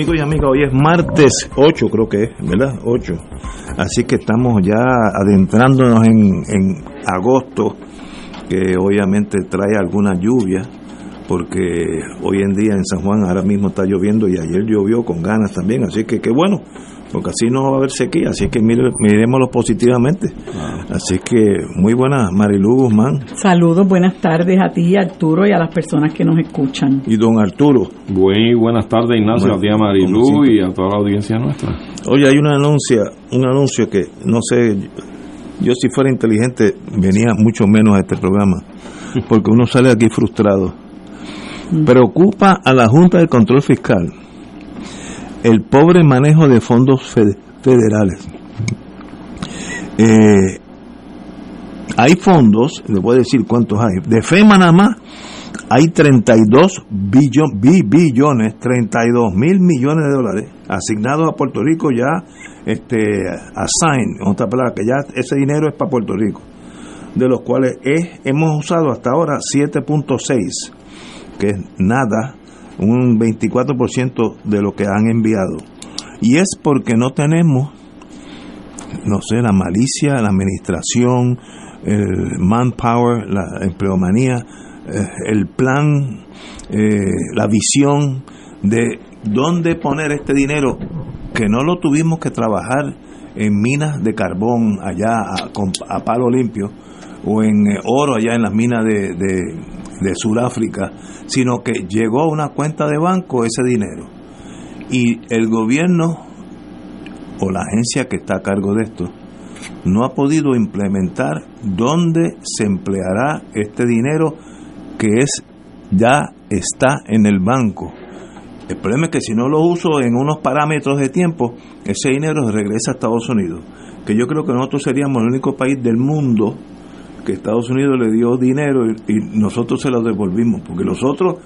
Amigos y amigas. Hoy es martes 8, creo que es, ¿verdad? 8. Así que estamos ya adentrándonos en, en agosto, que obviamente trae alguna lluvia, porque hoy en día en San Juan ahora mismo está lloviendo y ayer llovió con ganas también. Así que qué bueno, porque así no va a haber sequía. Así que mire, miremoslo positivamente. Así que muy buenas, Marilu Guzmán Saludos, buenas tardes a ti, Arturo, y a las personas que nos escuchan. y don Arturo. Muy buenas tardes, Ignacio, Bueno, a ti a siempre. y a toda la audiencia nuestra. Oye, hay una anuncia, un anuncio que no sé, yo si fuera inteligente venía mucho menos a este programa, porque uno sale aquí frustrado. Preocupa a la Junta de Control Fiscal el pobre manejo de fondos fede- federales. Eh, hay fondos, le voy a decir cuántos hay, de FEMA nada más hay 32 billo- bi- billones, 32 mil millones de dólares asignados a Puerto Rico ya, este, assign, en otra palabra, que ya ese dinero es para Puerto Rico, de los cuales es- hemos usado hasta ahora 7.6, que es nada, un 24% de lo que han enviado. Y es porque no tenemos, no sé, la malicia, la administración, el manpower, la empleomanía, eh, el plan, eh, la visión de dónde poner este dinero que no lo tuvimos que trabajar en minas de carbón allá a, palo limpio o en eh, oro allá en las minas de, de Sudáfrica, sino que llegó a una cuenta de banco ese dinero. Y el gobierno o la agencia que está a cargo de esto no ha podido implementar dónde se empleará este dinero que es ya está en el banco. El problema es que si no lo uso en unos parámetros de tiempo, ese dinero regresa a Estados Unidos. Que yo creo que nosotros seríamos el único país del mundo que Estados Unidos le dio dinero y, nosotros se lo devolvimos, porque los otros,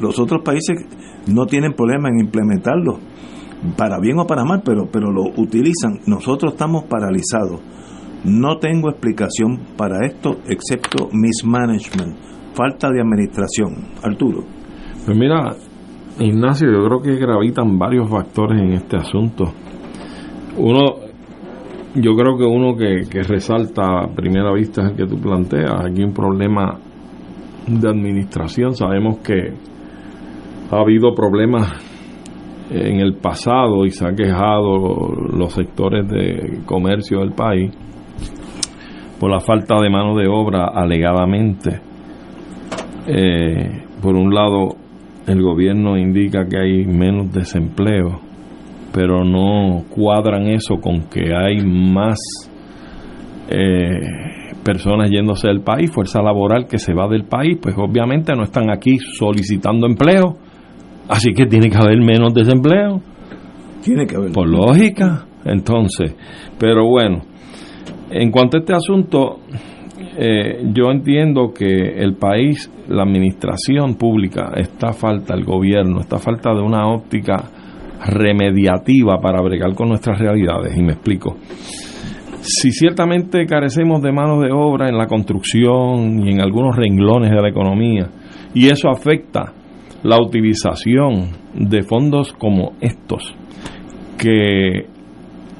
los otros países no tienen problema en implementarlo, para bien o para mal, pero, pero lo utilizan. Nosotros estamos paralizados. No tengo explicación para esto excepto mismanagement, falta de administración. Arturo. Pues mira, Ignacio, yo creo que gravitan varios factores en este asunto. Uno, yo creo que uno que, resalta a primera vista es el que tú planteas. Aquí un problema de administración. Sabemos que ha habido problemas en el pasado y se han quejado los sectores de comercio del país por la falta de mano de obra alegadamente. Eh, por un lado, el gobierno indica que hay menos desempleo, pero no cuadran eso con que hay más eh, personas yéndose del país, fuerza laboral que se va del país, pues obviamente no están aquí solicitando empleo, así que tiene que haber menos desempleo, Tiene que haber. por lógica. Entonces, pero bueno, en cuanto a este asunto, eh, yo entiendo que el país, la administración pública, está falta, el gobierno, está falta de una óptica remediativa para bregar con nuestras realidades, y me explico. Si ciertamente carecemos de manos de obra en la construcción y en algunos renglones de la economía, y eso afecta la utilización de fondos como estos, que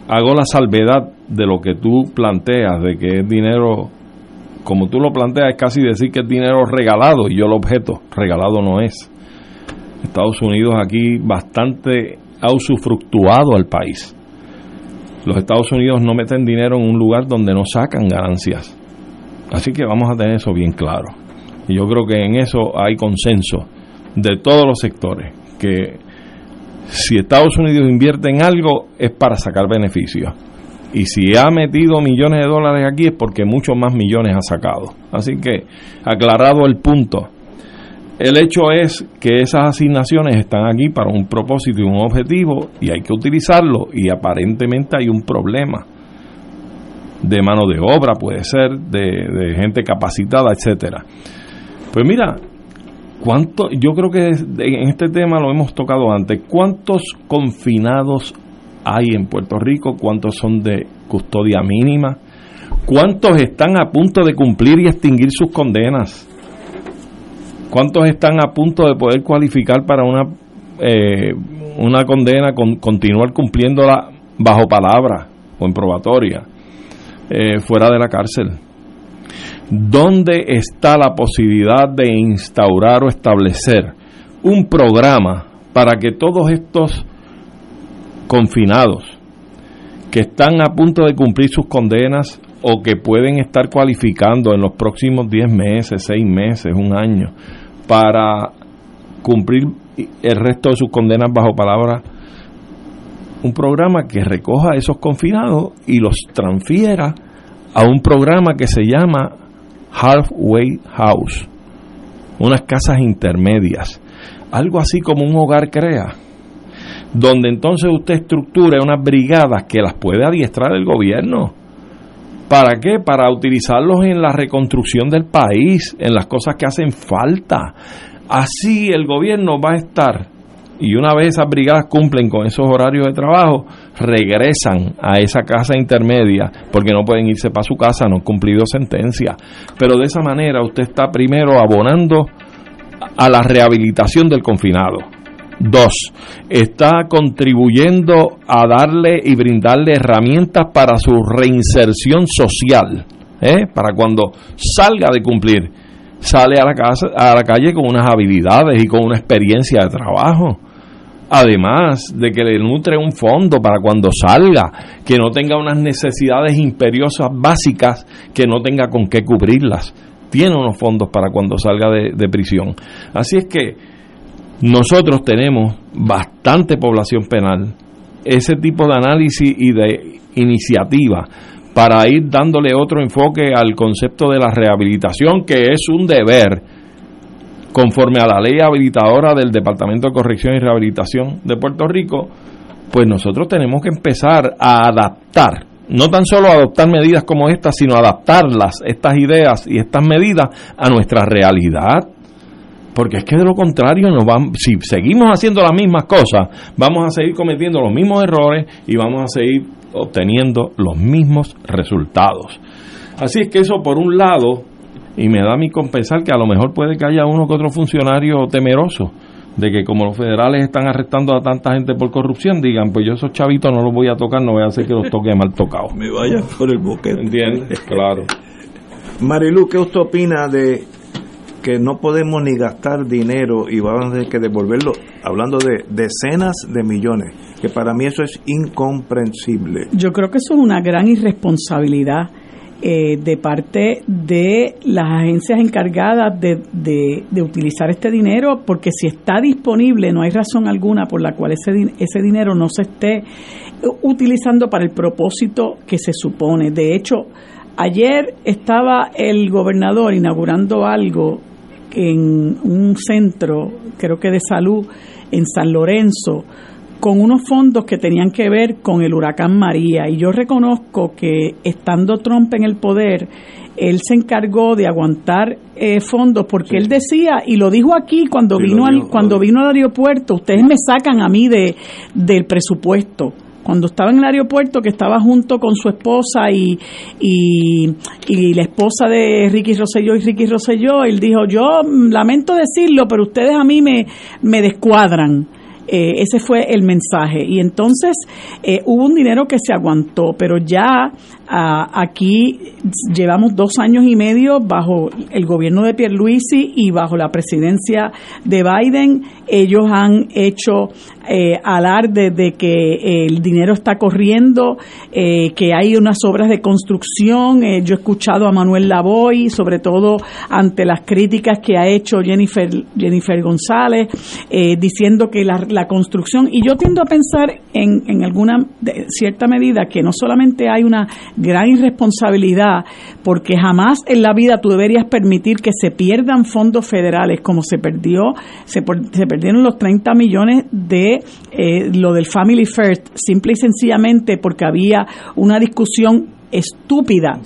hago la salvedad de lo que tú planteas, de que es dinero, como tú lo planteas, es casi decir que es dinero regalado, y yo lo objeto, regalado no es. Estados Unidos aquí bastante ha usufructuado al país. Los Estados Unidos no meten dinero en un lugar donde no sacan ganancias. Así que vamos a tener eso bien claro. Y yo creo que en eso hay consenso de todos los sectores, que si Estados Unidos invierte en algo es para sacar beneficios. Y si ha metido millones de dólares aquí es porque muchos más millones ha sacado. Así que, aclarado el punto, el hecho es que esas asignaciones están aquí para un propósito y un objetivo y hay que utilizarlo y aparentemente hay un problema de mano de obra, puede ser, de, gente capacitada, etcétera. Pues mira, ¿cuánto, yo creo que en este tema lo hemos tocado antes, ¿cuántos confinados hay en Puerto Rico? ¿Cuántos son de custodia mínima? ¿Cuántos están a punto de cumplir y extinguir sus condenas? ¿Cuántos están a punto de poder cualificar para una, eh, una condena, con, continuar cumpliéndola bajo palabra o en probatoria, eh, fuera de la cárcel? ¿Dónde está la posibilidad de instaurar o establecer un programa para que todos estos confinados que están a punto de cumplir sus condenas o que pueden estar cualificando en los próximos 10 meses, 6 meses, un año, para cumplir el resto de sus condenas bajo palabra. Un programa que recoja a esos confinados y los transfiera a un programa que se llama Halfway House, unas casas intermedias, algo así como un hogar crea, donde entonces usted estructure unas brigadas que las puede adiestrar el gobierno ¿Para qué? Para utilizarlos en la reconstrucción del país, en las cosas que hacen falta. Así el gobierno va a estar, y una vez esas brigadas cumplen con esos horarios de trabajo, regresan a esa casa intermedia, porque no pueden irse para su casa, no han cumplido sentencia. Pero de esa manera usted está primero abonando a la rehabilitación del confinado Dos, está contribuyendo a darle y brindarle herramientas para su reinserción social, ¿eh? para cuando salga de cumplir, sale a la, casa, a la calle con unas habilidades y con una experiencia de trabajo. Además de que le nutre un fondo para cuando salga, que no tenga unas necesidades imperiosas básicas, que no tenga con qué cubrirlas. Tiene unos fondos para cuando salga de prisión. Así es que nosotros tenemos bastante población penal. Ese tipo de análisis y de iniciativa para ir dándole otro enfoque al concepto de la rehabilitación, que es un deber conforme a la ley habilitadora del Departamento de Corrección y Rehabilitación de Puerto Rico, pues nosotros tenemos que empezar a adaptar, no tan solo adoptar medidas como estas, sino adaptarlas, estas ideas y estas medidas a nuestra realidad porque es que de lo contrario, nos vamos, si seguimos haciendo las mismas cosas, vamos a seguir cometiendo los mismos errores y vamos a seguir obteniendo los mismos resultados. Así es que eso por un lado, y me da a mí compensar que a lo mejor puede que haya uno que otro funcionario temeroso de que como los federales están arrestando a tanta gente por corrupción, digan, pues yo esos chavitos no los voy a tocar, no voy a hacer que los toque mal tocados. Me vaya por el boquete. ¿Entiendes? Claro. Marilu, ¿qué usted opina de que no podemos ni gastar dinero y vamos a tener que devolverlo, hablando de decenas de millones, que para mí eso es incomprensible. Yo creo que eso es una gran irresponsabilidad eh, de parte de las agencias encargadas de, de, utilizar este dinero, porque si está disponible no hay razón alguna por la cual ese, ese dinero no se esté utilizando para el propósito que se supone. De hecho, ayer estaba el gobernador inaugurando algo en un centro, creo que de salud, en San Lorenzo, con unos fondos que tenían que ver con el huracán María. Y yo reconozco que estando Trump en el poder, él se encargó de aguantar eh, fondos porque él decía y lo dijo aquí cuando vino al, cuando vino al aeropuerto ustedes me sacan a mí de del presupuesto cuando estaba en el aeropuerto, que estaba junto con su esposa y, y, la esposa de Ricky Rosselló y Ricky Rosselló, él dijo, yo lamento decirlo, pero ustedes a mí me, me descuadran. Eh, ese fue el mensaje. Y entonces eh, hubo un dinero que se aguantó, pero ya ah, aquí llevamos dos años y medio bajo el gobierno de Pierluisi y bajo la presidencia de Biden. Ellos han hecho eh, alarde de que el dinero está corriendo, que hay unas obras de construcción. yo he escuchado a Manuel Lavoy, sobre todo ante las críticas que ha hecho Jennifer, Jennifer González, diciendo que la, la construcción, y yo tiendo a pensar en, en alguna cierta medida que no solamente hay una gran irresponsabilidad, porque jamás en la vida tú deberías permitir que se pierdan fondos federales como se perdió, se, se perdieron los 30 millones de eh, lo del Family First, simple y sencillamente porque había una discusión estúpida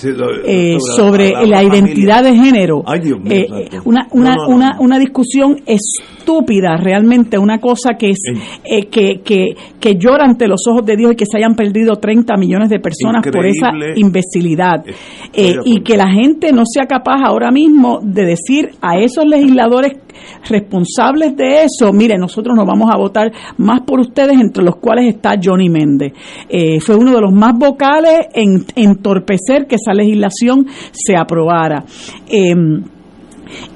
eh, sobre la, identidad de género. Eh, una, una, una, una discusión estúpida, realmente, una cosa que es eh, que, que, que llora ante los ojos de Dios y que se hayan perdido 30 millones de personas por esa imbecilidad. y que la gente no sea capaz ahora mismo de decir a esos legisladores responsables de eso, mire, nosotros nos vamos a votar más por ustedes, entre los cuales está Johnny Méndez. fue uno de los más vocales en, en entorpecer que esa legislación se aprobara. Em,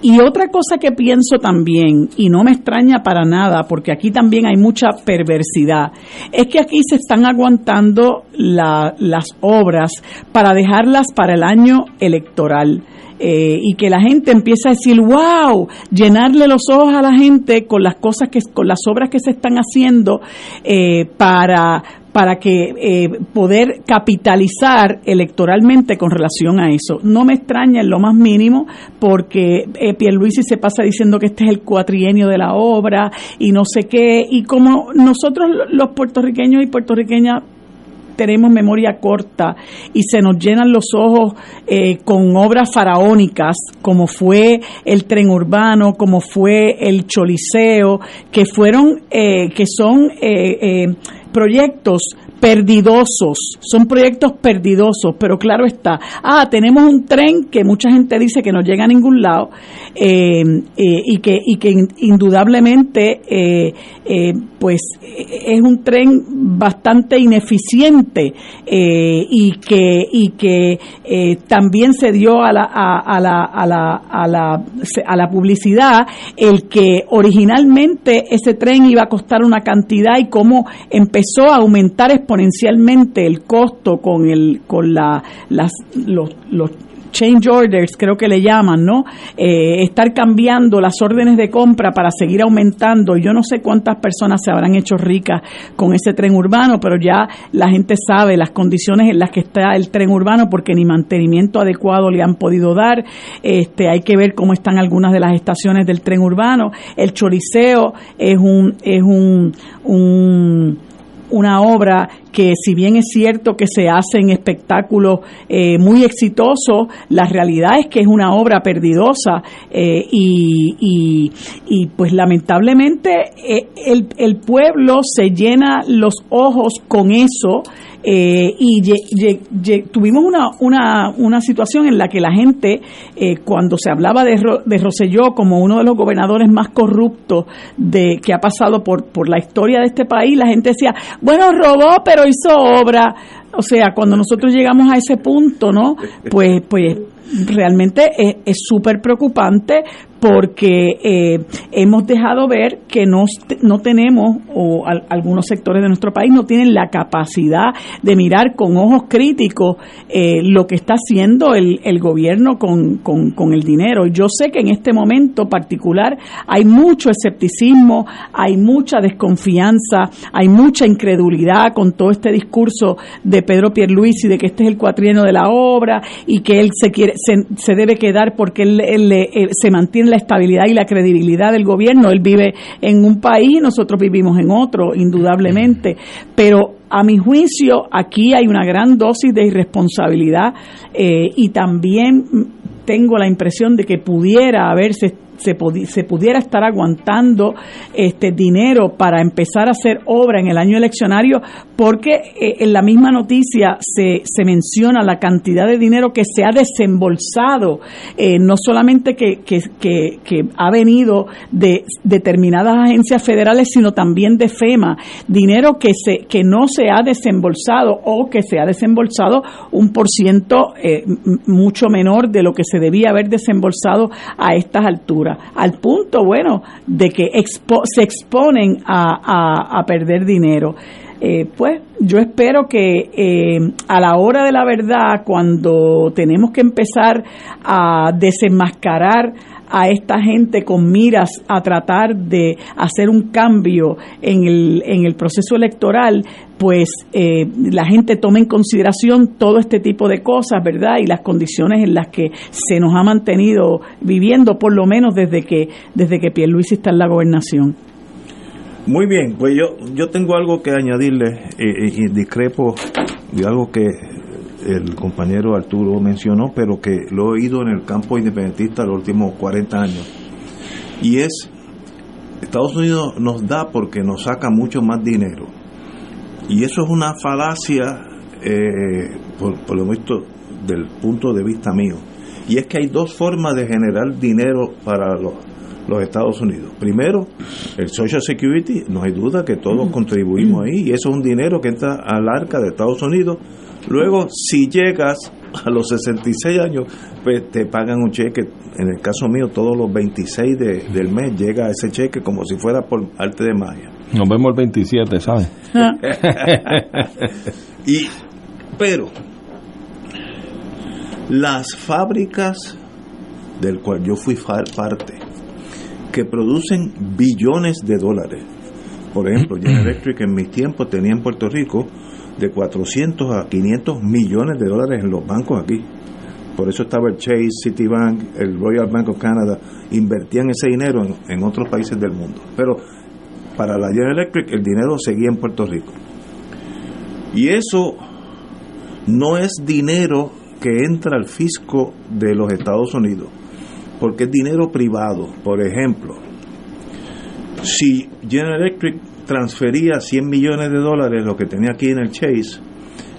y otra cosa que pienso también, y no me extraña para nada, porque aquí también hay mucha perversidad, es que aquí se están aguantando las obras para dejarlas para el año electoral. Eh, y que la gente empieza a decir, wow, llenarle los ojos a la gente con las cosas que, con las obras que se están haciendo eh, para, para que eh, poder capitalizar electoralmente con relación a eso. No me extraña en lo más mínimo porque eh, Pierluisi se pasa diciendo que este es el cuatrienio de la obra y no sé qué y como nosotros los puertorriqueños y puertorriqueñas tenemos memoria corta y se nos llenan los ojos eh, con obras faraónicas, como fue el tren urbano, como fue el choliseo, que fueron, eh, que son eh, proyectos perdidosos, son proyectos perdidosos, pero claro está, ah, tenemos un tren que mucha gente dice que no llega a ningún lado eh, eh, y, que, y que indudablemente eh, pues es un tren bastante ineficiente y que, y que también se dio a la, a, la, a, la, a, la, a la publicidad el que originalmente ese tren iba a costar una cantidad y cómo empezó a aumentar exponencialmente el costo con el con la, las, los, los change orders, creo que le llaman, ¿no? Eh, estar cambiando las órdenes de compra para seguir aumentando. Yo no sé cuántas personas se habrán hecho ricas con ese tren urbano, pero ya la gente sabe las condiciones en las que está el tren urbano porque ni mantenimiento adecuado le han podido dar. Este, hay que ver cómo están algunas de las estaciones del tren urbano. El choriceo es un es un, un una obra que si bien es cierto que se hacen espectáculos eh, muy exitosos, la realidad es que es una obra perdidosa eh, y, y, pues lamentablemente eh, el, el pueblo se llena los ojos con eso eh, y tuvimos una, una, una, situación en la que la gente, eh, cuando se hablaba de, de Rosselló como uno de los gobernadores más corruptos de, que ha pasado por, por la historia de este país, la gente decía, bueno, robó, pero hizo obra. O sea, cuando nosotros llegamos a ese punto, ¿no? Pues, pues realmente es súper preocupante porque eh, hemos dejado ver que no, no tenemos, o algunos sectores de nuestro país no tienen la capacidad de mirar con ojos críticos eh, lo que está haciendo el, el gobierno con, con, con, el dinero. Yo sé que en este momento particular hay mucho escepticismo, hay mucha desconfianza, hay mucha incredulidad con todo este discurso de Pedro Pierluisi de que este es el cuatrienio de la obra y que él se quiere se, se debe quedar porque él, él se mantiene la estabilidad y la credibilidad del gobierno. Él vive en un país, nosotros vivimos en otro, indudablemente, pero a mi juicio aquí hay una gran dosis de irresponsabilidad eh, y también tengo la impresión de que pudiera haberse se, se, pudiera estar aguantando este dinero para empezar a hacer obra en el año eleccionario porque eh, en la misma noticia se, se menciona la cantidad de dinero que se ha desembolsado, eh, no solamente que, que, que, ha venido de determinadas agencias federales, sino también de FEMA, dinero que, se, que no se ha desembolsado o que se ha desembolsado un por ciento eh, mucho menor de lo que se debía haber desembolsado a estas alturas, al punto, bueno, de que se exponen a, a perder dinero. Eh, pues yo espero que eh, a la hora de la verdad, cuando tenemos que empezar a desenmascarar a esta gente con miras a tratar de hacer un cambio en el, en el proceso electoral, pues eh, la gente tome en consideración todo este tipo de cosas, ¿verdad? Y las condiciones en las que se nos ha mantenido viviendo, por lo menos desde que, desde que Pierluisi está en la gobernación. Muy bien, pues yo, yo tengo algo que añadirle y discrepo de algo que el compañero Arturo mencionó, pero que lo he oído en el campo independentista los últimos 40 años. Y es, Estados Unidos nos da porque nos saca mucho más dinero. Y eso es una falacia, eh, por, por lo visto, del punto de vista mío. Y es que hay dos formas de generar dinero para los los Estados Unidos. Primero, el Social Security, no hay duda que todos contribuimos ahí y eso es un dinero que entra al arca de Estados Unidos. Luego, si llegas a los 66 años, pues te pagan un cheque. En el caso mío, todos los 26 del mes llega ese cheque como si fuera por arte de magia. Nos vemos el 27, ¿sabes? y, pero, las fábricas del cual yo fui parte, que producen billones de dólares. Por ejemplo, General Electric en mis tiempos tenía en Puerto Rico de 400 a 500 millones de dólares en los bancos aquí. Por eso estaba el Chase, Citibank, el Royal Bank of Canada, invertían ese dinero en, en otros países del mundo. Pero para la General Electric el dinero seguía en Puerto Rico. Y eso no es dinero que entra al fisco de los Estados Unidos porque es dinero privado. Por ejemplo, si General Electric transfería 100 millones de dólares, lo que tenía aquí en el Chase,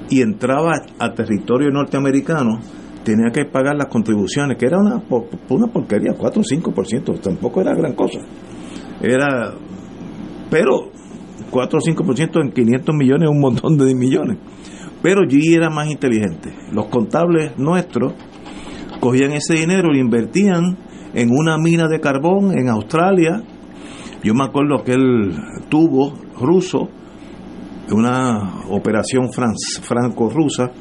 y entraba a territorio norteamericano, tenía que pagar las contribuciones, que era una, una porquería, 4 o 5%, tampoco era gran cosa. Era, pero 4 o 5% en 500 millones es un montón de millones. Pero G era más inteligente. Los contables nuestros cogían ese dinero y lo invertían en una mina de carbón en Australia. Yo me acuerdo que él tuvo ruso, una operación franco-rusa,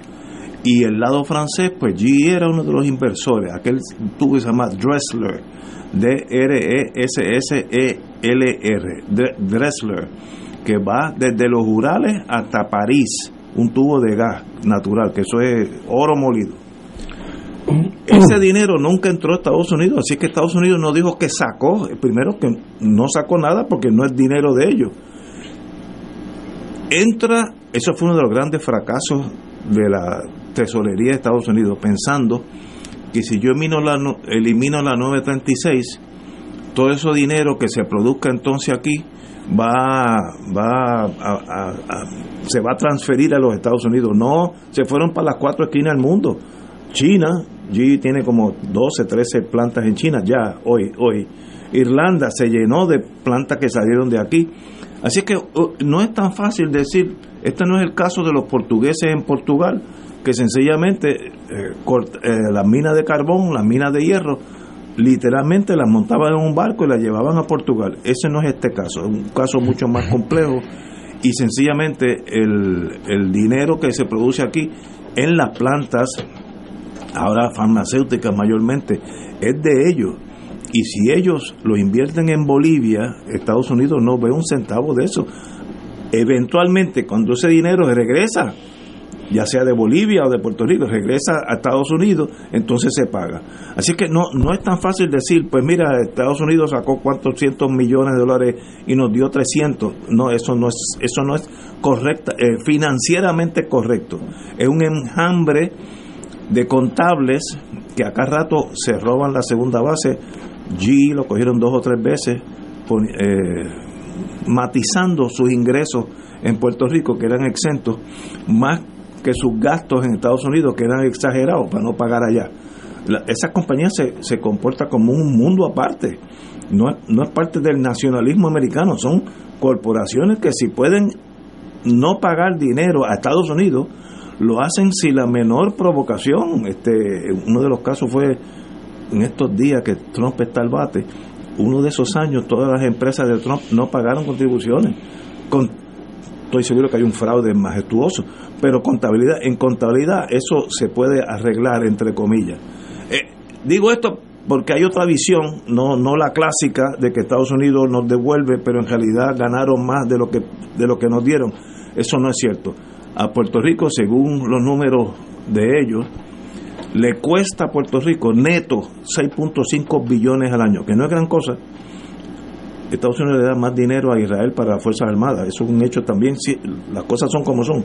y el lado francés, pues G era uno de los inversores. Aquel tubo se llama Dressler, D-R-E-S-S-E-L-R, Dressler, que va desde los Urales hasta París, un tubo de gas natural, que eso es oro molido. Ese dinero nunca entró a Estados Unidos, así que Estados Unidos no dijo que sacó, primero que no sacó nada porque no es dinero de ellos. Entra, eso fue uno de los grandes fracasos de la tesorería de Estados Unidos, pensando que si yo elimino la, elimino la 936, todo ese dinero que se produzca entonces aquí va, va se va a transferir a los Estados Unidos. No, se fueron para las cuatro esquinas del mundo. China, G tiene como 12, 13 plantas en China ya hoy, hoy. Irlanda se llenó de plantas que salieron de aquí. Así que uh, no es tan fácil decir, este no es el caso de los portugueses en Portugal, que sencillamente eh, eh, las minas de carbón, las minas de hierro, literalmente las montaban en un barco y las llevaban a Portugal. Ese no es este caso, es un caso mucho más complejo y sencillamente el, el dinero que se produce aquí en las plantas ahora farmacéuticas mayormente, es de ellos. Y si ellos lo invierten en Bolivia, Estados Unidos no ve un centavo de eso. Eventualmente, cuando ese dinero regresa, ya sea de Bolivia o de Puerto Rico, regresa a Estados Unidos, entonces se paga. Así que no, no es tan fácil decir, pues mira, Estados Unidos sacó cuántos cientos millones de dólares y nos dio 300. No, eso no es, eso no es correcta, eh, financieramente correcto. Es un enjambre de contables que acá rato se roban la segunda base. G lo cogieron dos o tres veces, eh, matizando sus ingresos en Puerto Rico que eran exentos, más que sus gastos en Estados Unidos que eran exagerados para no pagar allá. esa compañía se, se comporta como un mundo aparte, no, no es parte del nacionalismo americano, son corporaciones que si pueden no pagar dinero a Estados Unidos, lo hacen sin la menor provocación. Este, uno de los casos fue en estos días que Trump está al bate, uno de esos años todas las empresas de Trump no pagaron contribuciones. Con, estoy seguro que hay un fraude majestuoso, pero contabilidad, en contabilidad eso se puede arreglar entre comillas. Eh, digo esto porque hay otra visión, no, no la clásica de que Estados Unidos nos devuelve, pero en realidad ganaron más de lo que, de lo que nos dieron. Eso no es cierto. A Puerto Rico, según los números de ellos, le cuesta a Puerto Rico neto 6.5 billones al año, que no es gran cosa. Estados Unidos le da más dinero a Israel para las Fuerzas Armadas, eso es un hecho también, las cosas son como son.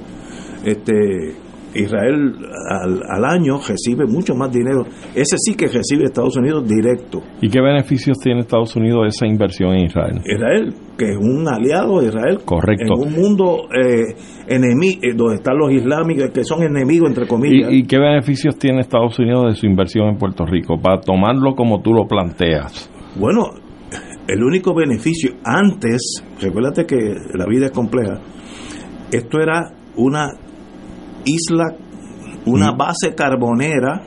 Este, Israel al, año recibe mucho más dinero, ese sí que recibe Estados Unidos directo. ¿Y qué beneficios tiene Estados Unidos de esa inversión en Israel? Israel, que es un aliado de Israel. Correcto. En un mundo eh, enemigo, eh, donde están los islámicos, que son enemigos, entre comillas. ¿Y, qué beneficios tiene Estados Unidos de su inversión en Puerto Rico? Para tomarlo como tú lo planteas. Bueno, el único beneficio antes, recuérdate que la vida es compleja, esto era una isla, una mm. base carbonera,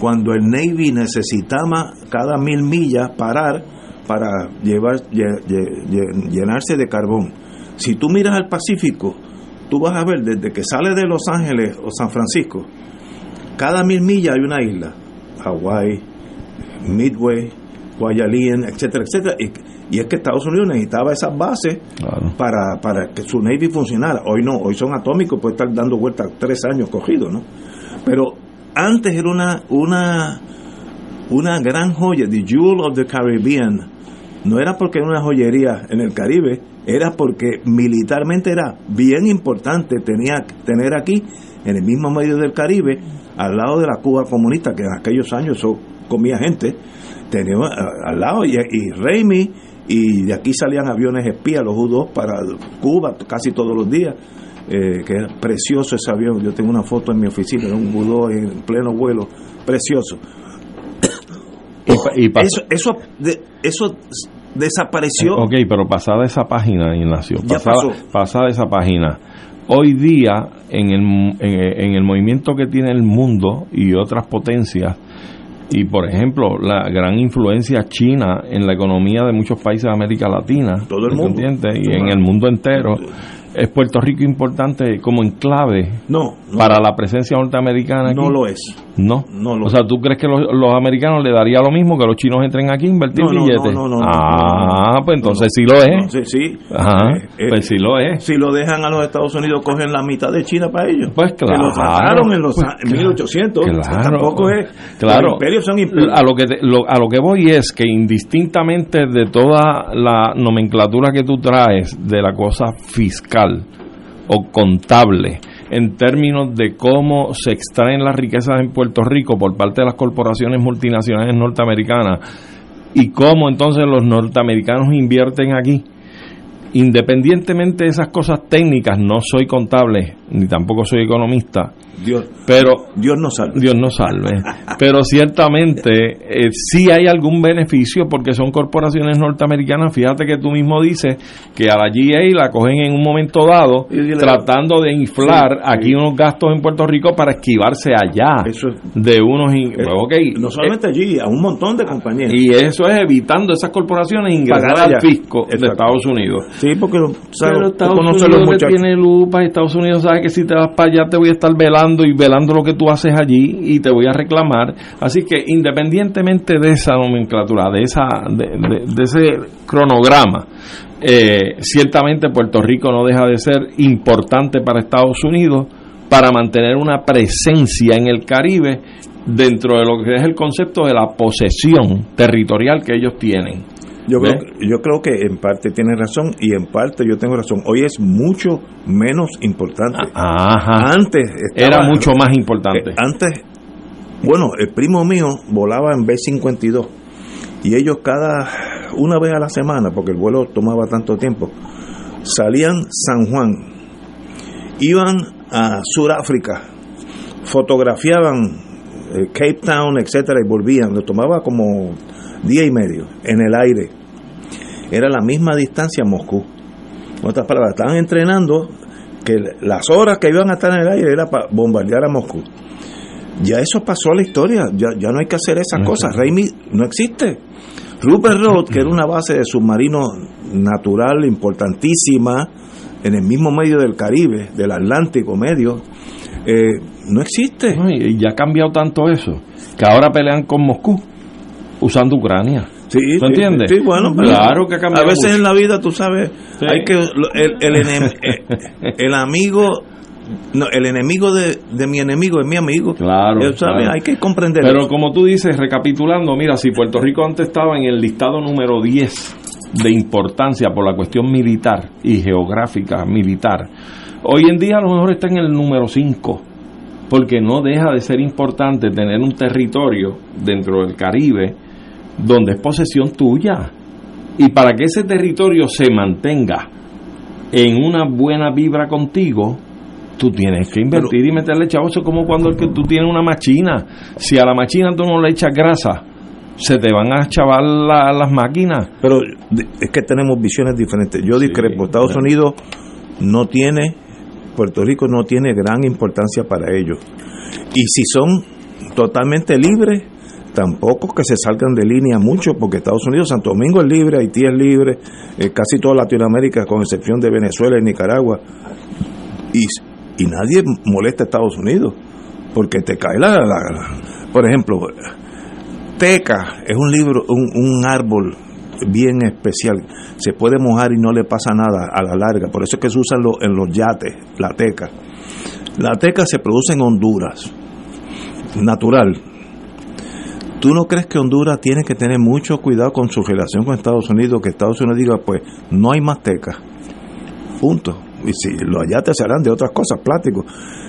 cuando el Navy necesitaba cada mil millas parar para llevar, llenarse de carbón. Si tú miras al Pacífico, tú vas a ver desde que sale de Los Ángeles o San Francisco, cada mil millas hay una isla. Hawái, Midway, Guayalín, etcétera, etcétera. Y, es que Estados Unidos necesitaba esas bases para, para que su Navy funcionara. Hoy no, hoy son atómicos, puede estar dando vueltas tres años cogidos, ¿no? Pero antes era una, una, una gran joya, the Jewel of the Caribbean, no era porque era una joyería en el Caribe, era porque militarmente era bien importante tenía tener aquí, en el mismo medio del Caribe, al lado de la Cuba comunista, que en aquellos años eso comía gente, tenía al lado, y, y Raimi, y de aquí salían aviones espías, los U-2 para Cuba casi todos los días. Eh, que era precioso ese avión. Yo tengo una foto en mi oficina un U-2 en pleno vuelo, precioso. Y, eso, eso, eso desapareció. Ok, pero pasada esa página, Ignacio, pasada, pasada esa página, hoy día en el, en, el movimiento que tiene el mundo y otras potencias, y por ejemplo la gran influencia china en la economía de muchos países de América Latina, todo el mundo, y en el mundo entero, ¿Es Puerto Rico importante como enclave no, para la presencia norteamericana aquí? No lo es. No. no lo o sea, ¿tú crees que los, americanos le daría lo mismo que los chinos entren aquí a invertir billetes? No, no, no, ah, pues entonces sí lo es. sí, sí. Ajá, eh, eh, pues sí lo es. Si lo dejan a los Estados Unidos, cogen la mitad de China para ellos. Pues claro. Que lo trataron en los 1800. Pues claro, tampoco es. Claro. Los imperios son a lo que a lo que voy es que indistintamente de toda la nomenclatura que tú traes de la cosa fiscal o contable en términos de cómo se extraen las riquezas en Puerto Rico por parte de las corporaciones multinacionales norteamericanas y cómo entonces los norteamericanos invierten aquí. Independientemente de esas cosas técnicas, no soy contable ni tampoco soy economista, Dios, pero Dios nos salve. Dios nos salve. pero ciertamente eh, sí hay algún beneficio porque son corporaciones norteamericanas. Fíjate que tú mismo dices que a la GA la cogen en un momento dado tratando de inflar aquí unos gastos en Puerto Rico para esquivarse allá de unos... Eh, okay, no solamente allí, a un montón de compañías. Y eso es evitando esas corporaciones ingresar al fisco de Estados Unidos. Sí, porque Estados Unidos tiene lupa y Estados Unidos sabe que si te vas para allá te voy a estar velando y velando lo que tú haces allí y te voy a reclamar. Así que independientemente de esa nomenclatura, de, esa, de, ese cronograma, eh, ciertamente Puerto Rico no deja de ser importante para Estados Unidos para mantener una presencia en el Caribe dentro de lo que es el concepto de la posesión territorial que ellos tienen. Yo creo, yo creo que en parte tiene razón y en parte yo tengo razón. Hoy es mucho menos importante. Antes era mucho más importante. Eh, antes, bueno, el primo mío volaba en B-52 y ellos cada una vez a la semana, porque el vuelo tomaba tanto tiempo, salían San Juan, iban a Sudáfrica, fotografiaban eh, Cape Town, etcétera, y volvían. Lo tomaba como día y medio en el aire. Era la misma distancia a Moscú. En otras palabras, estaban entrenando que las horas que iban a estar en el aire era para bombardear a Moscú. Ya eso pasó a la historia, ya, ya no hay que hacer esas cosas. Raimi no existe. Rupert Road, que era una base de submarino natural importantísima en el mismo medio del Caribe, del Atlántico medio, eh, no existe. y ya ha cambiado tanto eso, que ahora pelean con Moscú usando Ucrania. Sí, ¿Tú entiendes? Sí, bueno, pero claro que ha cambiado A veces mucho. en la vida, tú sabes, Sí. hay que el, el, enem- eh, el amigo no, el enemigo de, de mi enemigo es mi amigo. Claro, ¿sabe? claro. Hay que comprender. Pero eso. como tú dices, recapitulando, mira, si Puerto Rico antes estaba en el listado número 10 de importancia por la cuestión militar y geográfica militar, hoy en día a lo mejor está en el número 5, porque no deja de ser importante tener un territorio dentro del Caribe donde es posesión tuya. Y para que ese territorio se mantenga en una buena vibra contigo, tú tienes que invertir y meterle chavo. Eso es como cuando el que tú tienes una machina. Si a la machina tú no le echas grasa, se te van a chavar la- las máquinas. Pero es que tenemos visiones diferentes. Yo Sí, discrepo. Estados claro. Unidos no tiene, Puerto Rico no tiene gran importancia para ellos. Y si son totalmente libres, tampoco que se salgan de línea mucho, porque Estados Unidos, Santo Domingo es libre, Haití es libre, eh, casi toda Latinoamérica, con excepción de Venezuela y Nicaragua. Y, nadie molesta a Estados Unidos, porque te cae la... por ejemplo, Teca es un libro, un, un árbol bien especial. Se puede mojar y no le pasa nada a la larga. Por eso es que se usa en los yates, la teca. La teca se produce en Honduras, natural. ¿Tú no crees que Honduras tiene que tener mucho cuidado con su relación con Estados Unidos? Que Estados Unidos diga, pues, no hay más teca. Punto. Y si los yates se harán de otras cosas, plásticos.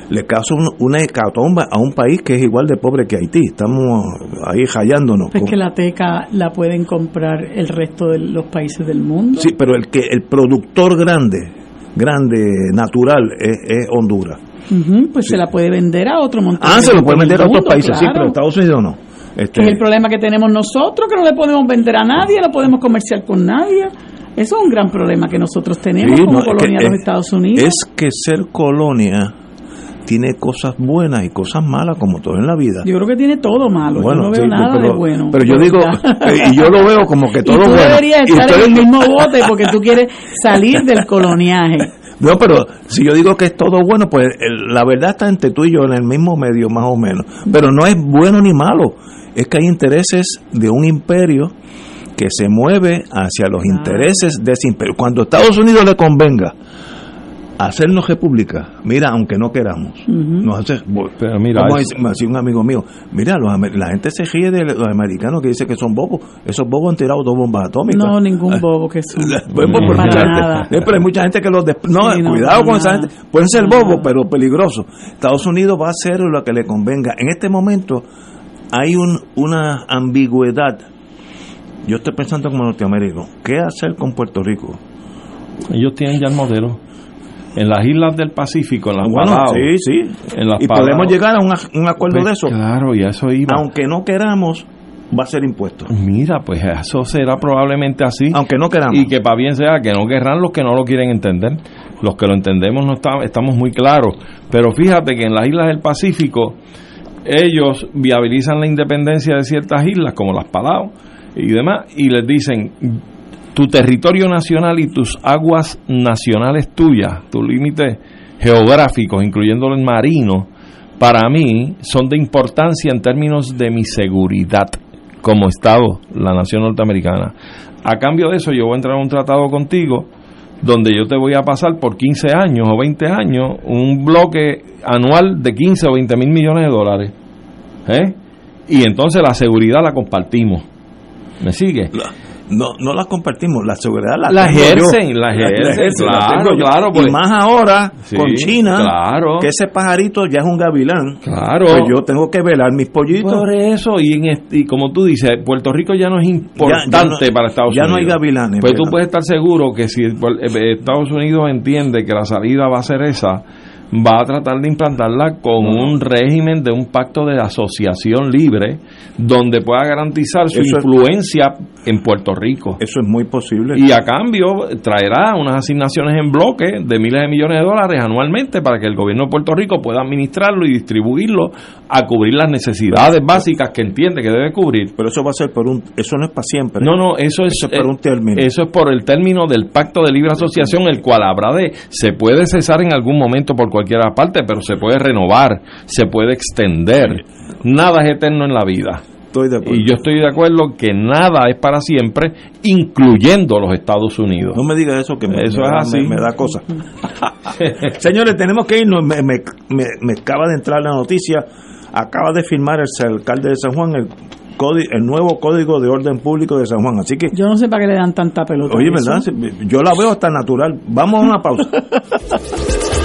Le causa un- una hecatomba a un país que es igual de pobre que Haití. Estamos ahí hallándonos. Es que la teca la pueden comprar el resto de los países del mundo. Sí, pero el que el productor grande, grande, natural, es, es Honduras. Pues se la puede vender a otro montón. Ah, de se lo puede vender a otros países, sí, pero Estados Unidos no. Este, es el problema que tenemos nosotros, que no le podemos vender a nadie, no podemos comerciar con nadie. Eso es un gran problema que nosotros tenemos sí, como no, es que colonia de los es- Estados Unidos. Es que ser colonia tiene cosas buenas y cosas malas, como todo en la vida. yo creo que tiene todo malo. yo no veo sí, nada pero, de bueno. Pero yo digo, eh, y yo lo veo como que todo y tú bueno. deberías Y estar ustedes- en el mismo bote porque tú quieres salir del coloniaje. No, pero si yo digo que es todo bueno, pues el- la verdad está entre tú y yo en el mismo medio, más o menos. Pero no es bueno ni malo. Es que hay intereses de un imperio que se mueve hacia los intereses de ese imperio. Cuando a Estados Unidos le convenga hacernos república, mira, aunque no queramos, nos hace, Pero mira, como es- dice- me decía un amigo mío, mira, los la gente se ríe de los americanos que dicen que son bobos. Esos bobos han tirado dos bombas atómicas. No, ningún bobo que son. Pues, pues, por Para mucha nada. gente. Eh, pero hay mucha gente que los des- no, Sí, no, cuidado con esa gente pueden ser bobos pero peligrosos Estados Unidos va a hacer lo que le convenga en este momento hay un, una ambigüedad yo estoy pensando como norteamericano ¿qué hacer con Puerto Rico? ellos tienen ya el modelo. En las islas del Pacífico, en las bueno, Palau, sí, sí en las y Palau. podemos llegar a un, un acuerdo Pues, de eso Claro, y a eso iba. aunque no queramos va a ser impuesto Mira, pues eso será probablemente así. aunque no queramos Y que para bien sea, que no querrán los que no lo quieren entender. Los que lo entendemos no está- estamos muy claros. Pero fíjate que en las islas del Pacífico, ellos viabilizan la independencia de ciertas islas, como las Palau y demás, y les dicen, tu territorio nacional y tus aguas nacionales tuyas, tus límites geográficos, incluyendo el marino, para mí son de importancia en términos de mi seguridad como Estado, la nación norteamericana. A cambio de eso, yo voy a entrar en un tratado contigo donde yo te voy a pasar por 15 años o 20 años un bloque anual de 15 o 20 mil millones de dólares. ¿Eh? Y entonces la seguridad la compartimos. ¿Me sigue? No, no las compartimos, la seguridad la, La tengo yo. ejercen, la ejercen, la claro, tengo yo. claro, Y pues. más ahora Sí, con China, claro. que ese pajarito ya es un gavilán. Claro. Pues yo tengo que velar mis pollitos. Por eso, y, en est- y como tú dices, Puerto Rico ya no es importante Ya- ya no- para Estados ya Unidos. no hay gavilanes, Pues tú puedes estar seguro que si eh, Estados Unidos entiende que la salida va a ser esa, va a tratar de implantarla con un régimen de un pacto de asociación libre donde pueda garantizar su influencia en Puerto Rico. Eso es muy posible. Y a cambio traerá unas asignaciones en bloque de miles de millones de dólares anualmente para que el gobierno de Puerto Rico pueda administrarlo y distribuirlo a cubrir las necesidades básicas que entiende que debe cubrir. Pero eso va a ser por un eso no es para siempre. No, no, eso es, por un término. Eso es por el término del pacto de libre asociación el cual habrá de se puede cesar en algún momento por cualquier parte, pero se puede renovar, se puede extender. Nada es eterno en la vida. Y yo estoy de acuerdo que nada es para siempre, incluyendo los Estados Unidos. No me diga eso, que me, eso es así. Me, da cosa. Señores, tenemos que irnos. Me, me, acaba de entrar la noticia. Acaba de firmar el alcalde de San Juan el el nuevo código de orden público de San Juan. Así que yo no sé para qué le dan tanta pelota. Oye, ¿verdad? Yo la veo hasta natural. Vamos a una pausa.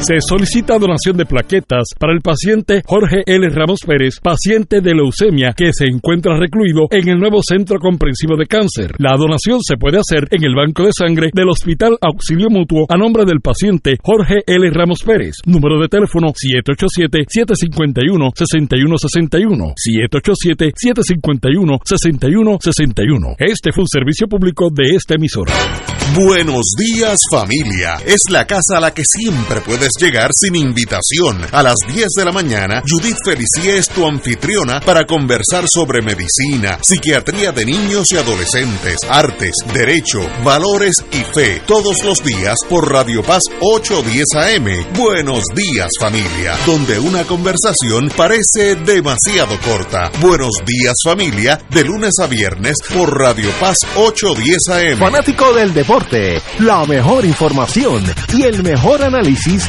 Se solicita donación de plaquetas para el paciente Jorge L. Ramos Pérez, paciente de leucemia que se encuentra recluido en el nuevo Centro Comprensivo de Cáncer. La donación se puede hacer en el banco de sangre del Hospital Auxilio Mutuo a nombre del paciente Jorge L. Ramos Pérez. Número de teléfono 787-751-6161. 787-751-6161. Este fue un servicio público de esta emisora. Buenos días familia. Es la casa a la que siempre llegar sin invitación. A las 10 de la mañana, Judith Felicia es tu anfitriona para conversar sobre medicina, psiquiatría de niños y adolescentes, artes, derecho, valores y fe. Todos los días por Radio Paz 810 AM. Buenos días familia. Donde una conversación parece demasiado corta. Buenos días familia. De lunes a viernes por Radio Paz 810 AM. Fanático del deporte la mejor información y el mejor análisis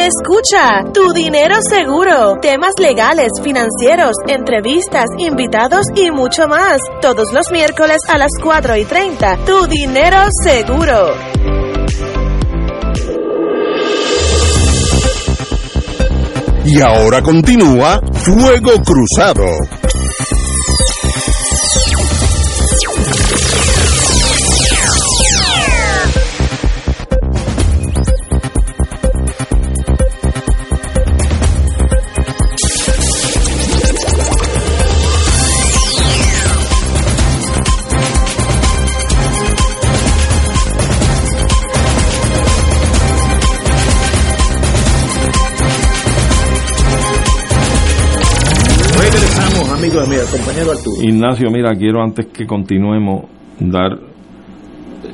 Escucha, tu dinero seguro, temas legales, financieros, entrevistas, invitados y mucho más. Todos los miércoles a las 4 y 30, tu dinero seguro. Y ahora continúa Fuego Cruzado. Compañero Arturo. Ignacio, mira, quiero antes que continuemos dar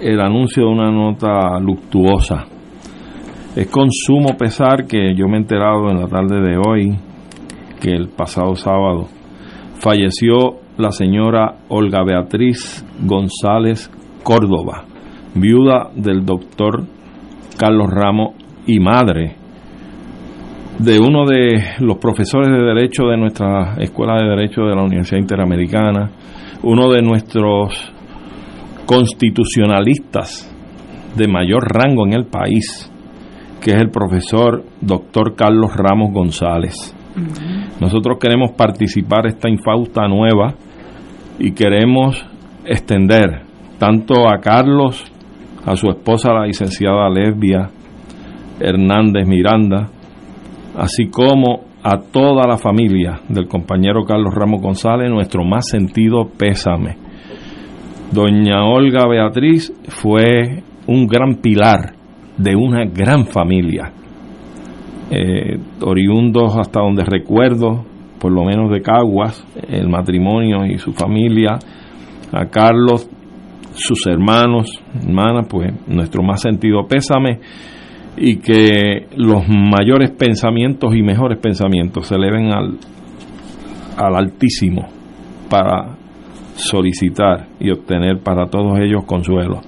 el anuncio de una nota luctuosa. Es con sumo pesar que yo me he enterado en la tarde de hoy que el pasado sábado falleció la señora Olga Beatriz González Córdoba, viuda del doctor Carlos Ramos y madre de uno de los profesores de Derecho de nuestra Escuela de Derecho de la Universidad Interamericana, uno de nuestros constitucionalistas de mayor rango en el país, que es el profesor doctor Carlos Ramos González. Nosotros queremos participar esta infausta nueva y queremos extender tanto a Carlos, a su esposa la licenciada Lesbia Hernández Miranda, así como a toda la familia del compañero Carlos Ramos González, nuestro más sentido pésame. Doña Olga Beatriz fue un gran pilar de una gran familia. Eh, oriundos hasta donde recuerdo, por lo menos de Caguas, el matrimonio y su familia, a Carlos, sus hermanos, hermanas, pues nuestro más sentido pésame y que los mayores pensamientos y mejores pensamientos se eleven al, al Altísimo para solicitar y obtener para todos ellos consuelo.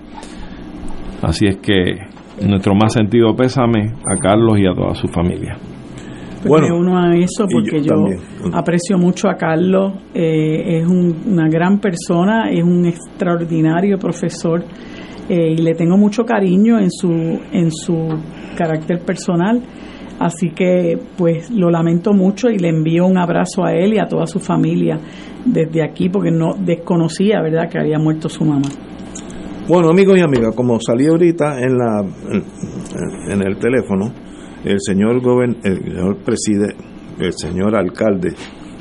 Así es que nuestro más sentido pésame a Carlos y a toda su familia. Pues bueno, me uno a eso porque yo, aprecio mucho a Carlos, eh, es una gran persona, es un extraordinario profesor eh, y le tengo mucho cariño en su, en su carácter personal. Así que pues lo lamento mucho y le envío un abrazo a él y a toda su familia desde aquí porque no desconocía, ¿verdad?, que había muerto su mamá. Bueno, amigos y amigas, como salí ahorita en la en el teléfono, el señor gobern, el señor preside, el señor alcalde,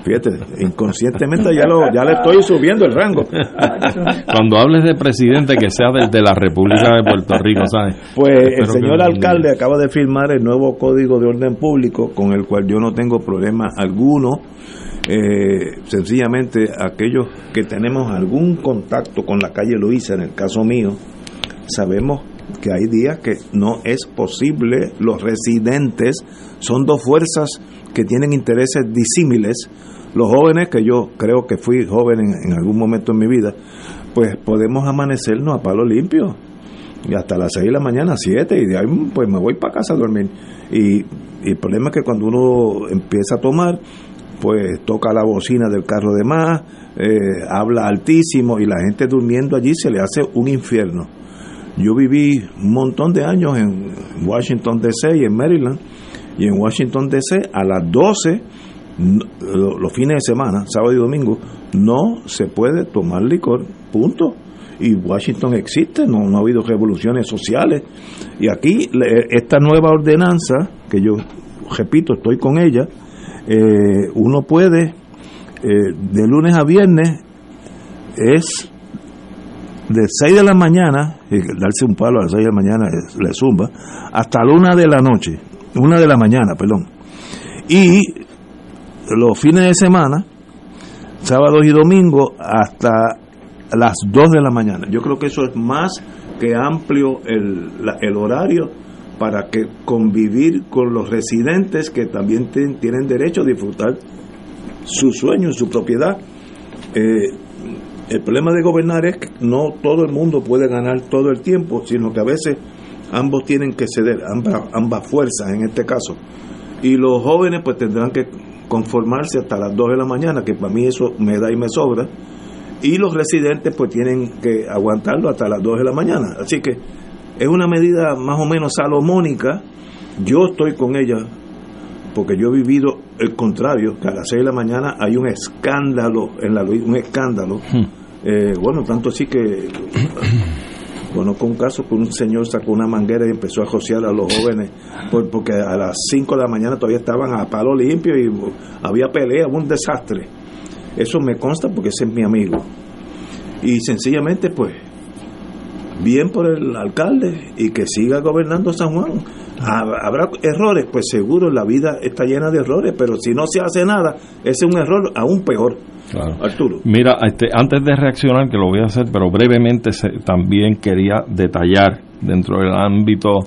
fíjate, inconscientemente ya lo ya le estoy subiendo el rango. Cuando hables de presidente que sea desde la República de Puerto Rico, ¿sabes? Pues el señor alcalde acaba de firmar el nuevo Código de Orden Público con el cual yo no tengo problema alguno. Eh, sencillamente aquellos que tenemos algún contacto con la calle Luisa, en el caso mío, sabemos que hay días que no es posible, los residentes son dos fuerzas que tienen intereses disímiles, los jóvenes, que yo creo que fui joven en, algún momento en mi vida, pues podemos amanecernos a palo limpio, y hasta las 6 de la mañana, 7, y de ahí pues me voy para casa a dormir. Y, el problema es que cuando uno empieza a tomar, pues toca la bocina del carro de más, eh, habla altísimo y la gente durmiendo allí se le hace un infierno. Yo viví un montón de años en Washington DC y en Maryland. Y en Washington DC a las 12, los fines de semana, sábado y domingo, no se puede tomar licor, punto. Y Washington existe, no, ha habido revoluciones sociales. Y aquí esta nueva ordenanza, que yo repito, estoy con ella, eh, uno puede eh, de lunes a viernes es de 6 de la mañana, darse un palo a las 6 de la mañana le zumba, hasta la 1 de la noche, 1 de la mañana, perdón. Y los fines de semana, sábados y domingos, hasta las 2 de la mañana. Yo creo que eso es más que amplio el, el horario para que convivir con los residentes que también tienen derecho a disfrutar su sueño, su propiedad. Eh, el problema de gobernar es que no todo el mundo puede ganar todo el tiempo, sino que a veces ambos tienen que ceder, ambas, ambas fuerzas en este caso. Y los jóvenes pues tendrán que conformarse hasta las 2 de la mañana, que para mí eso me da y me sobra. Y los residentes pues tienen que aguantarlo hasta las 2 de la mañana. Así que es una medida más o menos salomónica. Yo estoy con ella porque yo he vivido el contrario, que a las 6 de la mañana hay un escándalo en la un escándalo. Hmm. Eh, bueno, tanto así que conozco un caso que un señor sacó una manguera y empezó a josear a los jóvenes porque a las 5 de la mañana todavía estaban a palo limpio y había pelea, un desastre. Eso me consta porque ese es mi amigo. Y sencillamente, pues, bien por el alcalde y que siga gobernando San Juan. Habrá errores, pues seguro la vida está llena de errores, pero si no se hace nada, ese es un error aún peor. Arturo. Mira, este, antes de reaccionar, que lo voy a hacer, pero brevemente también quería detallar dentro del ámbito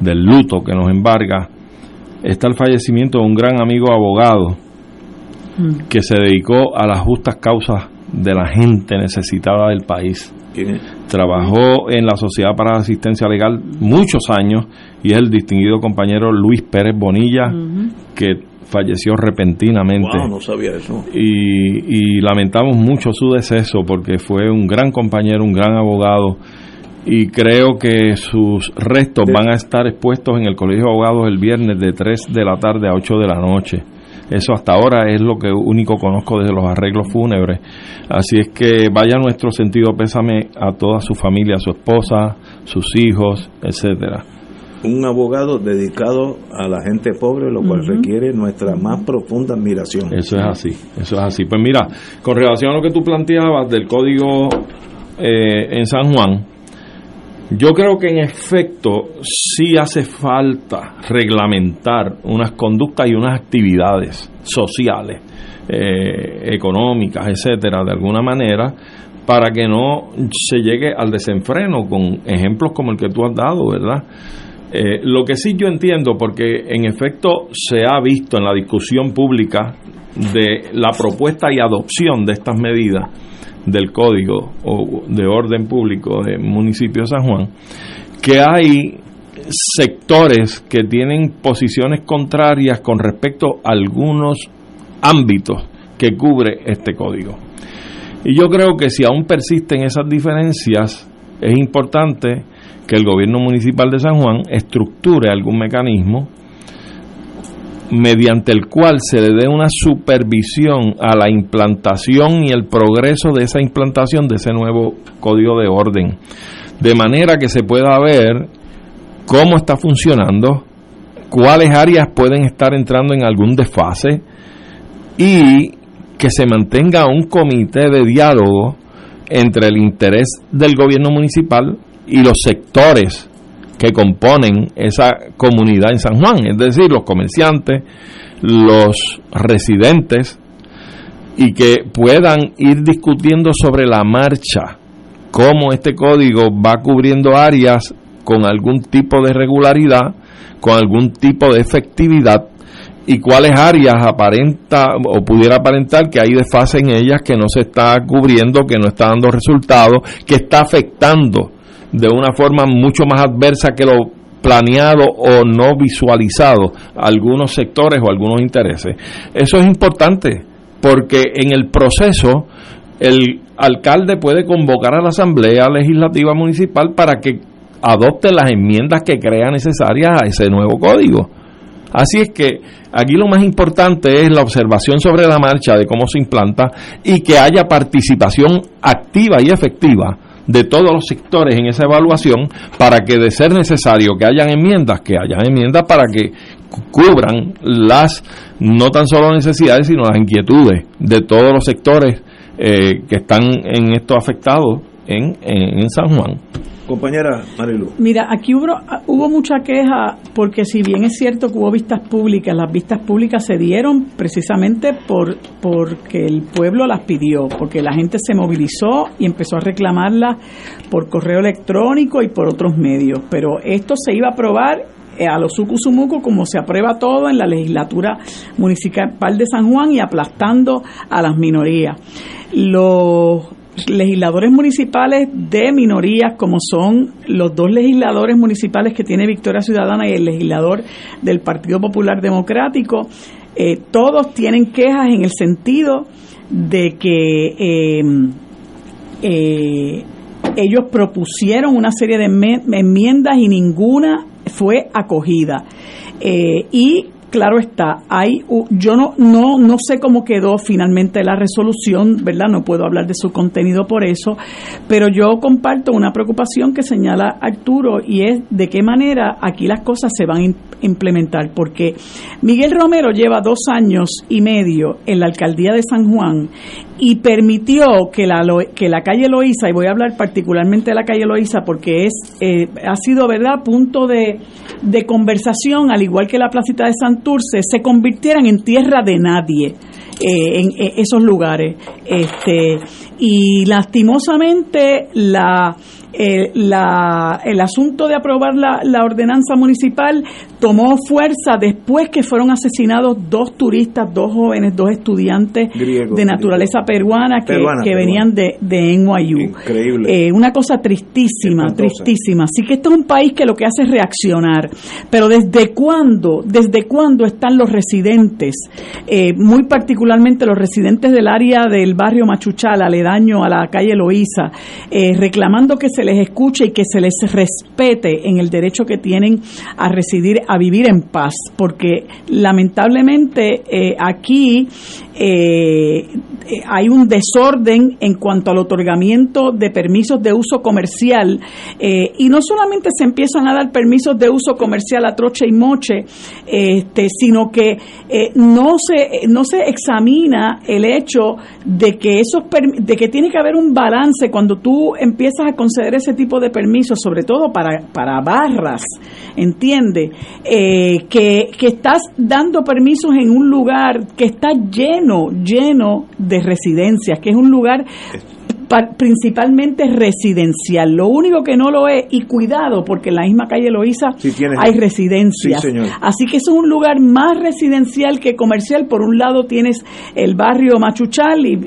del luto que nos embarga, está el fallecimiento de un gran amigo abogado mm. que se dedicó a las justas causas de la gente necesitada del país. Trabajó en la Sociedad para la Asistencia Legal muchos años y es el distinguido compañero Luis Pérez Bonilla, que falleció repentinamente. no sabía eso. Y, lamentamos mucho su deceso porque fue un gran compañero, un gran abogado y creo que sus restos van a estar expuestos en el Colegio de Abogados el viernes de 3 de la tarde a 8 de la noche. Eso hasta ahora es lo que único conozco desde los arreglos fúnebres. Así es que vaya nuestro sentido pésame a toda su familia, a su esposa, sus hijos, etcétera. Un abogado dedicado a la gente pobre, lo cual requiere nuestra más profunda admiración. Eso es así, eso es así. Pues mira, con relación a lo que tú planteabas del código eh, en San Juan, yo creo que en efecto sí hace falta reglamentar unas conductas y unas actividades sociales, eh, económicas, etcétera, de alguna manera, para que no se llegue al desenfreno con ejemplos como el que tú has dado, ¿verdad? Eh, lo que sí yo entiendo, porque en efecto se ha visto en la discusión pública de la propuesta y adopción de estas medidas, del Código o de Orden Público del municipio de San Juan, que hay sectores que tienen posiciones contrarias con respecto a algunos ámbitos que cubre este código. Y yo creo que si aún persisten esas diferencias, es importante que el gobierno municipal de San Juan estructure algún mecanismo mediante el cual se le dé una supervisión a la implantación y el progreso de esa implantación de ese nuevo código de orden. De manera que se pueda ver cómo está funcionando, cuáles áreas pueden estar entrando en algún desfase y que se mantenga un comité de diálogo entre el interés del gobierno municipal y los sectores que componen esa comunidad en San Juan, es decir, los comerciantes, los residentes, y que puedan ir discutiendo sobre la marcha cómo este código va cubriendo áreas con algún tipo de regularidad, con algún tipo de efectividad y cuáles áreas aparenta o pudiera aparentar que hay desfase en ellas que no se está cubriendo, que no está dando resultados, que está afectando de una forma mucho más adversa que lo planeado o no visualizado algunos sectores o algunos intereses. Eso es importante porque en el proceso el alcalde puede convocar a la Asamblea Legislativa Municipal para que adopte las enmiendas que crea necesarias a ese nuevo código. Así es que aquí lo más importante es la observación sobre la marcha de cómo se implanta y que haya participación activa y efectiva de todos los sectores en esa evaluación para que de ser necesario que hayan enmiendas, que hayan enmiendas para que cubran las no tan solo necesidades, sino las inquietudes de todos los sectores eh, que están en esto afectados en, en San Juan. Compañera Marilu. Mira, aquí hubo, hubo mucha queja porque si bien es cierto que hubo vistas públicas, las vistas públicas se dieron precisamente por porque el pueblo las pidió, porque la gente se movilizó y empezó a reclamarlas por correo electrónico y por otros medios. Pero esto se iba a aprobar eh, a los sucusumucos como se aprueba todo en la legislatura municipal de San Juan y aplastando a las minorías. Los legisladores municipales de minorías, como son los dos legisladores municipales que tiene Victoria Ciudadana y el legislador del Partido Popular Democrático, eh, todos tienen quejas en el sentido de que em, eh, ellos propusieron una serie de enmiendas y ninguna fue acogida. Eh, y claro está, hay yo no no no sé cómo quedó finalmente la resolución, ¿verdad? No puedo hablar de su contenido por eso, pero yo comparto una preocupación que señala Arturo y es de qué manera aquí las cosas se van a implementar, porque Miguel Romero lleva dos años y medio en la alcaldía de San Juan y permitió que la, que la calle Loíza, y voy a hablar particularmente de la calle Loíza porque es, eh, ha sido verdad punto de, de, conversación, al igual que la placita de Santurce, se convirtieran en tierra de nadie. Eh, en, en esos lugares este y lastimosamente la eh, la, el asunto de aprobar la, la, ordenanza municipal tomó fuerza después que fueron asesinados dos turistas, dos jóvenes, dos estudiantes de naturaleza peruana que, que venían de, de NYU. Increíble. Eh, una cosa tristísima, tristísima. Así que esto es un país que lo que hace es reaccionar. Pero ¿desde cuándo, desde cuándo están los residentes, eh, muy particularmente los residentes del área del barrio Machuchal, aledaño a la calle Loíza, eh, reclamando que se les escuche y que se les respete en el derecho que tienen a residir, a vivir en paz? Porque lamentablemente aquí eh, hay un desorden en cuanto al otorgamiento de permisos de uso comercial eh, y no solamente se empiezan a dar permisos de uso comercial a troche y moche, este, sino que eh, no se no se examina el hecho de que esos de que tiene que haber un balance cuando tú empiezas a conceder ese tipo de permisos, sobre todo para, para barras, entiende que, que estás dando permisos en un lugar que está lleno lleno de residencias, que es un lugar principalmente residencial. Lo único que no lo es, y cuidado, porque en la misma calle Loíza hay residencias. Así que es un lugar más residencial que comercial. Por un lado tienes el barrio Machuchal y,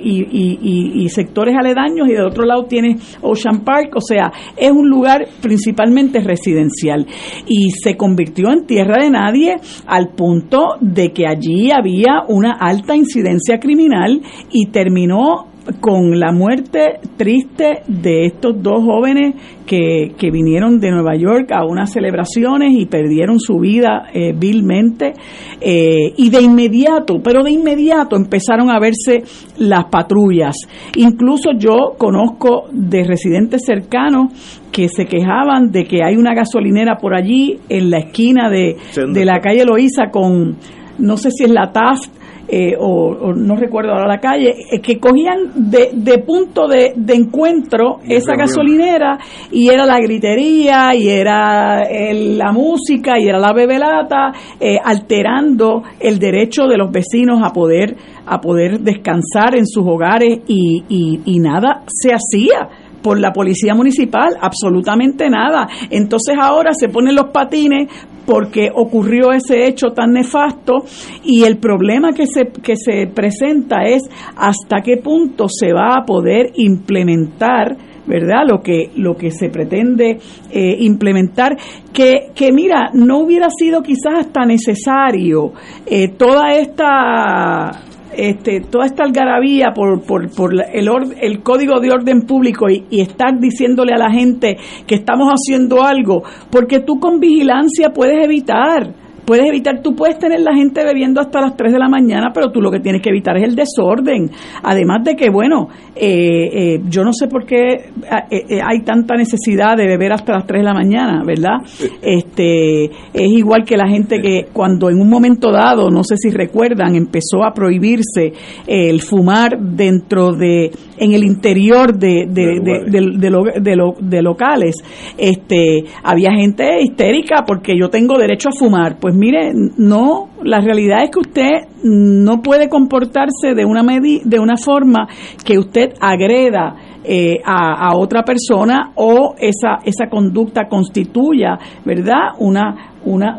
y, sectores aledaños, y de otro lado tienes Ocean Park. O sea, es un lugar principalmente residencial. Y se convirtió en tierra de nadie al punto de que allí había una alta incidencia criminal y terminó con la muerte triste de estos dos jóvenes que, que vinieron de Nueva York a unas celebraciones y perdieron su vida eh, vilmente. Eh, y de inmediato, pero de inmediato empezaron a verse las patrullas. Incluso yo conozco de residentes cercanos que se quejaban de que hay una gasolinera por allí en la esquina de, de la calle Loíza con, no sé si es la Taft eh, o, no recuerdo ahora la calle, eh, que cogían de, de punto de, de encuentro esa gasolinera y era la gritería y era la música y era la bebelata, eh, alterando el derecho de los vecinos a poder, a poder descansar en sus hogares y, y, y nada se hacía por la policía municipal, absolutamente nada. Entonces ahora se ponen los patines porque ocurrió ese hecho tan nefasto y el problema que se, que se presenta es hasta qué punto se va a poder implementar ¿verdad? Lo que, lo que se pretende eh, implementar, que, que mira, no hubiera sido quizás hasta necesario eh, toda esta este, toda esta algarabía por, por, por el, el código de orden público y, y, estar diciéndole a la gente que estamos haciendo algo, porque tú con vigilancia puedes evitar puedes evitar, tú puedes tener la gente bebiendo hasta las 3 de la mañana, pero tú lo que tienes que evitar es el desorden. Además de que, bueno, eh, eh, yo no sé por qué eh, hay tanta necesidad de beber hasta las 3 de la mañana, ¿verdad? Este, es igual que la gente que cuando en un momento dado, no sé si recuerdan, empezó a prohibirse el fumar dentro de, en el interior de, de, de, de locales, este, había gente histérica porque yo tengo derecho a fumar. Pues mire, no, la realidad es que usted no puede comportarse de una, de una forma que usted agreda eh, a, otra persona o esa, esa conducta constituya, ¿verdad? Una, una,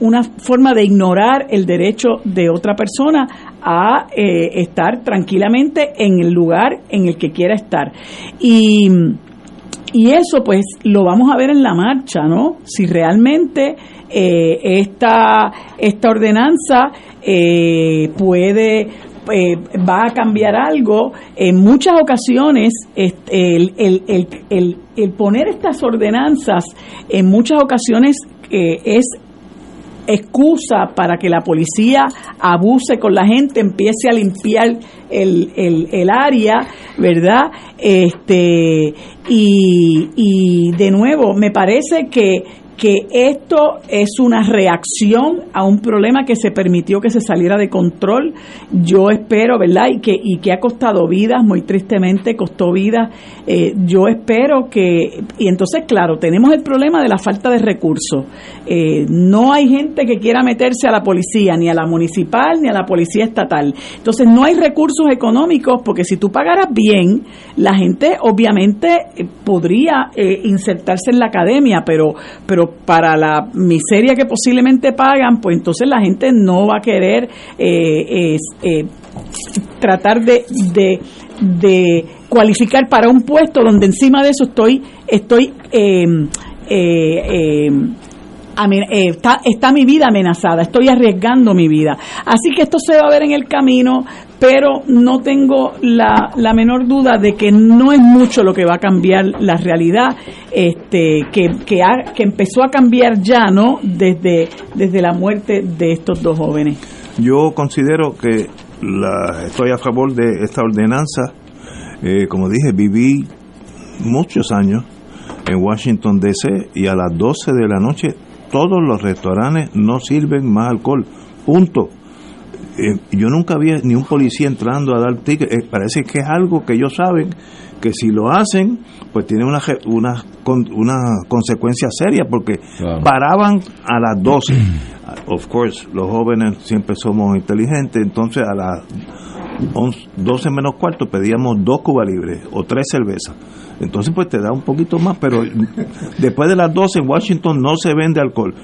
una forma de ignorar el derecho de otra persona a eh, estar tranquilamente en el lugar en el que quiera estar. Y, y eso pues lo vamos a ver en la marcha, ¿no? Si realmente eh, esta, esta ordenanza eh, puede eh, va a cambiar algo. En muchas ocasiones, el, el, el, el, poner estas ordenanzas, en muchas ocasiones es excusa para que la policía abuse con la gente, empiece a limpiar el, el, el área, ¿verdad? Este, y, y de nuevo, me parece que que esto es una reacción a un problema que se permitió que se saliera de control. Yo espero, ¿verdad? Y que, y que ha costado vidas, muy tristemente costó vidas. Eh, yo espero que, y entonces, claro, tenemos el problema de la falta de recursos. Eh, no hay gente que quiera meterse a la policía, ni a la municipal, ni a la policía estatal. Entonces, no hay recursos económicos porque si tú pagaras bien, la gente obviamente eh, podría insertarse en la academia, pero, pero pero para la miseria que posiblemente pagan, pues entonces la gente no va a querer eh, eh, tratar de, de, de, cualificar para un puesto donde encima de eso estoy, estoy eh, eh, eh, está, está mi vida amenazada, estoy arriesgando mi vida. Así que esto se va a ver en el camino, pero no tengo la, la menor duda de que no es mucho lo que va a cambiar la realidad, este, que, que, que empezó a cambiar ya, ¿no? Desde, desde la muerte de estos dos jóvenes. Yo considero que la, estoy a favor de esta ordenanza. Eh, como dije, viví muchos años en Washington DC y a las 12 de la noche todos los restaurantes no sirven más alcohol. Punto. Eh, yo nunca vi ni un policía entrando a dar ticket. Eh, parece que es algo que ellos saben que si lo hacen, pues tiene una, una, una consecuencia seria porque paraban a las 12. of course, los jóvenes siempre somos inteligentes, entonces a las 12 menos cuarto pedíamos dos cubas libres o tres cervezas. Entonces pues te da un poquito más, pero después de las 12 en Washington no se vende alcohol.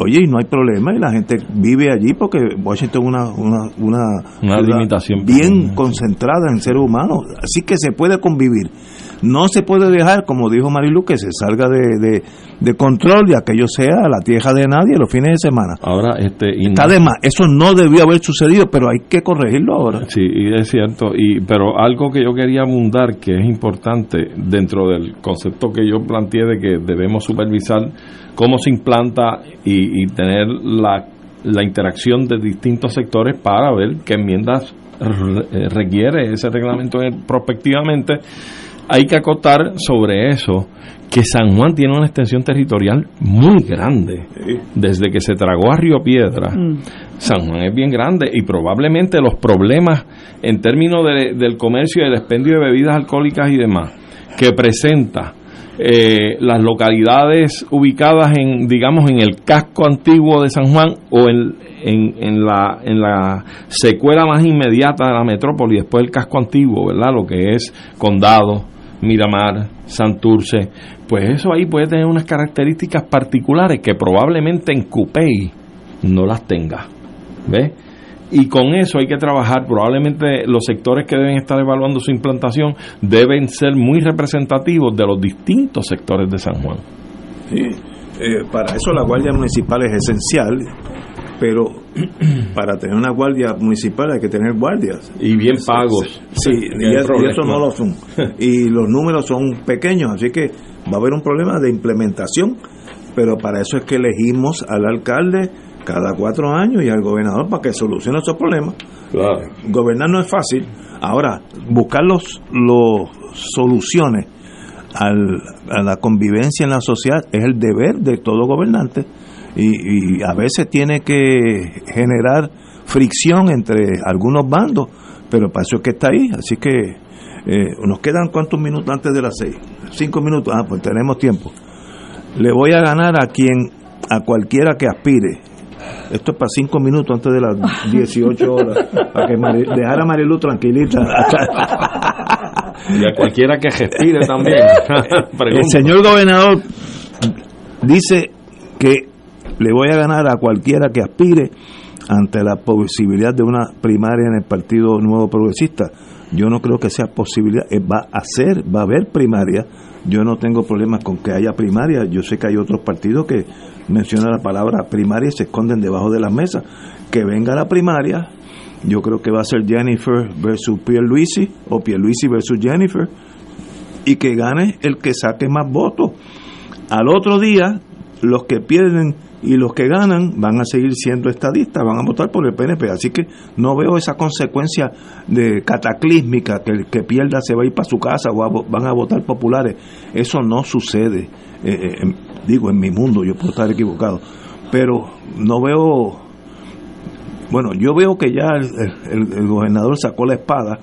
Oye, y no hay problema, y la gente vive allí porque Washington es una, una, una, una limitación bien concentrada en seres humanos, así que se puede convivir. No se puede dejar, como dijo Marilu, que se salga de, de, control y aquello sea la tierra de nadie los fines de semana. Ahora, este, Está de más, eso no debió haber sucedido, pero hay que corregirlo ahora. Sí, y es cierto, y pero algo que yo quería abundar, que es importante dentro del concepto que yo planteé de que debemos supervisar cómo se implanta y, y tener la, la interacción de distintos sectores para ver qué enmiendas requiere ese reglamento prospectivamente hay que acotar sobre eso que San Juan tiene una extensión territorial muy grande. Desde que se tragó a Río Piedra, mm. San Juan es bien grande y probablemente los problemas en términos del comercio y el expendio de bebidas alcohólicas y demás que presenta eh, las localidades ubicadas en, digamos, en el casco antiguo de San Juan o en, en, la, en la secuela más inmediata de la metrópoli, después del casco antiguo, ¿verdad? Lo que es condado, Miramar, Santurce, pues eso ahí puede tener unas características particulares que probablemente en Cupey no las tenga. ¿Ves? Y con eso hay que trabajar. Probablemente los sectores que deben estar evaluando su implantación deben ser muy representativos de los distintos sectores de San Juan. Sí, eh, para eso la Guardia Municipal es esencial pero para tener una guardia municipal hay que tener guardias. Y bien pagos. Sí, y, eso no lo son. Y los números son pequeños, así que va a haber un problema de implementación, pero para eso es que elegimos al alcalde cada cuatro años y al gobernador para que solucione esos problemas. Gobernar no es fácil. Ahora, buscar los, los soluciones al, a la convivencia en la sociedad es el deber de todo gobernante y, a veces tiene que generar fricción entre algunos bandos, pero para eso es que está ahí, así que eh, nos quedan cuántos minutos antes de las seis, cinco minutos, ah, pues tenemos tiempo. Le voy a ganar a quien, a cualquiera que aspire. Esto es para cinco minutos antes de las 18 horas, para que dejar a Marilu tranquilita. Y a cualquiera que respire también. El señor gobernador dice que le voy a ganar a cualquiera que aspire ante la posibilidad de una primaria en el Partido Nuevo Progresista. Yo no creo que sea posibilidad, eh, va a ser, va a haber primaria. Yo no tengo problemas con que haya primaria. Yo sé que hay otros partidos que mencionan la palabra primaria y se esconden debajo de las mesas. Que venga la primaria. Yo creo que va a ser Jennifer versus Pierluisi o Pierluisi versus Jennifer y que gane el que saque más votos. Al otro día, los que pierden y los que ganan van a seguir siendo estadistas, van a votar por el PNP. Así que no veo esa consecuencia de cataclísmica que el que pierda se va a ir para su casa o van a votar populares. Eso no sucede. Eh, eh, digo, en mi mundo, yo puedo estar equivocado. Pero no veo. Bueno, yo veo que ya el, gobernador sacó la espada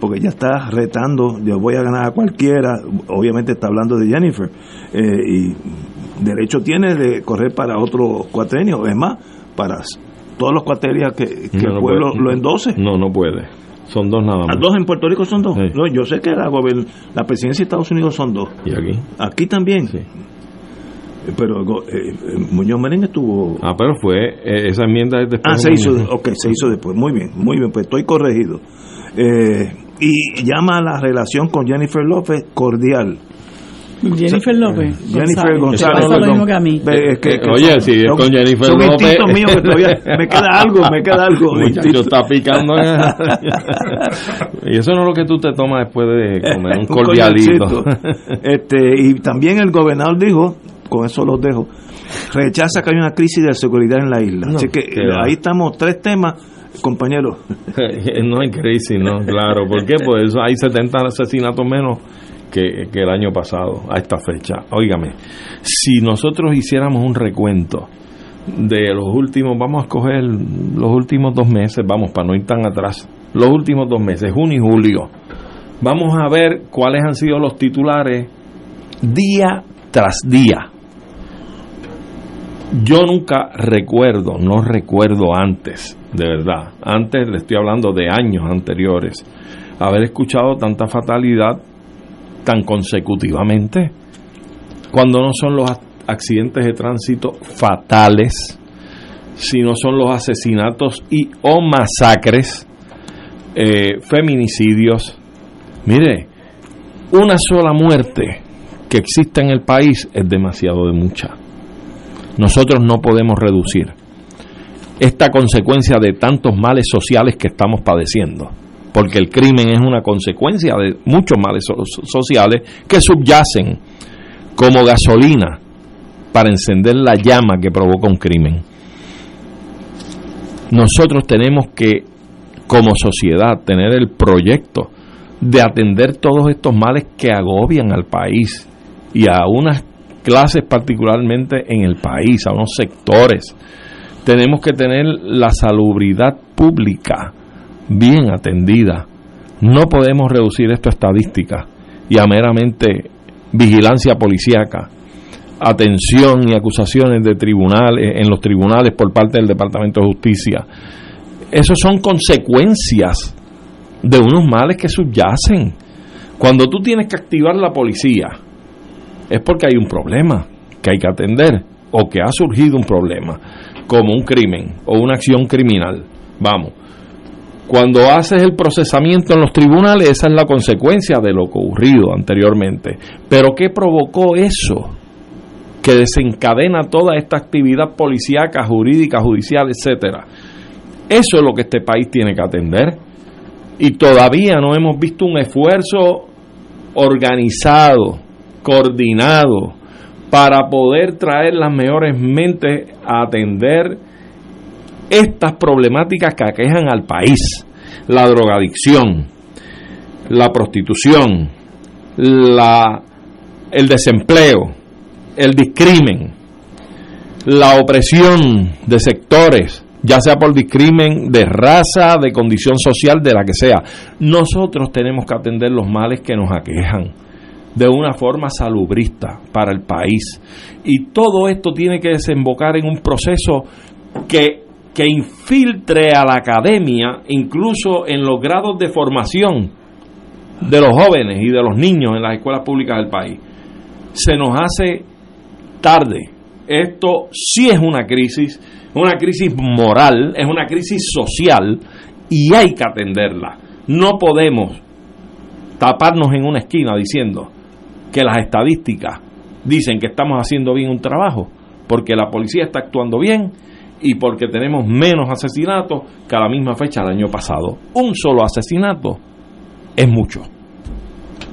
porque ya está retando, yo voy a ganar a cualquiera, obviamente está hablando de Jennifer, eh, y derecho tiene de correr para otro cuatrenio, es más, para todos los cuatrenios que, el pueblo lo endose. No, no puede. Son dos nada más. ¿Dos en Puerto Rico son dos? No, yo sé que la, la presidencia de Estados Unidos son dos. ¿Y aquí? Aquí también. Pero eh, Muñoz Menéndez estuvo... Ah, pero fue, eh, esa enmienda es después. Ah, se hizo, ok, se hizo después, muy bien, muy bien, pues estoy corregido. Eh, y llama a la relación con Jennifer López cordial. Jennifer López. Jennifer González. González. Te pasa lo perdón. mismo que a mí. Ve, es que- Eh, que oye, son- si es con Jennifer son López. instintos míos que todavía me queda algo, me queda algo. Muchacho está picando. y eso no es lo que tú te tomas después de comer un Un cordialito. este, y también el gobernador dijo, con eso los dejo, rechaza que hay una crisis de seguridad en la isla. No, Así que ahí estamos, tres temas, compañeros. no hay crisis, no, claro. ¿Por qué? Pues eso, hay 70 asesinatos menos que, que el año pasado, a esta fecha. Óigame, si nosotros hiciéramos un recuento de los últimos, vamos a escoger los últimos dos meses, vamos, para no ir tan atrás, los últimos dos meses, junio y julio, vamos a ver cuáles han sido los titulares día tras día. Yo nunca recuerdo, no recuerdo antes, de verdad, antes le estoy hablando de años anteriores, haber escuchado tanta fatalidad tan consecutivamente, cuando no son los ac- accidentes de tránsito fatales, sino son los asesinatos y o masacres, eh, feminicidios. Mire, una sola muerte que exista en el país es demasiado de mucha. Nosotros no podemos reducir esta consecuencia de tantos males sociales que estamos padeciendo, porque el crimen es una consecuencia de muchos males so- sociales que subyacen como gasolina para encender la llama que provoca un crimen. Nosotros tenemos que, como sociedad, tener el proyecto de atender todos estos males que agobian al país y a unas clases particularmente en el país, a unos sectores. Tenemos que tener la salubridad pública bien atendida. No podemos reducir esto a estadística y a meramente vigilancia policíaca, atención y acusaciones de tribunales en los tribunales por parte del Departamento de Justicia. Esos son consecuencias de unos males que subyacen. Cuando tú tienes que activar la policía, es porque hay un problema que hay que atender o que ha surgido un problema, como un crimen o una acción criminal. Vamos, cuando haces el procesamiento en los tribunales, esa es la consecuencia de lo ocurrido anteriormente. Pero ¿qué provocó eso? Que desencadena toda esta actividad policíaca, jurídica, judicial, etcétera. Eso es lo que este país tiene que atender. Y todavía no hemos visto un esfuerzo organizado, coordinado, para poder traer las mejores mentes a atender estas problemáticas que aquejan al país. La drogadicción, la prostitución, la, el desempleo, el discrimen, la opresión de sectores, ya sea por discrimen de raza, de condición social, de la que sea. Nosotros tenemos que atender los males que nos aquejan de una forma salubrista para el país. Y todo esto tiene que desembocar en un proceso que, que infiltre a la academia, incluso en los grados de formación de los jóvenes y de los niños en las escuelas públicas del país. Se nos hace tarde. Esto sí es una crisis, una crisis moral, es una crisis social y hay que atenderla. No podemos taparnos en una esquina diciendo que las estadísticas dicen que estamos haciendo bien un trabajo, porque la policía está actuando bien y porque tenemos menos asesinatos que a la misma fecha del año pasado. Un solo asesinato es mucho.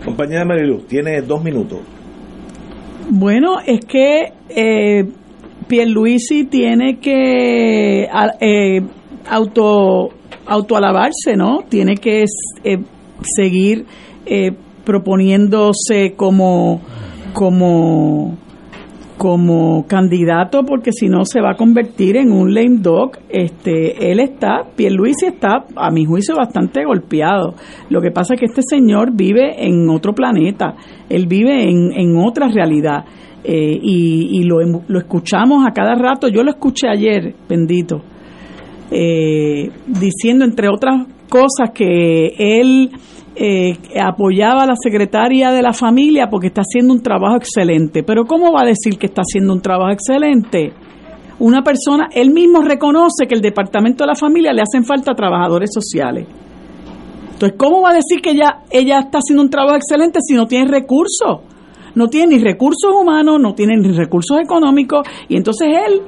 Compañera Marilu, tiene dos minutos. Bueno, es que eh, Pierluisi tiene que eh, auto autoalabarse, ¿no? Tiene que eh, seguir eh, proponiéndose como como como candidato porque si no se va a convertir en un lame dog. Este, él está, Pierluisi está, a mi juicio, bastante golpeado. Lo que pasa es que este señor vive en otro planeta, él vive en, en otra realidad. Eh, y y lo, hem- lo escuchamos a cada rato. Yo lo escuché ayer, bendito, eh, diciendo, entre otras cosas que él eh, apoyaba a la secretaria de la familia porque está haciendo un trabajo excelente. Pero ¿cómo va a decir que está haciendo un trabajo excelente? Una persona, él mismo reconoce que el Departamento de la Familia le hacen falta trabajadores sociales. Entonces, ¿cómo va a decir que ella, ella está haciendo un trabajo excelente si no tiene recursos? No tiene ni recursos humanos, no tiene ni recursos económicos, y entonces él,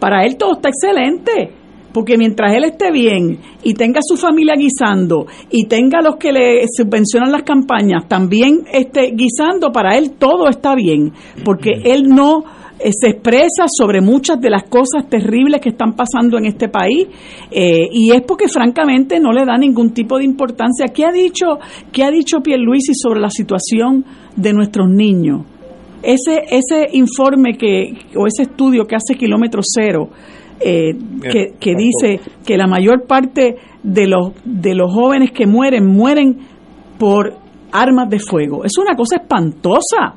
para él todo está excelente porque mientras él esté bien y tenga su familia guisando y tenga los que le subvencionan las campañas también esté guisando, para él todo está bien, porque él no eh, se expresa sobre muchas de las cosas terribles que están pasando en este país eh, y es porque francamente no le da ningún tipo de importancia. ¿Qué ha dicho, qué ha dicho Pierluisi sobre la situación de nuestros niños? Ese, ese informe que, o ese estudio que hace Kilómetro Cero, eh, que, que dice que la mayor parte de los, de los jóvenes que mueren, mueren por armas de fuego. Es una cosa espantosa.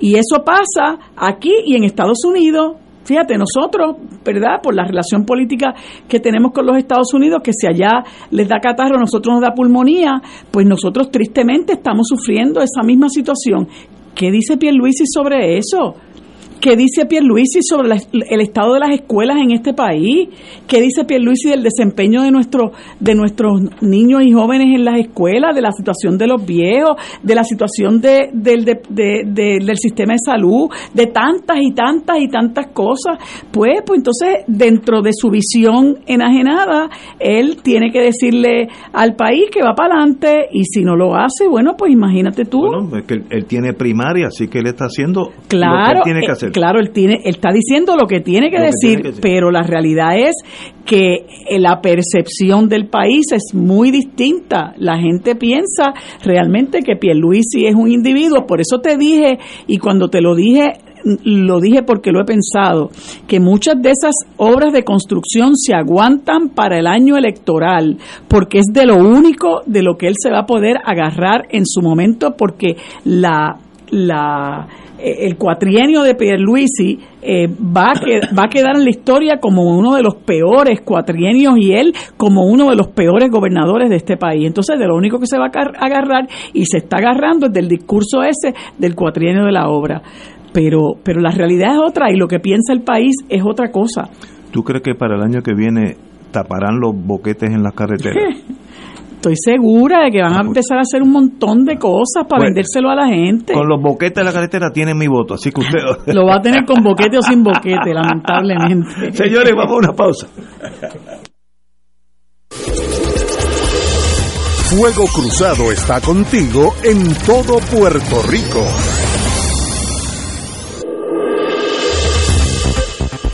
Y eso pasa aquí y en Estados Unidos. Fíjate, nosotros, ¿verdad? Por la relación política que tenemos con los Estados Unidos, que si allá les da catarro, a nosotros nos da pulmonía, pues nosotros tristemente estamos sufriendo esa misma situación. ¿Qué dice Pierluisi sobre eso? ¿Qué dice Pierluisi sobre el estado de las escuelas en este país? ¿Qué dice Pierluisi del desempeño de, nuestro, de nuestros niños y jóvenes en las escuelas, de la situación de los viejos, de la situación de, del, del sistema de salud, de tantas y tantas y tantas cosas? Pues, pues entonces, dentro de su visión enajenada, él tiene que decirle al país que va para adelante y si no lo hace, bueno, pues imagínate tú. Bueno, es que él, tiene primaria, así que él está haciendo claro, lo que tiene que eh, hacer. Claro, él, tiene, él está diciendo lo que tiene que, decir, pero la realidad es que eh, la percepción del país es muy distinta. La gente piensa realmente que Pierluisi es un individuo, por eso te dije, y cuando te lo dije, lo dije porque lo he pensado, que muchas de esas obras de construcción se aguantan para el año electoral, porque es de lo único de lo que él se va a poder agarrar en su momento, porque la, la el cuatrienio de Pierluisi eh, va, a va a quedar en la historia como uno de los peores cuatrienios y él como uno de los peores gobernadores de este país. Entonces, de lo único que se va a agarrar y se está agarrando es del discurso ese del cuatrienio de la obra. Pero, pero la realidad es otra y lo que piensa el país es otra cosa. ¿Tú crees que para el año que viene taparán los boquetes en las carreteras? Estoy segura de que van a empezar a hacer un montón de cosas para vendérselo a la gente. Con los boquetes de la carretera tiene mi voto, así que usted... Lo va a tener con boquete o sin boquete, lamentablemente. Señores, vamos a una pausa. Fuego Cruzado está contigo en todo Puerto Rico.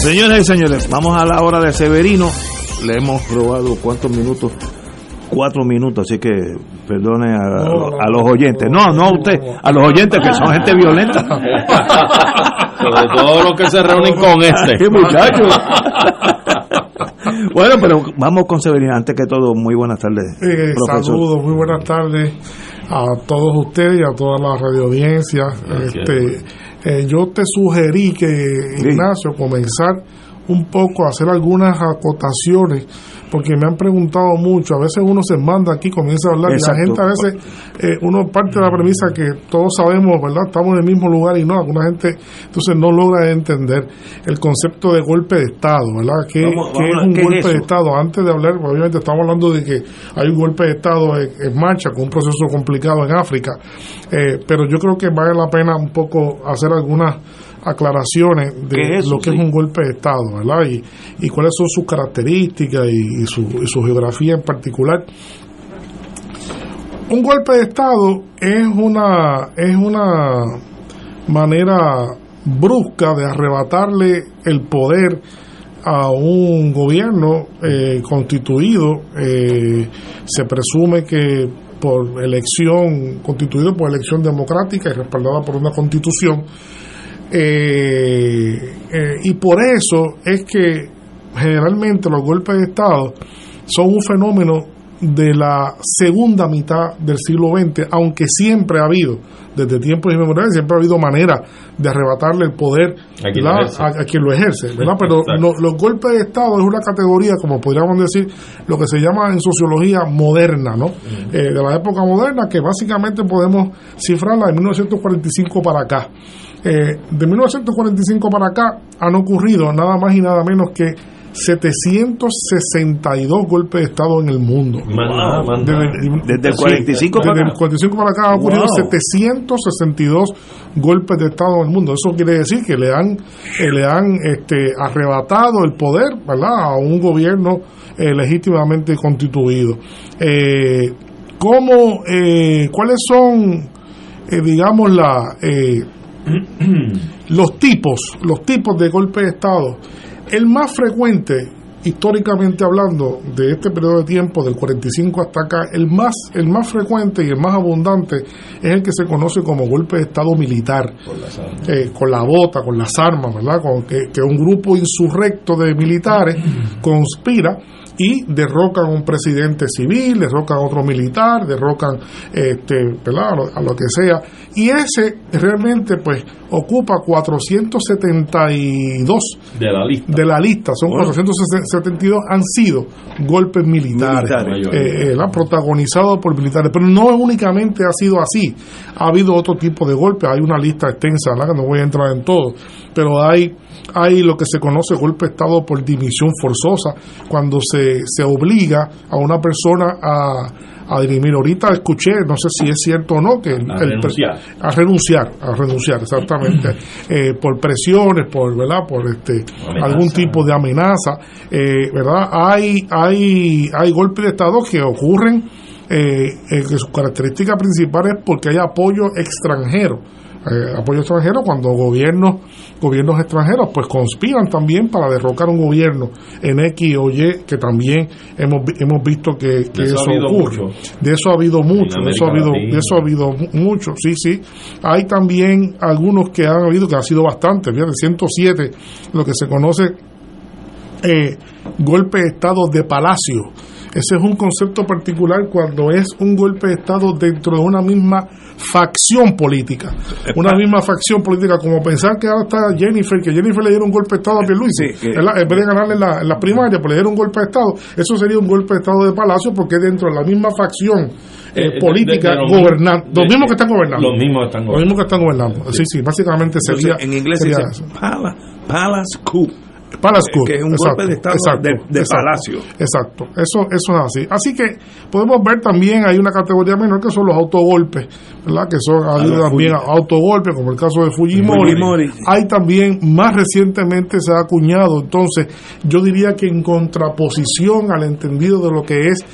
Señoras y señores, vamos a la hora de Severino. Le hemos robado cuántos minutos, cuatro minutos, así que perdone a, a los oyentes. No, no a usted, a los oyentes que son gente violenta. Sobre todo los que se reúnen con este. ¡Qué muchachos! bueno, pero vamos con Severino. Antes que todo, muy buenas tardes. Eh, saludos, muy buenas tardes a todos ustedes y a toda la radioaudiencia. Este, eh, yo te sugerí que, Ignacio, comenzar un poco hacer algunas acotaciones, porque me han preguntado mucho. A veces uno se manda aquí, comienza a hablar, y la gente a veces, eh, uno parte de la premisa que todos sabemos, ¿verdad? Estamos en el mismo lugar y no, alguna gente entonces no logra entender el concepto de golpe de Estado, ¿verdad? ¿Qué, Vamos- qué vamos a- es un ¿qué es golpe de Estado? Antes de hablar, obviamente estamos hablando de que hay un golpe de Estado en, en marcha, con un proceso complicado en África, eh, pero yo creo que vale la pena un poco hacer algunas aclaraciones de ¿Qué es eso? lo que Sí. es un golpe de Estado, ¿verdad? Y, y cuáles son sus características y, y su, y su geografía en particular. Un golpe de Estado es una, es una manera brusca de arrebatarle el poder a un gobierno eh, constituido. eh, se presume que por elección, constituido por elección democrática y respaldada por una constitución. Eh, eh, y por eso es que generalmente los golpes de Estado son un fenómeno de la segunda mitad del siglo XX, aunque siempre ha habido, desde tiempos inmemoriales, siempre ha habido manera de arrebatarle el poder A quien lo ejerce. a, a quien lo ejerce, ¿verdad? Pero no- los golpes de Estado es una categoría, como podríamos decir, lo que se llama en sociología moderna, ¿no? Eh, de la época moderna, que básicamente podemos cifrarla de 1945 para acá. Eh, de 1945 para acá han ocurrido nada más y nada menos que 762 golpes de Estado en el mundo. Más nada, más Desde, nada. Desde el sí, 45 para desde el 45 para acá han ocurrido Wow. 762 golpes de Estado en el mundo. Eso quiere decir que le han, eh, le han este, arrebatado el poder ¿verdad? a un gobierno eh, legítimamente constituido. Eh, ¿cómo, eh, ¿Cuáles son, eh, digamos, la, eh, los tipos, los tipos de golpe de Estado? El más frecuente, históricamente hablando, de este periodo de tiempo, del 45 hasta acá, el más, el más frecuente y el más abundante es el que se conoce como golpe de Estado militar, eh, con la bota, con las armas, ¿verdad? Con que, que un grupo insurrecto de militares conspira y derrocan a un presidente civil, derrocan a otro militar, derrocan este. A, lo, a lo que sea. Y ese realmente pues ocupa 472 De la lista. de la lista, son 472 han sido golpes militares, Militares. eh, eh, protagonizados por militares, pero no únicamente ha sido así, ha habido otro tipo de golpes, hay una lista extensa, ¿verdad? que no voy a entrar en todo, pero hay hay lo que se conoce golpe de Estado por dimisión forzosa, cuando se, se obliga a una persona a, a dirimir. Ahorita escuché, no sé si es cierto o no, que el- A el- renunciar. a renunciar, a renunciar, exactamente, eh, por presiones, por verdad, por este Amenaza. algún tipo de amenaza, eh, verdad. Hay hay hay golpes de estado que ocurren eh, que su característica principal es porque hay apoyo extranjero. Eh, apoyo extranjero cuando gobiernos gobiernos extranjeros pues conspiran también para derrocar un gobierno en X o Y que también hemos, hemos visto que, eso eso, ha habido ocurre mucho. de eso ha habido mucho de eso ha habido Latina. de eso ha habido mu- mucho sí sí hay también algunos que han habido que ha sido bastante fíjate 107 lo que se conoce eh, golpe de estado de palacio Ese es un concepto particular cuando es un golpe de Estado dentro de una misma facción política. Una misma facción política, como pensar que ahora está Jennifer, que Jennifer le diera un golpe de Estado a Pierluisi, ¿verdad? en vez de ganarle la, en la primaria, pues le diera un golpe de Estado. Eso sería un golpe de Estado de Palacio porque es dentro de la misma facción eh, Eh, política gobernando. mismos- Los mismos que están gobernando. Los mismos están Los mismos que están gobernando. Sí, sí, básicamente Entonces, sería. en inglés se sería dice eso. pala- palace coup. Palace Que es un exacto, golpe de Estado exacto, de, de exacto, palacio. Exacto, eso, eso es así. Así que podemos ver también, hay una categoría menor que son los autogolpes, ¿verdad? Que son, ha habido los también autogolpes, como el caso de Fujimori. Fujimori. Hay también, más recientemente se ha acuñado, entonces, yo diría que en contraposición al entendido de lo que es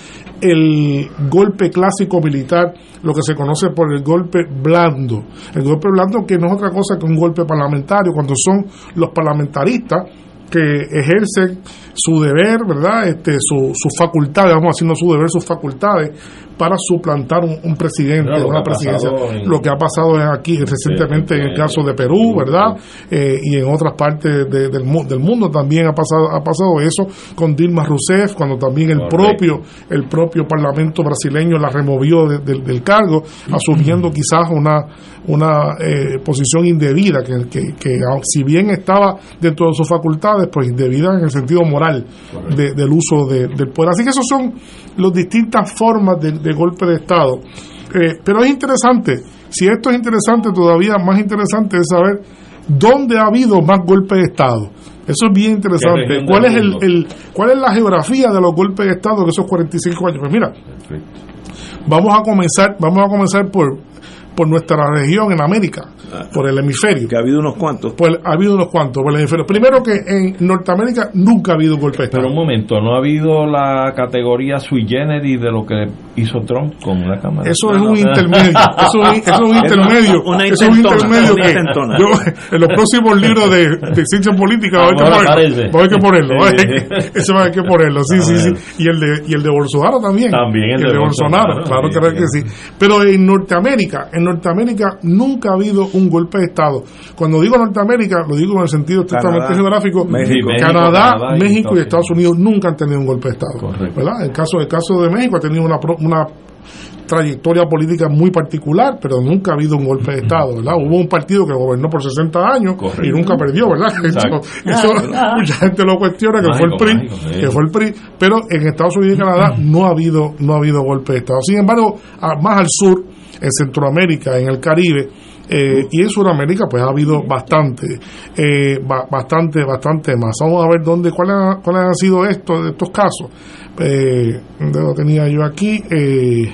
el golpe clásico militar, lo que se conoce por el golpe blando. El golpe blando que no es otra cosa que un golpe parlamentario, cuando son los parlamentaristas que ejercen su deber, ¿verdad? Este, su, sus facultades, vamos haciendo su deber, sus facultades para suplantar un, un presidente, Claro, una presidencia. en- Lo que ha pasado en aquí recientemente en el caso de Perú, ¿verdad? Eh, y en otras partes de- del, del mundo también ha pasado ha pasado eso con Dilma Rousseff cuando también el Correcto. propio el propio parlamento brasileño la removió de- del- del cargo asumiendo quizás una una eh, posición indebida que, que, que, si bien estaba dentro de sus facultades pues indebida en el sentido moral de- del uso de- del poder así que esos son las distintas formas de, de golpe de estado eh, pero es interesante, si esto es interesante, todavía más interesante es saber dónde ha habido más golpes de Estado. Eso es bien interesante. ¿Cuál es, el, el- ¿Cuál es la geografía de los golpes de Estado de esos 45 años? Pues mira, vamos a comenzar, vamos a comenzar por, por nuestra región en América, por el hemisferio. Que ha habido unos cuantos. Pues ha habido unos cuantos por el hemisferio. Primero que en Norteamérica nunca ha habido golpe de Estado. Pero un momento, ¿no ha habido la categoría sui generis de lo que hizo Trump con la Cámara? Eso es un intermedio. Eso es, eso es un intermedio. Una Eso es un intermedio una que yo, en los próximos libros de, de ciencia política va a haber que ponerlo. Va a haber que ponerlo. Eso va a haber que ponerlo. Sí, sí, sí. Y el de, y el de Bolsonaro también. También el de Bolsonaro. Bolsonaro, Claro que, sí. que sí. Pero en Norteamérica, en Norteamérica nunca ha habido un golpe de Estado. Cuando digo Norteamérica, lo digo en el sentido estrictamente Canadá, geográfico. México. Canadá, México y Estados Estados Unidos nunca han tenido un golpe de Estado. Correcto. ¿verdad? El caso, el caso de México ha tenido una, pro- una trayectoria política muy particular, pero nunca ha habido un golpe de Estado, ¿verdad? Hubo un partido que gobernó por 60 años Correcto. y nunca perdió, ¿verdad? Eso, Exacto. eso mucha gente lo cuestiona que Mágico, fue el PRI, mágico, que fue el PRI, pero en Estados Unidos y Canadá no ha habido no ha habido golpe de Estado. Sin embargo, a- más al sur, en Centroamérica, en el Caribe, eh, y en Sudamérica pues ha habido bastante eh, ba- bastante bastante más vamos a ver dónde cuáles han- cuáles han sido estos estos casos eh, ¿dónde lo tenía yo aquí eh,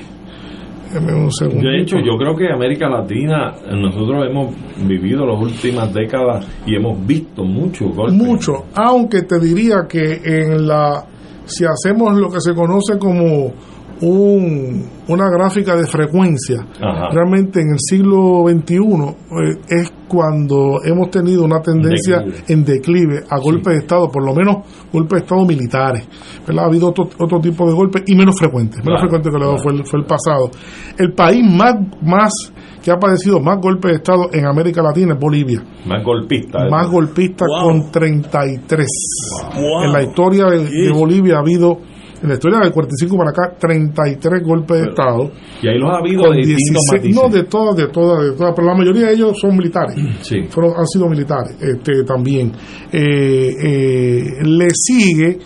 un segundo De hecho, yo creo que América Latina, nosotros hemos vivido las últimas décadas y hemos visto mucho golpes. mucho aunque te diría que en la si hacemos lo que se conoce como un, una gráfica de frecuencia Ajá. realmente en el siglo XXI eh, es cuando hemos tenido una tendencia Declive. en declive a golpes de Estado, por lo menos golpes de Estado militares. ¿verdad? Ha habido otro, otro tipo de golpes y menos frecuentes, menos Claro, frecuentes que lo claro. fue, el, fue el pasado. El país más, más que ha padecido más golpes de Estado en América Latina es Bolivia. Más golpista. ¿eh? Más golpista Wow. con 33. Wow. En la historia de. Bolivia ha habido, en la historia del 45 para acá, 33 golpes de Estado. Y ahí los ha habido de distintos 16 matices. no, de todas, de todas, de todas, pero la mayoría de ellos son militares. Sí. Fueron, han sido militares este, también. Eh, eh, le sigue,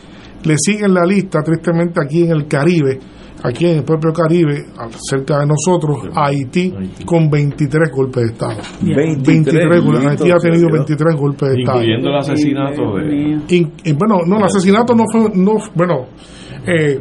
le sigue en la lista, tristemente aquí en el Caribe, aquí en el propio Caribe, cerca de nosotros, Haití, Haití. con 23 golpes de Estado. 23, 23 golpes. Haití ha tenido Dios. 23 golpes de Estado. Incluyendo el asesinato de... In- eh, bueno, no, el asesinato no fue, no, bueno, eh, eh,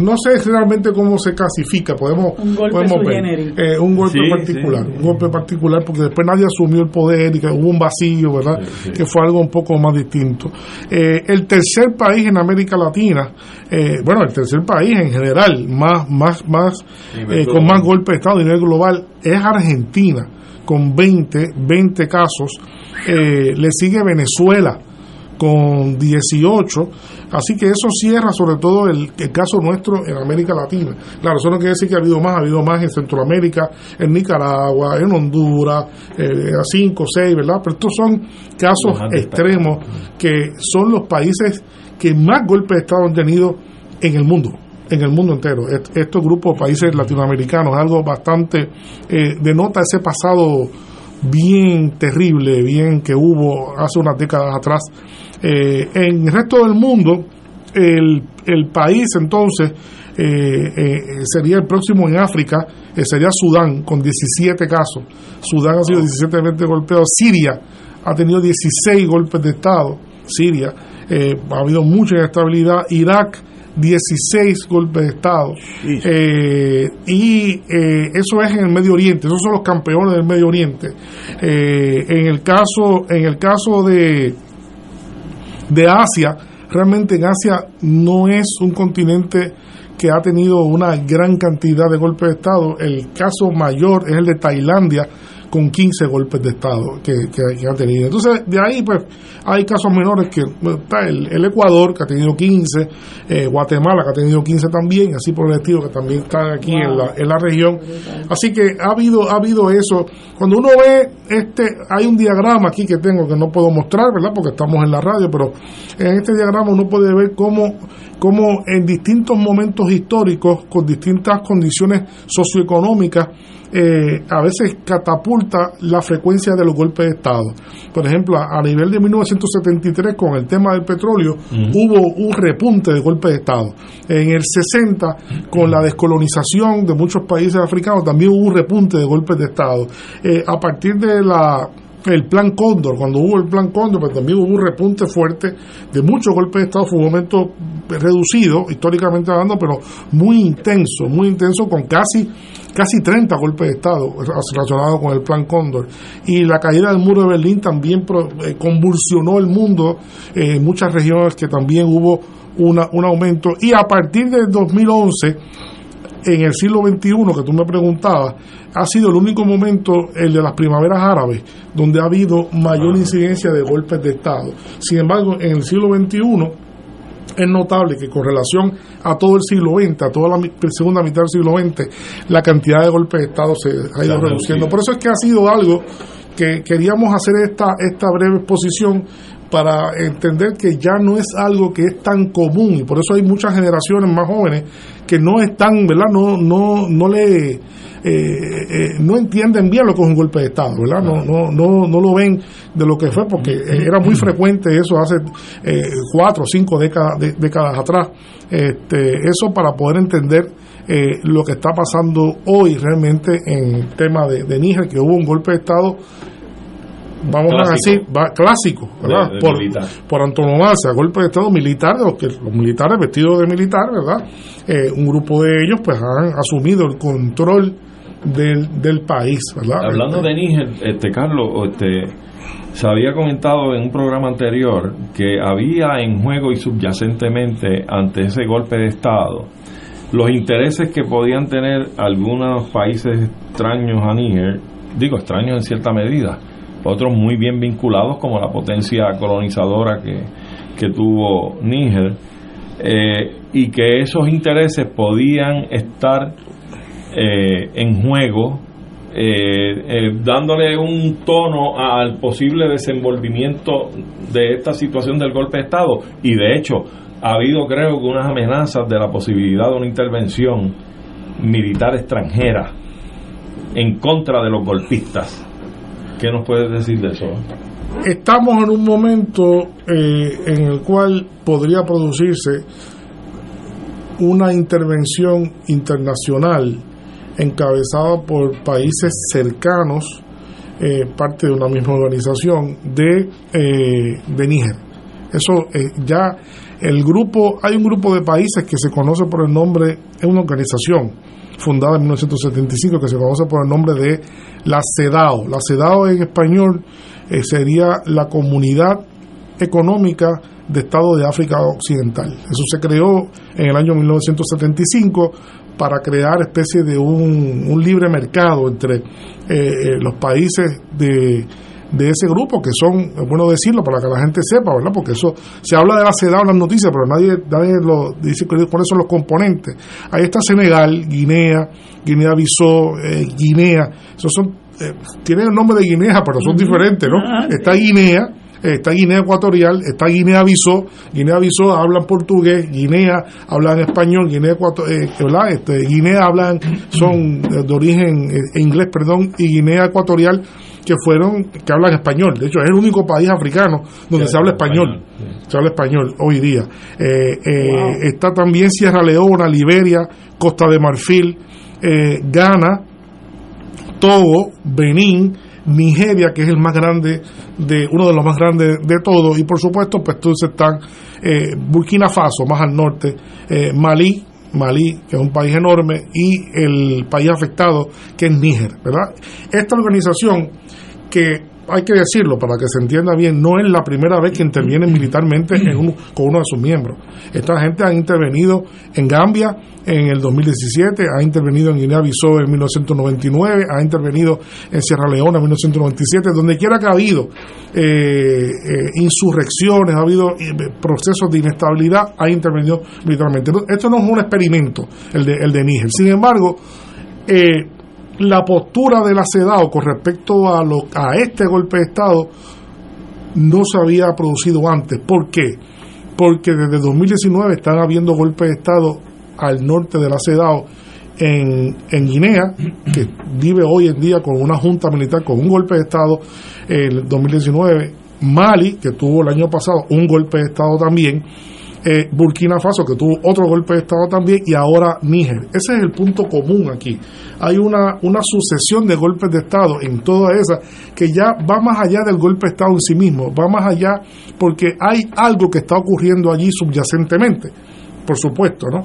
no sé realmente cómo se clasifica, podemos, Un golpe podemos ver. Eh, un golpe Sí, particular, sí. un golpe particular, porque después nadie asumió el poder y que hubo un vacío, ¿verdad? Sí, sí. Que fue algo un poco más distinto. Eh, el tercer país en América Latina, eh, bueno, el tercer país en general, más, más, más, eh, con más golpes de Estado a nivel global, es Argentina, con 20, 20 casos. Eh, le sigue Venezuela con 18, así que eso cierra sobre todo el, el caso nuestro en América Latina. Claro, eso no quiere decir que ha habido más, ha habido más en Centroamérica, en Nicaragua, en Honduras, eh, a 5, 6, ¿verdad? Pero estos son casos extremos que son los países que más golpes de Estado han tenido en el mundo. en el mundo entero. Estos grupos de países latinoamericanos, algo bastante, eh, denota ese pasado bien terrible, bien que hubo hace unas décadas atrás. Eh, en el resto del mundo, el, el país entonces eh, eh, sería el próximo en África, sería Sudán, con 17 casos. Sudán ha sido 17 golpeado. Siria ha tenido 16 golpes de Estado. Siria. ha habido mucha inestabilidad. Irak 16 golpes de Estado. Eh, y eh, eso es en el Medio Oriente, esos son los campeones del Medio Oriente. Eh, en el caso, en el caso de, de Asia, realmente en Asia no es un continente que ha tenido una gran cantidad de golpes de Estado. El caso mayor es el de Tailandia, con 15 golpes de Estado que, que, ha tenido. Entonces, de ahí, pues, hay casos menores que está el, Ecuador, que ha tenido 15, eh, Guatemala, que ha tenido 15 también, así por el estilo, que también están aquí en, la, en la región. Así que ha habido, ha habido eso. Cuando uno ve este, hay un diagrama aquí que tengo que no puedo mostrar, ¿verdad? Porque estamos en la radio, pero en este diagrama uno puede ver cómo, cómo en distintos momentos históricos, con distintas condiciones socioeconómicas, eh, a veces catapulta la frecuencia de los golpes de Estado. Por ejemplo, a, nivel de 1973, con el tema del petróleo, hubo un repunte de golpes de Estado. En el 60, con la descolonización de muchos países africanos, también hubo un repunte de golpes de Estado. Eh, a partir de la el plan Cóndor, cuando hubo el plan Cóndor, pues también hubo un repunte fuerte de muchos golpes de Estado, fue un momento reducido, históricamente hablando, pero muy intenso, muy intenso, con casi, casi 30 golpes de Estado relacionados con el plan Cóndor. Y la caída del muro de Berlín también eh, convulsionó el mundo en muchas regiones que también hubo una, un aumento. Y a partir del 2011, en el siglo XXI, que tú me preguntabas, ha sido el único momento, el de las primaveras árabes, donde ha habido mayor incidencia de golpes de Estado. Sin embargo, en el siglo XXI es notable que con relación a todo el siglo XX, a toda la segunda mitad del siglo XX, la cantidad de golpes de Estado se ha ido reduciendo. Por eso es que ha sido algo que queríamos hacer esta, esta breve exposición para entender que ya no es algo que es tan común y por eso hay muchas generaciones más jóvenes que no están, ¿verdad? No, no, no le eh, eh, no entienden bien lo que es un golpe de Estado, ¿verdad? No, no, no, no lo ven de lo que fue porque era muy frecuente eso hace eh, cuatro o cinco décadas, décadas atrás. Este, eso para poder entender lo que está pasando hoy realmente en el tema de, de Níger, que hubo un golpe de Estado vamos a decir, va, clásico, ¿verdad? por, por, antonomasia, golpe de Estado militar, de los, que, los militares vestidos de militar, ¿verdad? Eh, un grupo de ellos pues han asumido el control del, del país, ¿verdad? Hablando de Níger, este, Carlos, este, se había comentado en un programa anterior que había en juego y subyacentemente ante ese golpe de Estado los intereses que podían tener algunos países extraños a Níger, digo extraños en cierta medida, otros muy bien vinculados como la potencia colonizadora que, que tuvo Níger, eh, y que esos intereses podían estar eh, en juego, eh, dándole un tono al posible desenvolvimiento de esta situación del golpe de Estado. Y de hecho, ha habido creo que unas amenazas de la posibilidad de una intervención militar extranjera en contra de los golpistas ¿Qué nos puedes decir de eso? Estamos en un momento eh, en el cual podría producirse una intervención internacional encabezada por países cercanos, eh, parte de una misma organización, de, eh, de Níger. Eso ya el grupo, hay un grupo de países que se conoce por el nombre, es una organización fundada en 1975 que se conoce por el nombre de la CEDAO. La CEDAO en español eh, sería la Comunidad Económica de Estado de África Occidental. Eso se creó en el año 1975 para crear especie de un, libre mercado entre eh, eh, los países de de ese grupo, que son, es bueno decirlo para que la gente sepa, ¿verdad? Porque eso se habla de la CEDAW en las noticias, pero nadie, nadie lo dice cuáles son los componentes. Ahí está Senegal, Guinea, Guinea-Bissau, eh, Guinea, esos son, eh, tienen el nombre de Guinea, pero son diferentes, ¿no? Está Guinea, eh, está Guinea Ecuatorial, está Guinea-Bissau, Guinea-Bissau hablan portugués, Guinea hablan español, Guinea Ecuatorial, ¿verdad? Este, Guinea hablan, son de origen eh, inglés, perdón, y Guinea Ecuatorial que fueron, que hablan español. De hecho, es el único país africano donde se habla español. Se habla español hoy día. Eh, eh, está también Sierra Leona, Liberia, Costa de Marfil, eh, Ghana, Togo, Benín, Nigeria, que es el más grande, de uno de los más grandes de todos, y por supuesto, pues entonces están Burkina Faso, más al norte, Malí, Malí, que es un país enorme, y el país afectado, que es Níger, ¿verdad? Esta organización que hay que decirlo para que se entienda bien, no es la primera vez que intervienen militarmente con uno de sus miembros. Esta gente ha intervenido en Gambia en el 2017, ha intervenido en Guinea-Bissau en 1999, ha intervenido en Sierra Leona en 1997, donde quiera que ha habido eh, eh, insurrecciones, ha habido eh, procesos de inestabilidad, ha intervenido militarmente. Esto no es un experimento, el de, el de Níger. Sin embargo, eh, la postura de la CEDAW con respecto a, lo, a este golpe de Estado no se había producido antes. ¿Por qué? Porque desde 2019 están habiendo golpes de Estado al norte de la CEDAW en, en Guinea, que vive hoy en día con una junta militar con un golpe de Estado en 2019, Mali, que tuvo el año pasado un golpe de Estado también, eh, Burkina Faso, que tuvo otro golpe de Estado también, y ahora Níger. Ese es el punto común aquí. Hay una, una sucesión de golpes de Estado en toda esa que ya va más allá del golpe de Estado en sí mismo, va más allá porque hay algo que está ocurriendo allí subyacentemente, por supuesto, ¿no?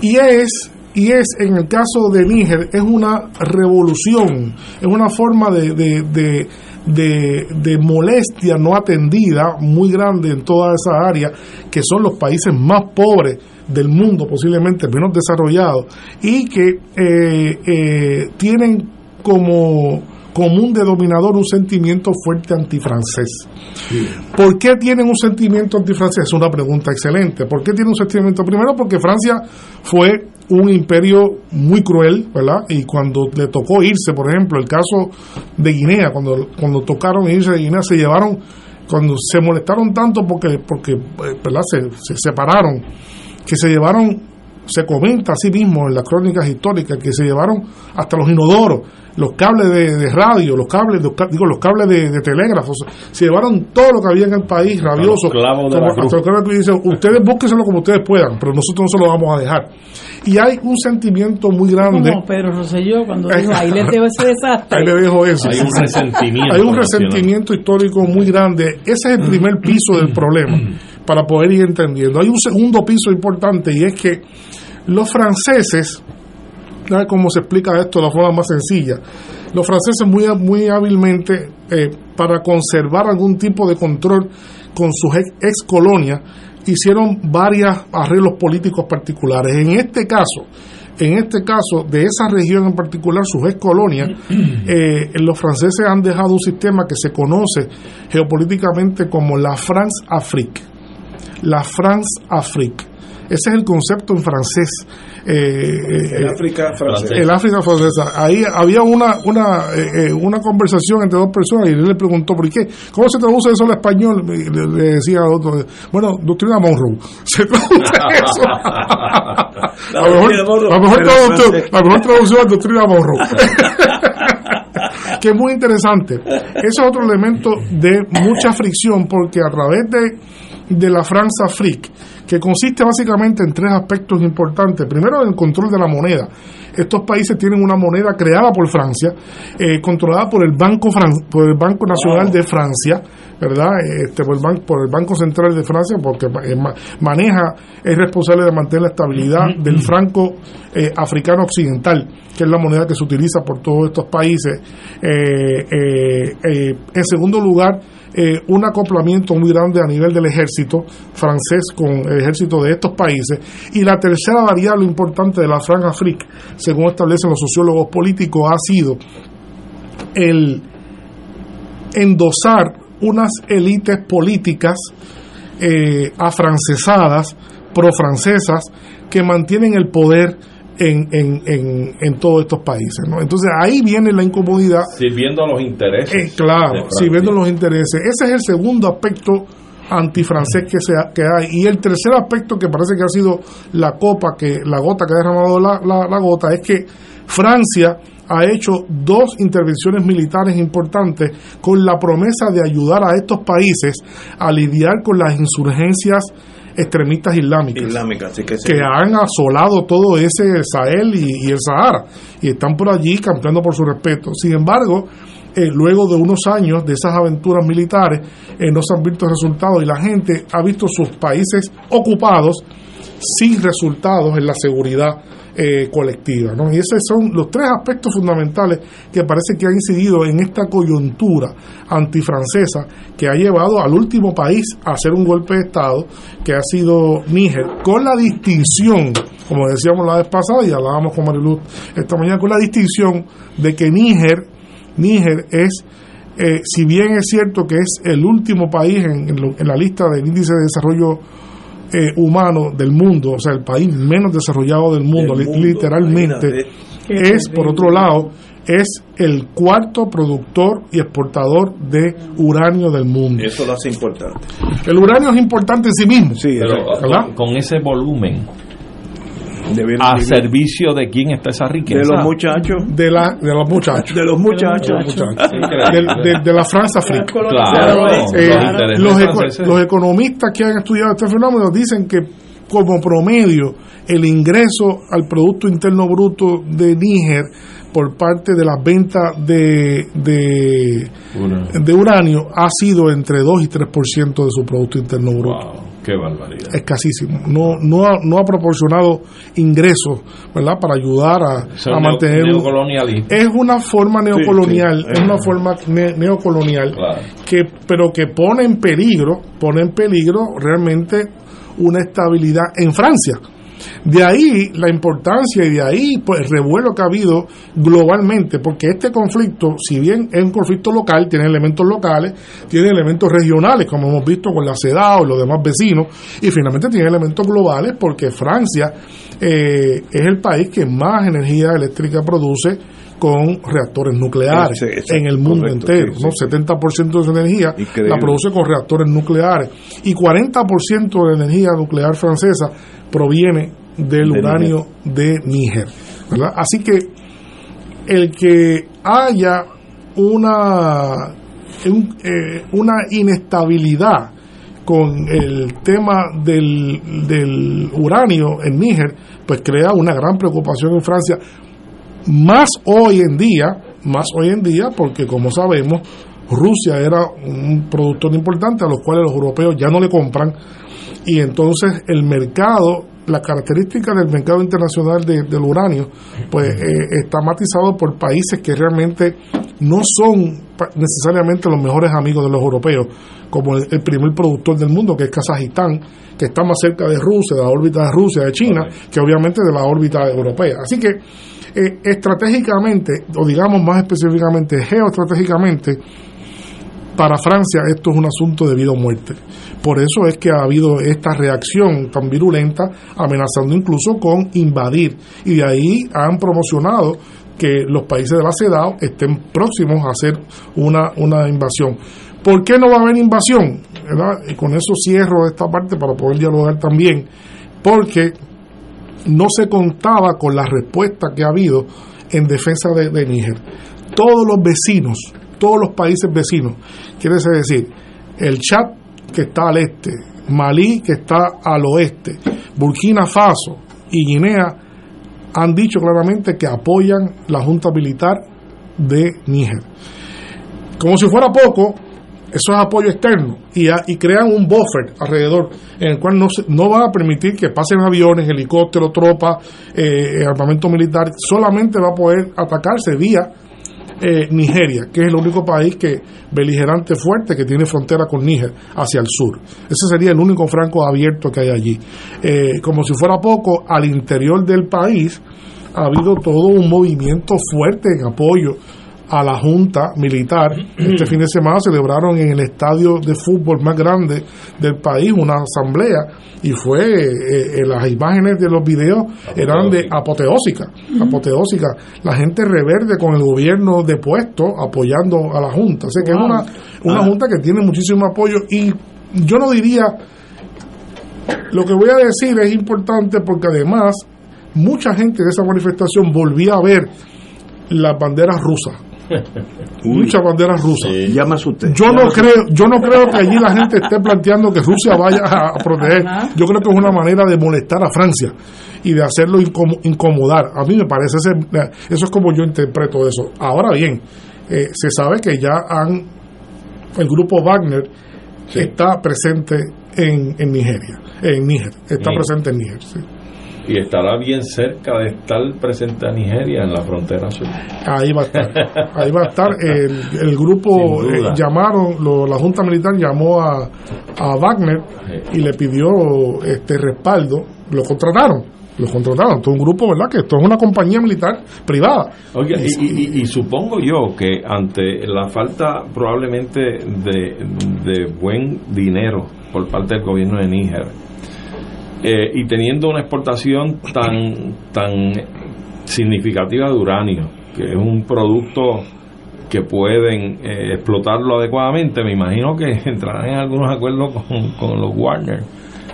Y es y es en el caso de Níger es una revolución, es una forma de, de, molestia no atendida muy grande en toda esa área, que son los países más pobres del mundo, posiblemente menos desarrollados, y que eh, eh, tienen como común denominador un sentimiento fuerte antifrancés. ¿Por qué tienen un sentimiento antifrancés? Es una pregunta excelente. ¿Por qué tienen un sentimiento? Primero porque Francia fue un imperio muy cruel, ¿verdad? Y cuando le tocó irse, por ejemplo, el caso de Guinea, cuando, cuando tocaron irse de Guinea, se llevaron, cuando se molestaron tanto porque, porque eh, ¿verdad? Se, se separaron, que se llevaron, se comenta a sí mismo en las crónicas históricas, que se llevaron hasta los inodoros los cables de, radio, los cables, digo, los cables de, telégrafos, se llevaron todo lo que había en el país rabioso. ustedes búsquenselo como ustedes puedan, pero nosotros no se lo vamos a dejar. Y hay un sentimiento muy grande. Como Pedro Rosselló cuando dijo, ahí les dejo ese desastre. Ahí le dejo eso. Hay un resentimiento. Hay un resentimiento histórico muy grande. Ese es el primer piso del problema, para poder ir entendiendo. Hay un segundo piso importante y es que los franceses cómo se explica esto de la forma más sencilla. Los franceses muy, muy hábilmente, eh, para conservar algún tipo de control con sus ex, colonias, hicieron varios arreglos políticos particulares. En este caso, en este caso, de esa región en particular, sus ex colonias, eh, los franceses han dejado un sistema que se conoce geopolíticamente como la France-Afrique. La France-Afrique. Ese es el concepto en francés. Eh, eh, el África francesa. El África francesa. Ahí había una una eh, una conversación entre dos personas y él le preguntó, ¿por qué? ¿Cómo se traduce eso al español? Le, decía a otro, bueno, doctrina Monroe. Se traduce eso. a lo mejor, a mejor, a mejor traducción a doctrina Monroe. que es muy interesante. Ese es otro elemento de mucha fricción porque a través de, de la France Afrique que consiste básicamente en tres aspectos importantes. Primero, el control de la moneda. Estos países tienen una moneda creada por Francia, eh, controlada por el Banco por el Banco Nacional de Francia, ¿verdad? Este, por, el banco, por el Banco Central de Francia, porque eh, maneja, es responsable de mantener la estabilidad del franco eh, africano occidental, que es la moneda que se utiliza por todos estos países. en segundo lugar, eh, un acoplamiento muy grande a nivel del ejército francés con el ejército de estos países. Y la tercera variable importante de la France-Afrique, según establecen los sociólogos políticos, ha sido el endosar unas élites políticas eh, afrancesadas, profrancesas, que mantienen el poder en, en, en, en todos estos países. ¿no? Entonces ahí viene la incomodidad. Sirviendo a los intereses. Eh, claro, sirviendo los intereses. Ese es el segundo aspecto antifrancés que, se que hay. Y el tercer aspecto que parece que ha sido la copa, que la gota que ha derramado la, la- la gota, es que Francia ha hecho dos intervenciones militares importantes con la promesa de ayudar a estos países a lidiar con las insurgencias extremistas islámicas Islámica, que sí. que han asolado todo ese Sahel y, y el Sahara y están por allí campeando por su respeto. Sin embargo, eh, luego de unos años de esas aventuras militares, eh, no se han visto resultados y la gente ha visto sus países ocupados sin resultados en la seguridad eh, colectiva. ¿no? Y esos son los tres aspectos fundamentales que parece que han incidido en esta coyuntura antifrancesa que ha llevado al último país a hacer un golpe de Estado, que ha sido Níger, con la distinción, como decíamos la vez pasada y hablábamos con Mariluz esta mañana, con la distinción de que Níger, Níger es eh, si bien es cierto que es el último país en, en lo- en la lista del índice de desarrollo eh, humano del mundo, o sea, el país menos desarrollado del mundo, Del li- mundo, literalmente, imagínate. es, por otro lado, es el cuarto productor y exportador de uranio del mundo. Eso lo hace importante. El uranio es importante en sí mismo. Pero ¿verdad? con, con ese volumen, ¿a vivir servicio de quién está esa riqueza? de los muchachos. De, la, de los muchachos. De los muchachos. De los muchachos. De, de- de la Francia Africa. Claro, Eh, los intereses los, eco- franceses. los economistas que han estudiado este fenómeno dicen que como promedio el ingreso al Producto Interno Bruto de Níger por parte de las ventas de, de, de uranio ha sido entre 2 y 3% de su Producto Interno Bruto. Wow, qué barbaridad. Escasísimo. No, no, ha, no ha proporcionado ingresos ¿verdad? para ayudar a, Eso es a mantener es una forma neocolonial, sí. es una forma ne- neocolonial Claro. que pero que pone en peligro, pone en peligro realmente una estabilidad en Francia. De ahí la importancia y de ahí pues el revuelo que ha habido globalmente, porque este conflicto, si bien es un conflicto local, tiene elementos locales, tiene elementos regionales, como hemos visto con la CEDAW y los demás vecinos, y finalmente tiene elementos globales porque Francia eh, es el país que más energía eléctrica produce con reactores nucleares Sí, sí, en el mundo correcto, entero. sí, ¿no? sí. 70% de su energía Increíble. la produce con reactores nucleares y 40% de la energía nuclear francesa proviene del De uranio de Níger. ¿verdad? Así que el que haya una, un- eh, una inestabilidad con el tema del, del uranio en Níger, pues crea una gran preocupación en Francia, más hoy en día, más hoy en día, porque como sabemos, Rusia era un productor importante a los cuales los europeos ya no le compran y entonces el mercado, la característica del mercado internacional de- del uranio, pues eh, está matizado por países que realmente no son necesariamente los mejores amigos de los europeos, como el, el primer productor del mundo, que es Kazajistán, que está más cerca de Rusia, de la órbita de Rusia, de China, que obviamente de la órbita europea. Así que eh, estratégicamente, o digamos más específicamente, geoestratégicamente, para Francia esto es un asunto de vida o muerte. Por eso es que ha habido esta reacción tan virulenta, amenazando incluso con invadir. Y de ahí han promocionado que los países de la CEDAW estén próximos a hacer una, una invasión. ¿Por qué no va a haber invasión? ¿Verdad? Y con eso cierro esta parte para poder dialogar también. Porque no se contaba con la respuesta que ha habido en defensa de, Níger. Todos los vecinos, todos los países vecinos, quiere decir, el Chad que está al este, Malí que está al oeste, Burkina Faso y Guinea han dicho claramente que apoyan la Junta Militar de Níger. Como si fuera poco, eso es apoyo externo y, y crean un buffer alrededor en el cual no, se- no van a permitir que pasen aviones, helicópteros, tropas, eh, armamento militar, solamente va a poder atacarse vía eh, Nigeria, que es el único país que beligerante fuerte que tiene frontera con Níger hacia el sur. Ese sería el único franco abierto que hay allí. Eh, como si fuera poco, al interior del país ha habido todo un movimiento fuerte en apoyo a la Junta Militar. Este fin de semana celebraron en el estadio de fútbol más grande del país una asamblea y fue, eh, eh, las imágenes de los videos eran de apoteósica, apoteósica. La gente reverde con el gobierno depuesto apoyando a la Junta. Así que es una, una Ah. Junta que tiene muchísimo apoyo y yo no diría, lo que voy a decir es importante porque además mucha gente de esa manifestación volvía a ver las banderas rusas. Muchas banderas rusas. Llama usted. Yo no creo, yo no creo que allí la gente esté planteando que Rusia vaya a a proteger. Yo creo que es una manera de molestar a Francia y de hacerlo incom- incomodar. A mí me parece ese- eso es como yo interpreto eso. Ahora bien, eh, se sabe que ya han el grupo Wagner está presente en, en Nigeria, en Níger, está presente en Níger. sí. Y estará bien cerca de estar presente a Nigeria en la frontera sur. Ahí va a estar. Ahí va a estar. El, el grupo eh, llamaron, lo- la Junta Militar llamó a, a Wagner y le pidió este respaldo. Lo contrataron. Lo contrataron. Esto es un grupo, ¿verdad? Que esto es una compañía militar privada. Oiga, y, y- y- y supongo yo que ante la falta probablemente de, de buen dinero por parte del gobierno de Níger, eh, y teniendo una exportación tan, tan significativa de uranio, que es un producto que pueden eh, explotarlo adecuadamente, me imagino que entrarán en algunos acuerdos con, con los Warner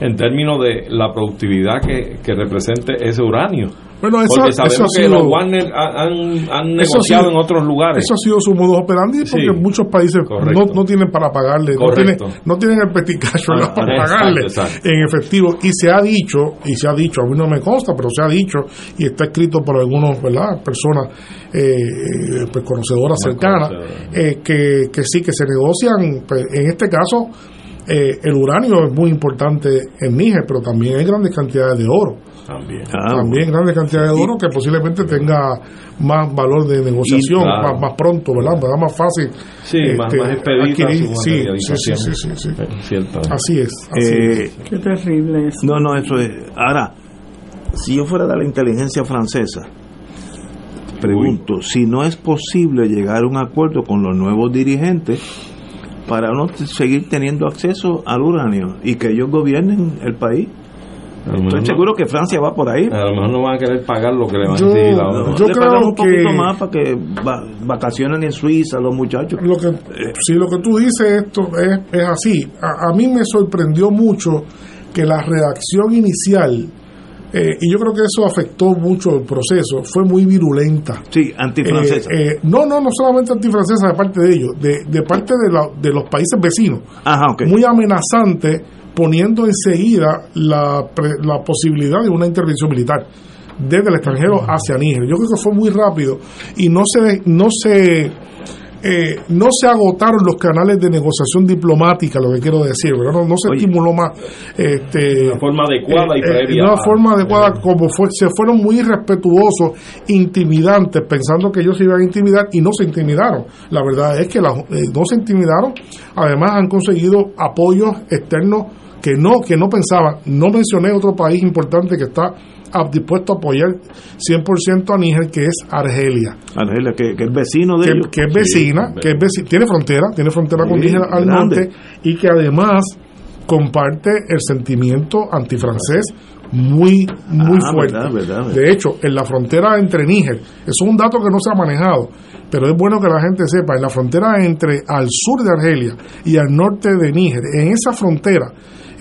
en términos de la productividad que, que represente ese uranio. Bueno, eso- Porque eso ha sabemos que sido- los Warner ha- han, negociado sido- en otros lugares. Eso ha sido su modus operandi porque Sí. muchos países no, no tienen para pagarle, no tienen, Correcto. no tienen el peticacho ¿verdad? Ah, para exacto, pagarle exacto. en efectivo. Y se ha dicho, y se ha dicho, a mí no me consta, pero se ha dicho, y está escrito por ¿verdad? Personas eh, eh, pues, conocedoras cercanas, eh, que, que sí, que se negocian, pues, en este caso, eh, el uranio es muy importante en Níger, pero también hay grandes cantidades de oro. También. Ah, también grandes cantidades de oro que posiblemente tenga más valor de negociación, Y, claro. más, más pronto, ¿verdad? ¿verdad? Más fácil. Sí, más, este, más adquirir. Sí, sí, sí, sí, sí, sí. Eh, Cierto. Así es. Así Eh, es. Qué terrible eso. No, no, eso es. Ahora, si yo fuera de la inteligencia francesa, pregunto, si no es posible llegar a un acuerdo con los nuevos dirigentes para no seguir teniendo acceso al uranio y que ellos gobiernen el país. Estoy no- seguro que Francia va por ahí. A lo mejor no van a querer pagar lo que le van Yo- a exigir ahora. yo Le creo un que- poquito más para que va- vacacionen en Suiza los muchachos. Lo que, si lo que tú dices esto es, es así, a, a mí me sorprendió mucho que la redacción inicial, eh, y yo creo que eso afectó mucho el proceso, fue muy virulenta. Sí, antifrancesa. Eh, eh, no, no, no solamente antifrancesa de parte de ellos, de, de parte de, la- de los países vecinos. Ajá, ok. Muy amenazante, poniendo enseguida la, la posibilidad de una intervención militar desde el extranjero hacia Níger. Yo creo que fue muy rápido y no se, no se, eh, no se agotaron los canales de negociación diplomática, lo que quiero decir, ¿verdad? No, no se estimuló más. Este, De una forma adecuada y eh, eh, previa. de una forma adecuada, como fue, se fueron muy irrespetuosos, intimidantes, pensando que ellos se iban a intimidar y no se intimidaron. La verdad es que la- eh, no se intimidaron, además han conseguido apoyos externos que no, que no pensaban. No mencioné otro país importante que está dispuesto a apoyar 100% a Níger, que es Argelia Argelia, que, que es vecino de que, ellos. que es vecina, que es veci- tiene frontera, tiene frontera con Níger al norte y que además comparte el sentimiento antifrancés muy muy Ah, fuerte. verdad, verdad, verdad. De hecho, en la frontera entre Níger, eso es un dato que no se ha manejado, pero es bueno que la gente sepa, en la frontera entre al sur de Argelia y al norte de Níger, en esa frontera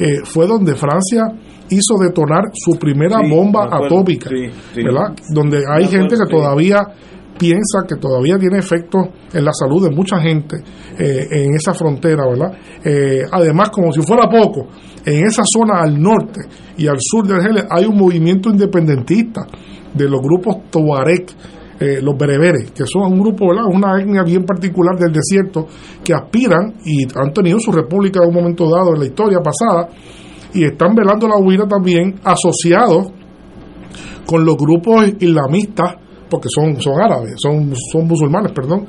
eh, fue donde Francia hizo detonar su primera Sí, bomba atómica, Sí. ¿verdad? Donde hay gente que todavía piensa que todavía tiene efectos en la salud de mucha gente eh, en esa frontera, ¿verdad? Eh, además, como si fuera poco, en esa zona al norte y al sur de Argelia hay un movimiento independentista de los grupos Tuareg, eh, los bereberes, que son un grupo, ¿verdad? Una etnia bien particular del desierto que aspiran y han tenido su república en un momento dado en la historia pasada y están velando la huida también asociados con los grupos islamistas, porque son, son árabes, son, son musulmanes, perdón,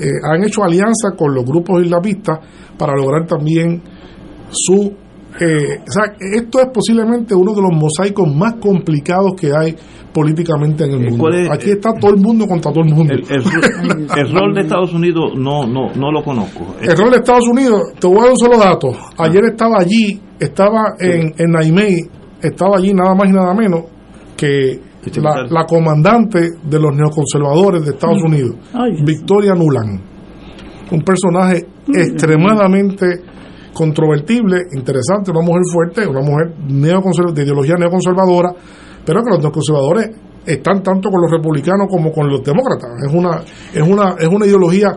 eh, han hecho alianza con los grupos islamistas para lograr también su eh, o sea, esto es posiblemente uno de los mosaicos más complicados que hay políticamente en el mundo. ¿Cuál es- Aquí está todo el mundo contra todo el mundo. El, el- el rol de Estados Unidos no, no, no lo conozco. El rol de Estados Unidos, te voy a dar un solo dato. Ayer estaba allí, estaba en, en Naimei, estaba allí nada más y nada menos que la, la comandante de los neoconservadores de Estados Unidos, Victoria Nuland. Un personaje extremadamente controvertible, interesante, una mujer fuerte, una mujer de ideología neoconservadora, pero que los neoconservadores están tanto con los republicanos como con los demócratas. Es una, es una, es una ideología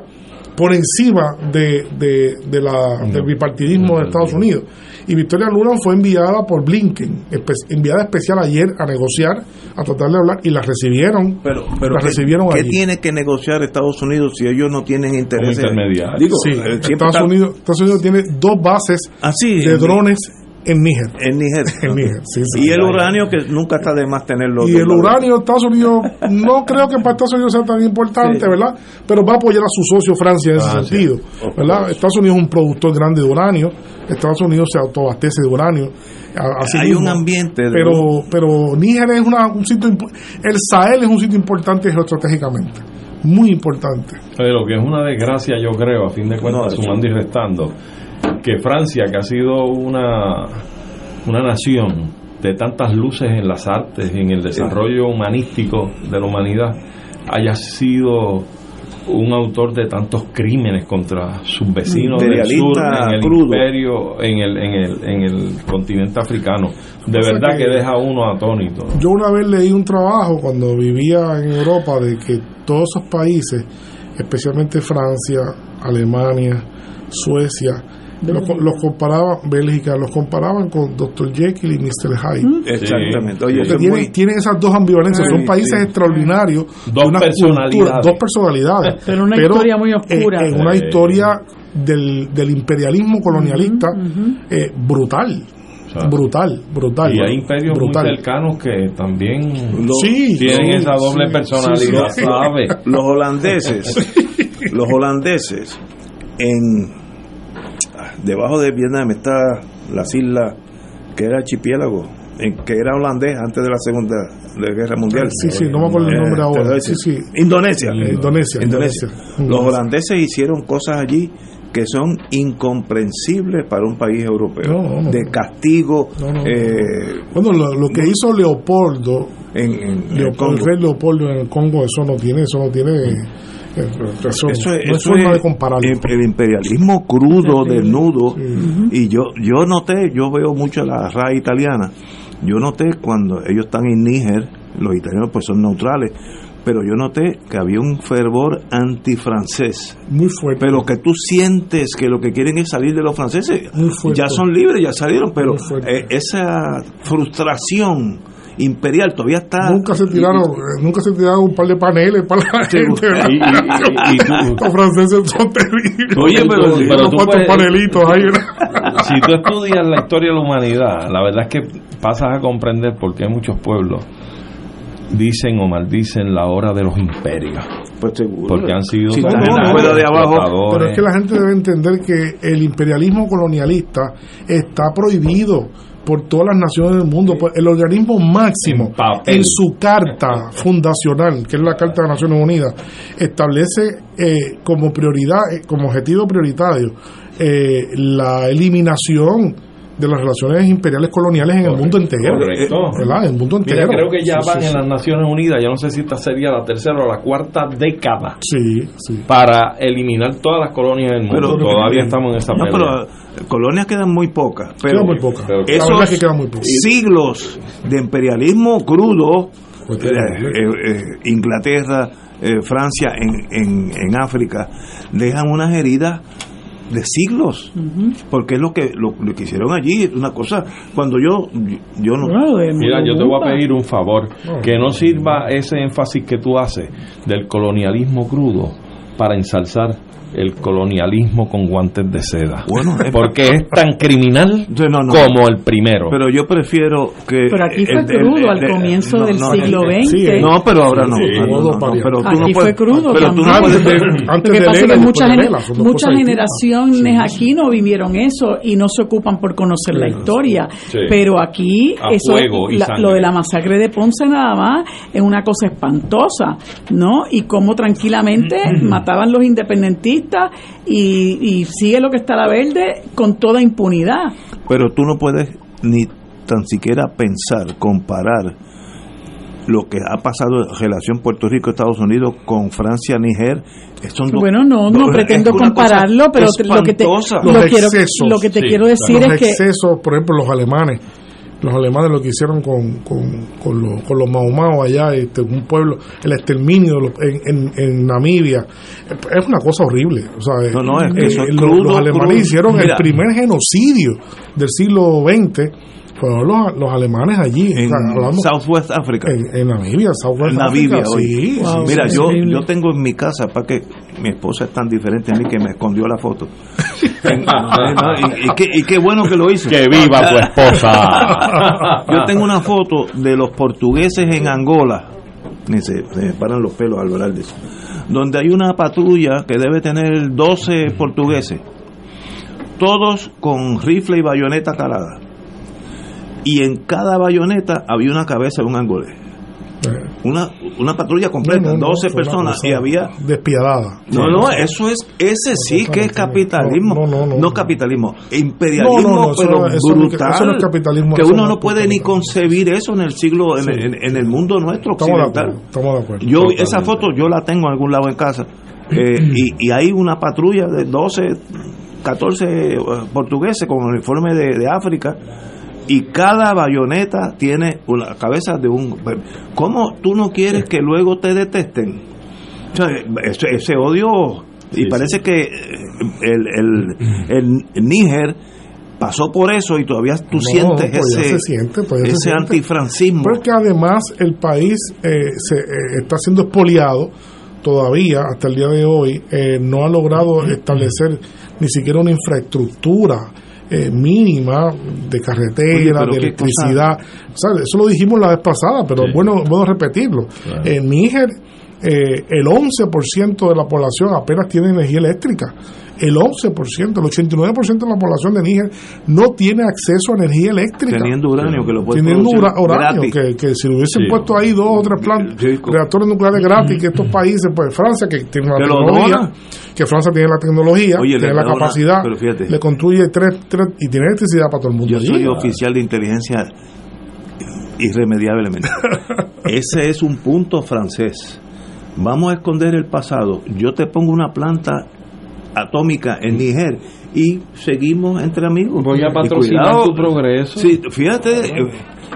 por encima de, de, de la, del bipartidismo de Estados Unidos. Y Victoria Nuland fue enviada por Blinken, espe- enviada especial ayer a negociar, a tratar de hablar, y la recibieron. Pero, pero la ¿qué, recibieron qué allí. tiene que negociar Estados Unidos si ellos no tienen interés? intermediario. Digo, Sí, eh, siempre Estados, está- Unidos, Estados Unidos tiene dos bases Así, de drones en Níger. en Níger. En Níger, sí, sí. y el uranio que nunca está de más tenerlo. Y el uranio de Estados Unidos, no creo que para Estados Unidos sea tan importante, ¿verdad? Pero va a apoyar a su socio Francia en ese Francia, sentido, ¿verdad? Estados Unidos es un productor grande de uranio, Estados Unidos se autoabastece de uranio. así Hay un ambiente de- Pero, pero Níger es una, un sitio, el Sahel es un sitio importante geoestratégicamente, muy importante. Pero que es una desgracia, yo creo, a fin de cuentas, No, sumando y restando, que Francia, que ha sido una, una nación de tantas luces en las artes, en el desarrollo humanístico de la humanidad, haya sido un autor de tantos crímenes contra sus vecinos del sur, en el crudo. imperio, en el, en el, en el continente africano. De O sea verdad que- que deja uno atónito. Yo una vez leí un trabajo cuando vivía en Europa de que todos esos países, especialmente Francia, Alemania, Suecia, los, los comparaban, Bélgica, los comparaban con Dr. Jekyll y Mr. Hyde. Exactamente. Oye, es tienen, muy- tienen esas dos ambivalencias, Sí, son países sí. extraordinarios, Dos una personalidades. cultura, dos personalidades, Pero una historia muy oscura. En, en una historia del, del imperialismo colonialista eh, brutal, sea, brutal, brutal. Y hay imperios brutal. muy cercanos que también Sí, tienen sí, esa doble sí, personalidad, sí, sí. ¿sabe? los holandeses, los holandeses, en debajo de Vietnam está las islas que era archipiélago, en, que era holandés antes de la Segunda de Guerra Mundial. Sí, sí, no me acuerdo el Eh, nombre ahora. Sí, sí. Indonesia. Eh, Indonesia, Indonesia. Indonesia. Los holandeses hicieron cosas allí que son incomprensibles para un país europeo. No, no, no. de castigo. No, eh, Bueno, lo, lo que hizo Leopoldo, en, en- Leopoldo, el Leopoldo en el Congo, eso no tiene, eso no tiene, eh, eso, Eso es, no forma es de compararlo. el, imperialismo crudo, Sí, sí. desnudo. Sí. Y yo yo noté, yo veo mucho la RAI italiana, yo noté cuando ellos están en Níger, los italianos pues son neutrales, pero yo noté que había un fervor antifrancés. Muy fuerte. Pero que tú sientes que lo que quieren es salir de los franceses. Muy fuerte. Ya son libres, ya salieron, pero eh, esa frustración imperial todavía está... Nunca se tiraron, eh, nunca se tiraron un par de paneles para la Sí, gente. y- y- y- y tú- Los franceses son terribles. Oye, pero- Unos pero tú cuantos puedes- panelitos ahí. ¿verdad? Si tú estudias la historia de la humanidad, la verdad es que pasas a comprender por qué muchos pueblos dicen o maldicen la hora de los imperios. Pues seguro. Porque han sido Si No, de abajo. Pero es que la gente debe entender que el imperialismo colonialista está prohibido por todas las naciones del mundo. El organismo máximo En su carta fundacional, que es la Carta de las Naciones Unidas, establece eh, como prioridad, eh, como objetivo prioritario, eh, la eliminación de las relaciones imperiales coloniales en el mundo entero. Correcto. ¿Verdad? En el mundo entero. Mira, creo que ya Sí, van sí, en sí. las Naciones Unidas, yo no sé si esta sería la tercera o la cuarta década Sí, sí. para eliminar todas las colonias del mundo. Pero- Todavía estamos en esa No, pelea. pero eh, colonias quedan muy pocas. Pero muy poca. pero- esos es que queda muy poca. siglos de imperialismo crudo, Pues eh, eh, eh, Inglaterra, eh, Francia en, en, en África, dejan unas heridas de siglos, porque es lo que lo, lo que hicieron allí, es una cosa, cuando yo yo no. Mira, yo te voy a pedir un favor, que no sirva ese énfasis que tú haces del colonialismo crudo para ensalzar el colonialismo con guantes de seda. Bueno, porque es tan criminal no, no. como el primero. Pero yo prefiero que. Pero aquí fue el- el- crudo al comienzo no, del no, siglo XX. sí, no, pero ahora no. Sí, no, modo no, no, variante. pero tú Aquí fue crudo Pero tú puedes. Antes de- Lo antes que de pasa que muchas, de Lela, generaciones aquí no vivieron eso y no se ocupan por conocer la historia. Sí. Pero aquí, A eso, fuego y la- lo de la masacre de Ponce nada más es una cosa espantosa, ¿no? Y cómo tranquilamente mataban los independentistas y, y sigue lo que está la verde con toda impunidad. Pero tú no puedes ni tan siquiera pensar, comparar lo que ha pasado en relación Puerto Rico-Estados Unidos con Francia-Níger. Son dos- Bueno, no, no pretendo compararlo, pero lo que te, lo quiero, lo que te Sí. quiero decir los es que excesos, por ejemplo, los alemanes. Los alemanes lo que hicieron con, con, con, los, con los Mau allá, este, un pueblo, el exterminio de los- en, en, en Namibia, es una cosa horrible. O sea, No, no, es que eh, eso es los, crudo, los alemanes crudo. hicieron Mira. el primer genocidio del siglo XX, fueron los, los alemanes allí. en O sea, hablamos Southwest Africa. en, en Namibia, Southwest En Namibia, Africa, sí, Wow. sí, Mira, sí, yo, yo tengo en mi casa, para que mi esposa es tan diferente a mí que me escondió la foto. No, y, y qué, y qué bueno que lo hizo. ¡Que viva tu esposa! Yo tengo una foto de los portugueses en Angola. Se, se me paran los pelos al hablar de eso. Donde hay una patrulla que debe tener 12 portugueses. Todos con rifle y bayoneta calada. Y en cada bayoneta había una cabeza de un angolés. Una, una patrulla completa, No, no, no, 12 fue una personas. Y había despiadada. no, no, eso es, ese sí que es capitalismo. No, no, no, no. capitalismo, imperialismo, pero eso brutal. eso no es capitalismo, Que uno no puede ni concebir eso en el siglo, en, Sí. en- en el mundo nuestro Estamos de occidental. acuerdo. Estamos de acuerdo. Yo esa foto yo la tengo en algún lado en casa. Eh, y, y hay una patrulla de 12, 14 eh, portugueses con uniforme de, de África y cada bayoneta tiene una cabeza de un... ¿Cómo tú no quieres que luego te detesten? O sea, ese, ese odio... Y Sí, parece que eh, el, el, el Níger pasó por eso y todavía tú No, sientes ese, se siente, ese antifrancismo. Porque además el país eh, se, eh, está siendo expoliado todavía hasta el día de hoy, eh, no ha logrado establecer ni siquiera una infraestructura eh, mínima de carretera, Oye, de electricidad. O sea, eso lo dijimos la vez pasada, pero Sí. bueno, bueno repetirlo. En Níger, eh, el 11% de la población apenas tiene energía eléctrica. El 11%, el 89% de la población de Níger no tiene acceso a energía eléctrica teniendo uranio que lo puede teniendo uranio, que, que si le hubiesen Sí. puesto ahí dos o tres plantas, Sí, reactores nucleares gratis, que estos países, pues Francia, que tiene la lo tecnología, que Francia tiene la tecnología, Oye, tiene la dona, capacidad, pero fíjate. le construye tres, tres y tiene electricidad para todo el mundo. Yo allí. soy oficial de inteligencia irremediablemente. Ese es un punto francés. Vamos a esconder el pasado. Yo te pongo una planta atómica en Niger y seguimos entre amigos. Voy a patrocinar cuidado. tu progreso. Sí, fíjate, eh,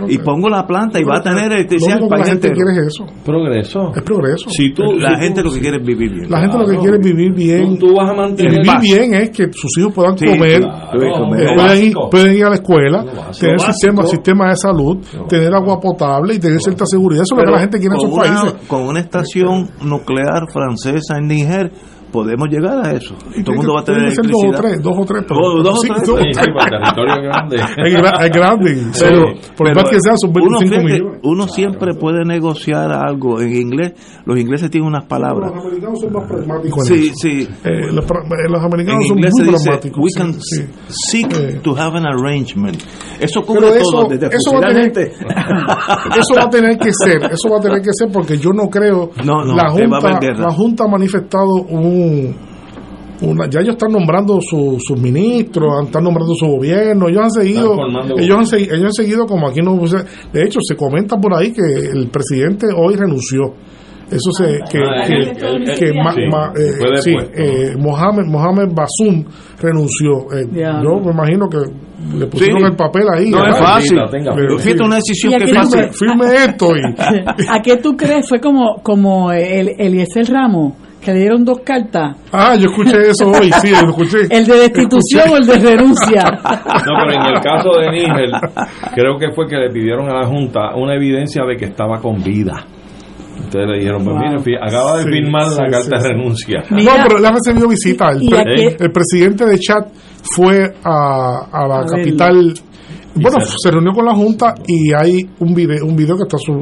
y pongo la planta y va a tener Lo electricidad que la gente entero. quiere es eso, Progreso. es progreso. Si tú, La si tú- gente lo que quiere es vivir bien. la gente lo que quiere es vivir bien. tú, tú vas a mantener vivir bien es que sus hijos puedan Sí, comer, claro, eh, comer. pueden, Lo ir, pueden ir a la escuela, Lo básico. tener Lo sistema, sistema de salud, tener agua potable y tener cierta seguridad. Eso es lo que la gente quiere en una- países. Con una estación nuclear francesa en Níger, podemos llegar a eso. Y Todo el mundo va a tener ser dos o tres, dos o tres. pero- dos o sí, tres. dos o Sí, sí, tres. para territorio grande. Es, gra- es grande, pero por pero más que sea, son uno, 25 fíjate, millones. uno siempre puede negociar algo en inglés. Los ingleses tienen unas palabras. Los americanos son más pragmáticos. en Sí, eso. sí. Eh, los, eh, los En americanos son muy pragmáticos. we can sí. seek Eh. to have an arrangement. Eso cubre Pero eso, todo, desde eso, va tener, gente. eso va a tener que ser, eso va a tener que ser porque yo no creo No, no, la va a haber junta, guerra. la junta ha manifestado un una, ya ellos están nombrando su- sus ministros, están nombrando su gobierno, ellos han seguido, ellos han, segui- ellos han seguido como aquí no, de hecho se comenta por ahí que el presidente hoy renunció. Eso se que, Ah, que, él- él- él- que ma- sí, ma- eh, fue sí, depuesto, eh, Mohamed Mohamed Basum renunció. Eh. Yo me imagino que le pusieron Sí. el papel ahí. No es fácil. Pero Fíjate sí. una decisión que fácil. Firme, firme esto y ¿A qué tú crees? Fue como, como el Eliezer Ramos, que le dieron dos cartas. Ah, yo escuché eso hoy, sí, lo escuché. El de destitución o el de renuncia. No, pero en el caso de Níger, creo que fue que le pidieron a la Junta una evidencia de que estaba con vida. Ustedes le dijeron, pues Wow. mire, acaba de Sí, firmar sí, la carta sí, de renuncia. Mira. no, pero le ha recibido visita. El, pre- el presidente de Chad fue a, a la A verlo. Bueno, se- se reunió con la Junta y hay un video, un video que está su,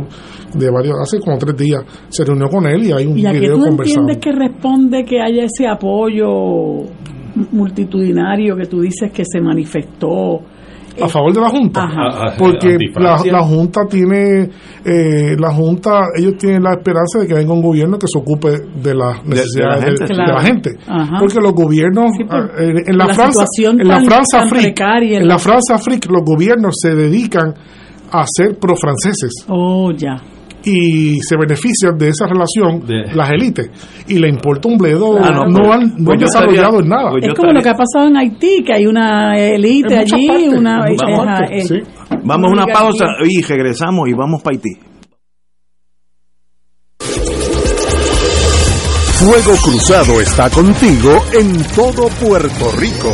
de varios, hace como tres días. Se reunió con él y hay un ¿Y a video tú conversado. entiendes que responde que haya ese apoyo multitudinario que tú dices que se manifestó? A favor de la Junta Ajá. Porque la, la Junta tiene eh, la Junta ellos tienen la esperanza de que venga un gobierno que se ocupe de las necesidades de, gente. de Claro. la gente porque los gobiernos Sí, por- ah, eh, en la, la Francia situación en la Francia en en la Francia freak los gobiernos se dedican a ser pro franceses Oh, ya. Y se benefician de esa relación De- las élites y le importa un bledo Claro. no han, no Pues han desarrollado estaría- en nada pues Es como lo que estaría- ha pasado en Haití, que hay una élite allí, partes, una... partes, eh, sí. Vamos a una pausa y regresamos y vamos para Haití. Fuego Cruzado está contigo en todo Puerto Rico.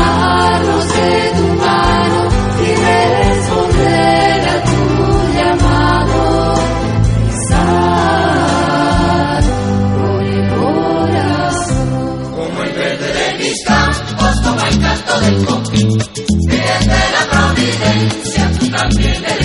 El canto del coquí. Eres de la providencia, también.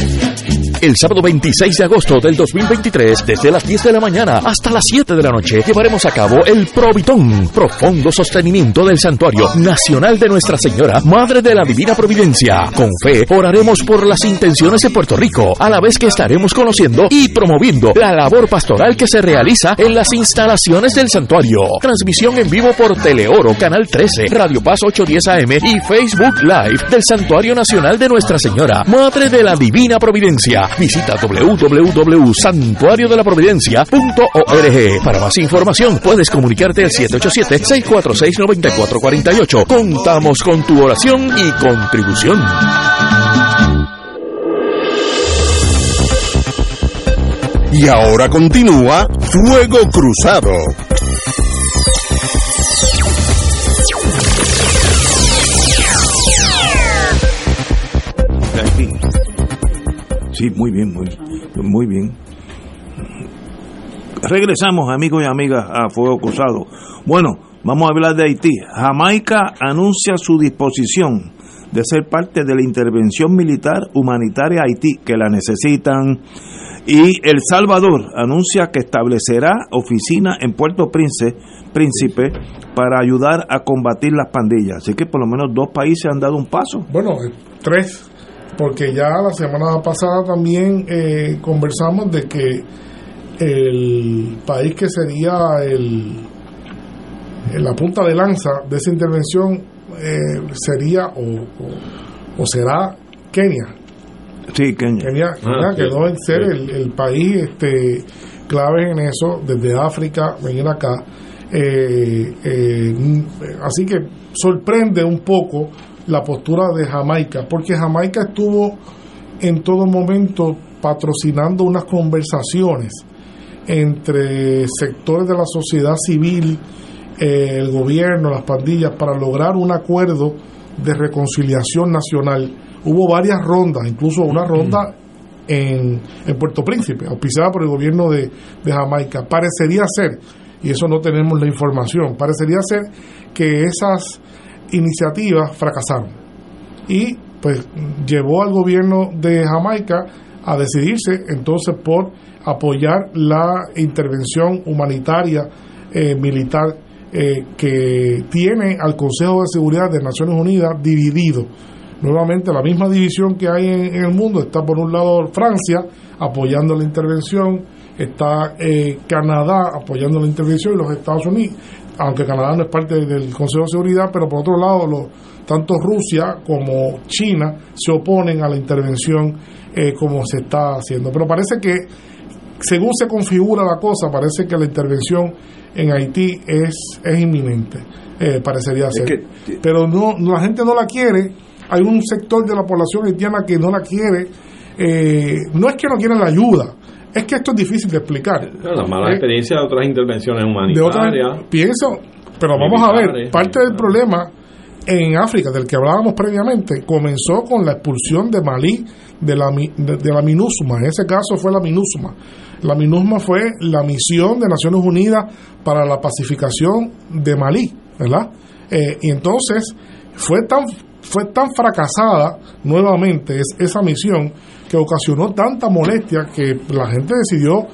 El sábado 26 de agosto del 2023, desde las 10 de la mañana hasta las 7 de la noche, llevaremos a cabo el Provitón, profundo sostenimiento del Santuario Nacional de Nuestra Señora, Madre de la Divina Providencia. Con fe, oraremos por las intenciones de Puerto Rico, a la vez que estaremos conociendo y promoviendo la labor pastoral que se realiza en las instalaciones del santuario. Transmisión en vivo por Teleoro, Canal 13, Radio Paz 810 AM y Facebook Live del Santuario Nacional de Nuestra Señora, Madre de la Divina Providencia. Visita www.santuariodelaprovidencia.org. Para más información, puedes comunicarte al 787-646-9448. Contamos con tu oración y contribución. Y ahora continúa Fuego Cruzado. Muy bien, muy, muy bien. Regresamos, amigos y amigas, a Fuego Cruzado. Bueno, vamos a hablar de Haití. Jamaica anuncia su disposición de ser parte de la intervención militar humanitaria a Haití, que la necesitan. Y El Salvador anuncia que establecerá oficina en Puerto Príncipe, Príncipe para ayudar a combatir las pandillas. Así que por lo menos dos países han dado un paso. Bueno, eh, tres, porque ya la semana pasada también eh, conversamos de que el país que sería el, la punta de lanza de esa intervención eh, sería o, o- o será Kenia. Sí, Kenia. Kenia, Kenia Ah, sí, quedó en ser sí. el, el país este, clave en eso, desde África, venir acá. Eh, eh, así que sorprende un poco la postura de Jamaica, porque Jamaica estuvo en todo momento patrocinando unas conversaciones entre sectores de la sociedad civil, eh, el gobierno, las pandillas, para lograr un acuerdo de reconciliación nacional. Hubo varias rondas, incluso una ronda en, en Puerto Príncipe, auspiciada por el gobierno de, de Jamaica. Parecería ser, y eso no tenemos la información, parecería ser que esas iniciativas fracasaron. Y pues llevó al gobierno de Jamaica a decidirse entonces por apoyar la intervención humanitaria eh, militar eh, que tiene al Consejo de Seguridad de Naciones Unidas dividido. Nuevamente, la misma división que hay en, el mundo está por un lado Francia apoyando la intervención, está eh, Canadá apoyando la intervención y los Estados Unidos, aunque Canadá no es parte del Consejo de Seguridad, pero por otro lado, los, tanto Rusia como China se oponen a la intervención eh, como se está haciendo. Pero parece que, según se configura la cosa, parece que la intervención en Haití es, es inminente, eh, parecería ser. Pero no, no, la gente no la quiere, hay un sector de la población haitiana que no la quiere, eh, no es que no quieren la ayuda, es que esto es difícil de explicar. La mala Eh, experiencia de otras intervenciones de humanitarias. otra, pienso, pero vamos a ver, parte del problema en África, del que hablábamos previamente, comenzó con la expulsión de Malí de la, de, de la MINUSMA. En ese caso fue la MINUSMA. La MINUSMA fue la misión de Naciones Unidas para la pacificación de Malí, ¿verdad? Eh, y entonces fue tan, fue tan fracasada nuevamente es- esa misión que ocasionó tanta molestia que la gente decidió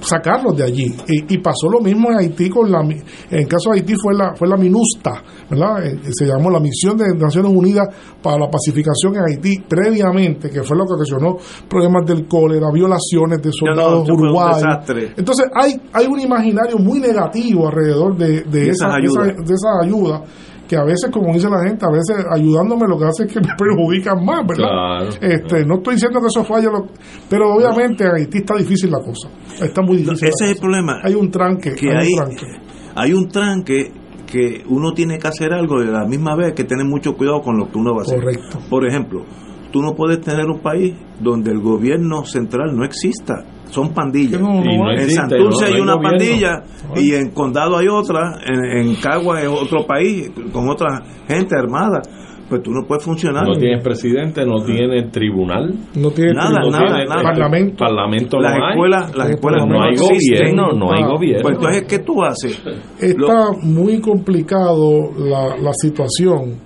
sacarlos de allí. Y, y pasó lo mismo en Haití con la en el caso de Haití fue la fue la MINUSTA, ¿verdad? Eh, Se llamó la Misión de Naciones Unidas para la Pacificación en Haití previamente, que fue lo que ocasionó problemas del cólera, violaciones de soldados uruguayos. Entonces hay hay un imaginario muy negativo alrededor de, de, esa, esas esa- ayudas. de esa ayuda que a veces, como dice la gente, a veces ayudándome lo que hace es que me perjudican más, ¿verdad? Claro, este, No estoy diciendo que eso falla, lo- pero obviamente en Haití está difícil la cosa. Está muy difícil. Ese es el problema. Hay un tranque. que hay, hay, un tranque. hay un tranque que uno tiene que hacer algo de la misma vez que tener mucho cuidado con lo que uno va a hacer. Correcto. Por ejemplo, tú no puedes tener un país donde el gobierno central no exista. Son pandillas. Que no- no Y no en existe, Santurce no- no hay hay una gobierno. pandilla y en Condado hay otra, en, en Cagua es otro país con otra gente armada. Pues tú no puedes funcionar. No tienes presidente, no tienes tribunal. No tiene Nada, tribunal, nada, tiene nada. Parlamento. Parlamento las no hay. escuelas, las escuelas no hay existen. gobierno, no hay Ah, gobierno. Pues entonces, ¿qué tú haces? Está muy complicado la, la situación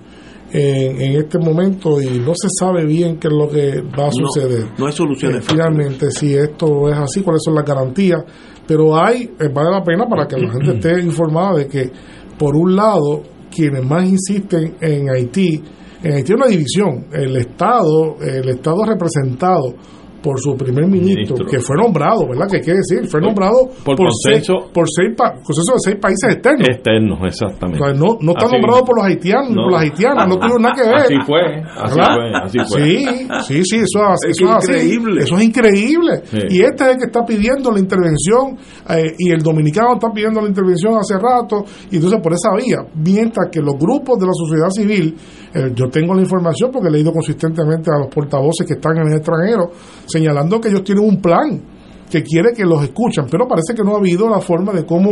en, en este momento y no se sabe bien qué es lo que va a No, suceder. no hay soluciones Eh, finalmente, si esto es así, cuáles son las garantías. Pero hay, eh, vale la pena para que la gente esté informada de que, por un lado, quienes más insisten en Haití, en Haití hay una división. El Estado, el Estado representado por su primer ministro, Ministro. que fue nombrado, ¿verdad? Que quiere decir, fue nombrado por seis, consenso. por seis, pa- consenso de seis países externos. Externos, O exactamente. sea, no, no está Así nombrado por los haitianos, No. por las haitianas, no tuvo nada que ver. Así fue, así ¿Verdad? fue, así fue. Sí, sí, sí, eso, es- eso es así. increíble. Eso es increíble. Sí. Y este es el que está pidiendo la intervención eh, y el dominicano está pidiendo la intervención hace rato y entonces por esa vía, mientras que los grupos de la sociedad civil, eh, yo tengo la información porque he leído consistentemente a los portavoces que están en el extranjero señalando que ellos tienen un plan que quiere que los escuchen, pero parece que no ha habido la forma de cómo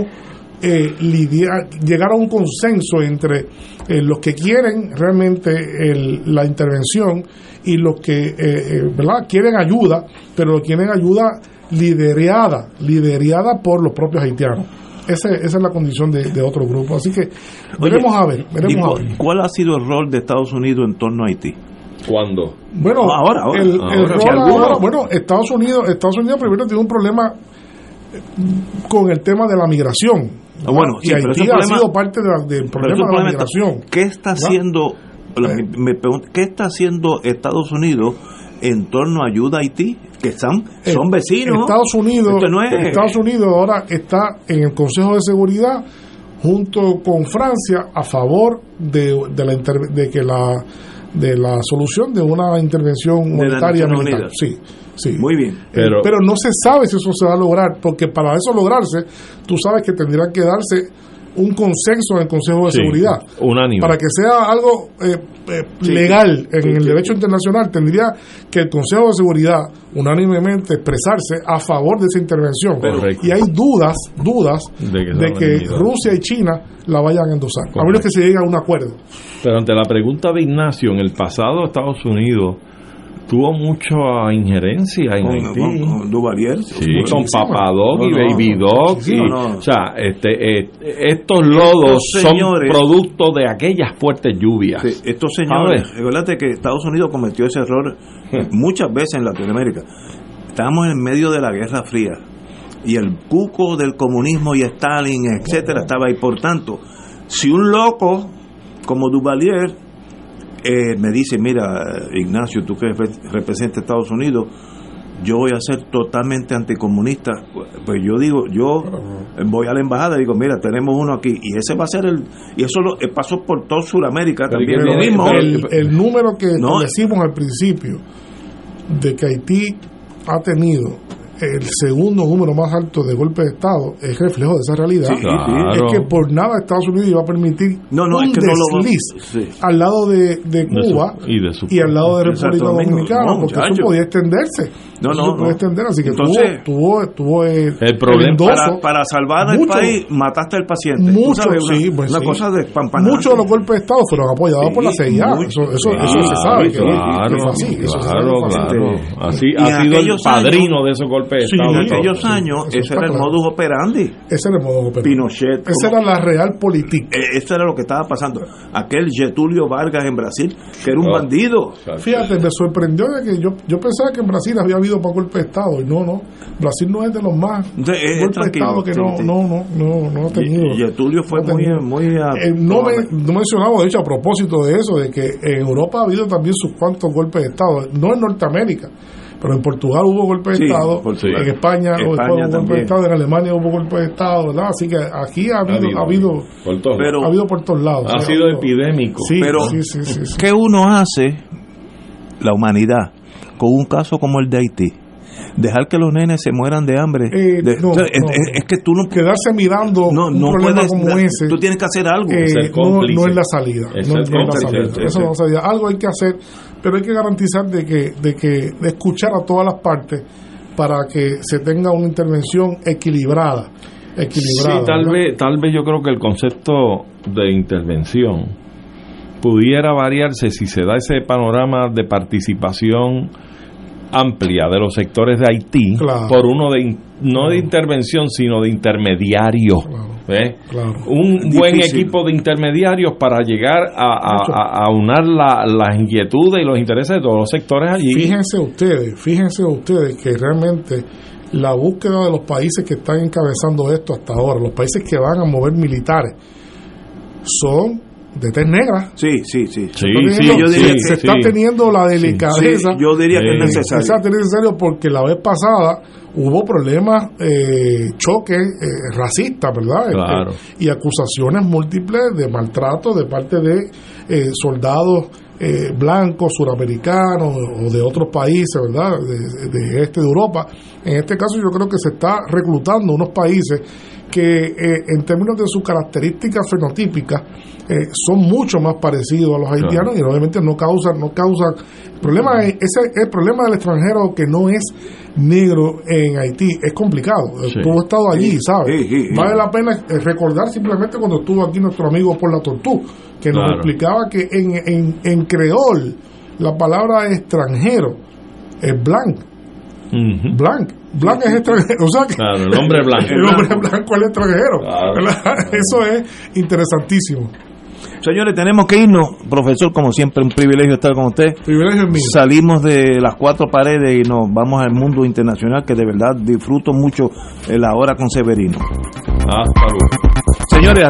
eh, lidiar, llegar a un consenso entre eh, los que quieren realmente el- la intervención y los que eh, eh, ¿verdad? quieren ayuda, pero quieren ayuda liderada, liderada por los propios haitianos. Ese- esa es la condición de, de otro grupo. Así que veremos Oye, a ver, ¿y veremos a ver. ¿Cuál ha sido el rol de Estados Unidos en torno a Haití? ¿Cuándo? Bueno, Ahora, ahora. el, el Ahora, rol si alguno- ahora- bueno, Estados Unidos, Estados Unidos primero tiene un problema eh, con el tema de la migración. Ah, bueno, y sí, pero Haití ese ha problema- sido parte de del problema de la migración. está- ¿Qué está ¿verdad? haciendo, la- Eh. me pregunto, qué está haciendo Estados Unidos en torno a ayuda a Haití? Que están, son Eh, vecinos. Estados Unidos, Esto no es- Estados Unidos ahora está en el Consejo de Seguridad junto con Francia a favor de, de la de que la de la solución de una intervención Naciones militar. Sí, sí. Muy bien. Eh, Pero- pero no se sabe si eso se va a lograr, porque para eso lograrse, tú sabes que tendrá que darse un consenso en el Consejo de Sí, Seguridad. unánime. Para que sea algo eh, eh, Sí. legal en Sí, el sí. derecho internacional, tendría que el Consejo de Seguridad unánimemente expresarse a favor de esa intervención. Correcto. Y hay dudas, dudas De que de que. Rusia y China la vayan a endosar. A menos que se llegue a un acuerdo. Pero ante la pregunta de Ignacio, en el pasado Estados Unidos tuvo mucha injerencia en Con- Haití. con- con Duvalier. Sí, con. Papadog y No, no. Baby Dog. Sí, y- no, no. O sea, este, eh, estos lodos Estos son señores- producto de aquellas fuertes lluvias. Sí, estos señores, recuérdate que Estados Unidos cometió ese error muchas veces en Latinoamérica. Estábamos en medio de la Guerra Fría y el cuco del comunismo y Stalin, etcétera, estaba ahí. Por tanto, si un loco como Duvalier eh, me dice, mira, Ignacio, tú que repre- representas Estados Unidos, yo voy a ser totalmente anticomunista. Pues yo digo, yo voy a la embajada y digo, mira, tenemos uno aquí. Y ese va a ser el. Y eso lo, eh, pasó por toda Sudamérica también. Pero Lo mismo. el, el número que No. decimos al principio de que Haití ha tenido el segundo número más alto de golpe de Estado es reflejo de esa realidad. Sí, claro. Es que por nada Estados Unidos iba a permitir No, no, un es que no lo va- desliz sí. al lado de, de De su- Cuba y de su- y al lado de República. Dominicana, No, porque muchacho. eso podía extenderse. No, Eso no, se puede no. extender, así que Entonces- tuvo, tuvo, tuvo el, El problema-. Para, para salvar al Mucho- país, mataste al paciente. Tú Muchos, sabes, una, sí, pues una sí. cosa de. Muchos de los golpes de Estado fueron apoyados Sí, por la CIA. mucho. Eso, eso, Claro, eso se sabe. que- Claro, que fue así, eso se sabe claro, que fue así. Y ha sido el padrino años- de esos golpes de Sí, Estado. En aquellos sí, años, ese era el modus operandi. Ese era el modo de operar. Pinochet. Esa era la real política. eh, Eso era lo que estaba pasando. Aquel Getulio Vargas en Brasil, que era un Oh. bandido. Fíjate, me sorprendió de que yo, yo pensaba que en Brasil había habido más golpes de Estado. Y no, no. Brasil no es de los más Entonces, es golpes de tranquilo, Estado que sí, no, sí. no, no, no, no ha tenido. Getulio fue no muy, muy a- Eh, no, me, no mencionamos, de hecho, a propósito de eso, de que en Europa ha habido también sus cuantos golpes de Estado. No en Norteamérica, pero en Portugal hubo golpes de Sí, Estado, por en. España, hubo golpes de. Estado, en Alemania hubo golpes de Estado, ¿verdad? Así que aquí ha habido, ha habido, por todos Pero- ha habido por todos lados. Ha sido Ha habido- epidémico. Sí, Pero- sí, sí, sí, sí. ¿Qué uno hace, la humanidad, con un caso como el de Haití? Dejar que los nenes se mueran de hambre. Eh, De- no, o sea, es, no. es- es que tú no, Quedarse mirando no, un no problema puedes. como ese. Tú tienes que hacer algo. eh, no, es la salida. Es no, es la salida. Eso no es la salida. Algo hay que hacer, pero hay que garantizar de que, de que de escuchar a todas las partes para que se tenga una intervención equilibrada. equilibrada Sí, tal ¿verdad? vez, tal vez yo creo que el concepto de intervención pudiera variarse si se da ese panorama de participación amplia de los sectores de Haití Claro. por uno de no de intervención sino de intermediario Claro. un Difícil. buen equipo de intermediarios para llegar a, a, Mucho. a- a unar la- las inquietudes y los intereses de todos los sectores allí Fíjense ustedes, fíjense ustedes que realmente la búsqueda de los países que están encabezando esto hasta ahora, los países que van a mover militares, son de tez negra. Sí, sí, sí. Sí, yo diría se, que se está sí. teniendo la delicadeza. Sí, yo diría que necesario. Es necesario porque la vez pasada hubo problemas, eh, choques eh, racistas, ¿verdad? Claro. Este, y acusaciones múltiples de maltrato de parte de eh, soldados eh, blancos, suramericanos o de otros países, ¿verdad? De, de este de Europa. En este caso yo creo que se está reclutando unos países que eh, en términos de sus características fenotípicas eh, son mucho más parecidos a los haitianos y obviamente no causan no causan el problema es ese el problema del extranjero que no es negro en Haití es complicado. Sí. tú has estado allí sabes Sí, sí, sí. vale la pena eh, recordar simplemente cuando estuvo aquí nuestro amigo por la tortú que nos explicaba que en, en, en creol la palabra extranjero es blanc blanc. Blanc es extranjero o sea que Claro, el hombre blanco. el hombre blanco es el extranjero eso es interesantísimo. Señores, tenemos que irnos. Profesor, como siempre, un privilegio estar con usted. privilegio es mío. Salimos de las cuatro paredes y nos vamos al mundo internacional, que de verdad disfruto mucho eh, la hora con Severino. hasta luego Señores,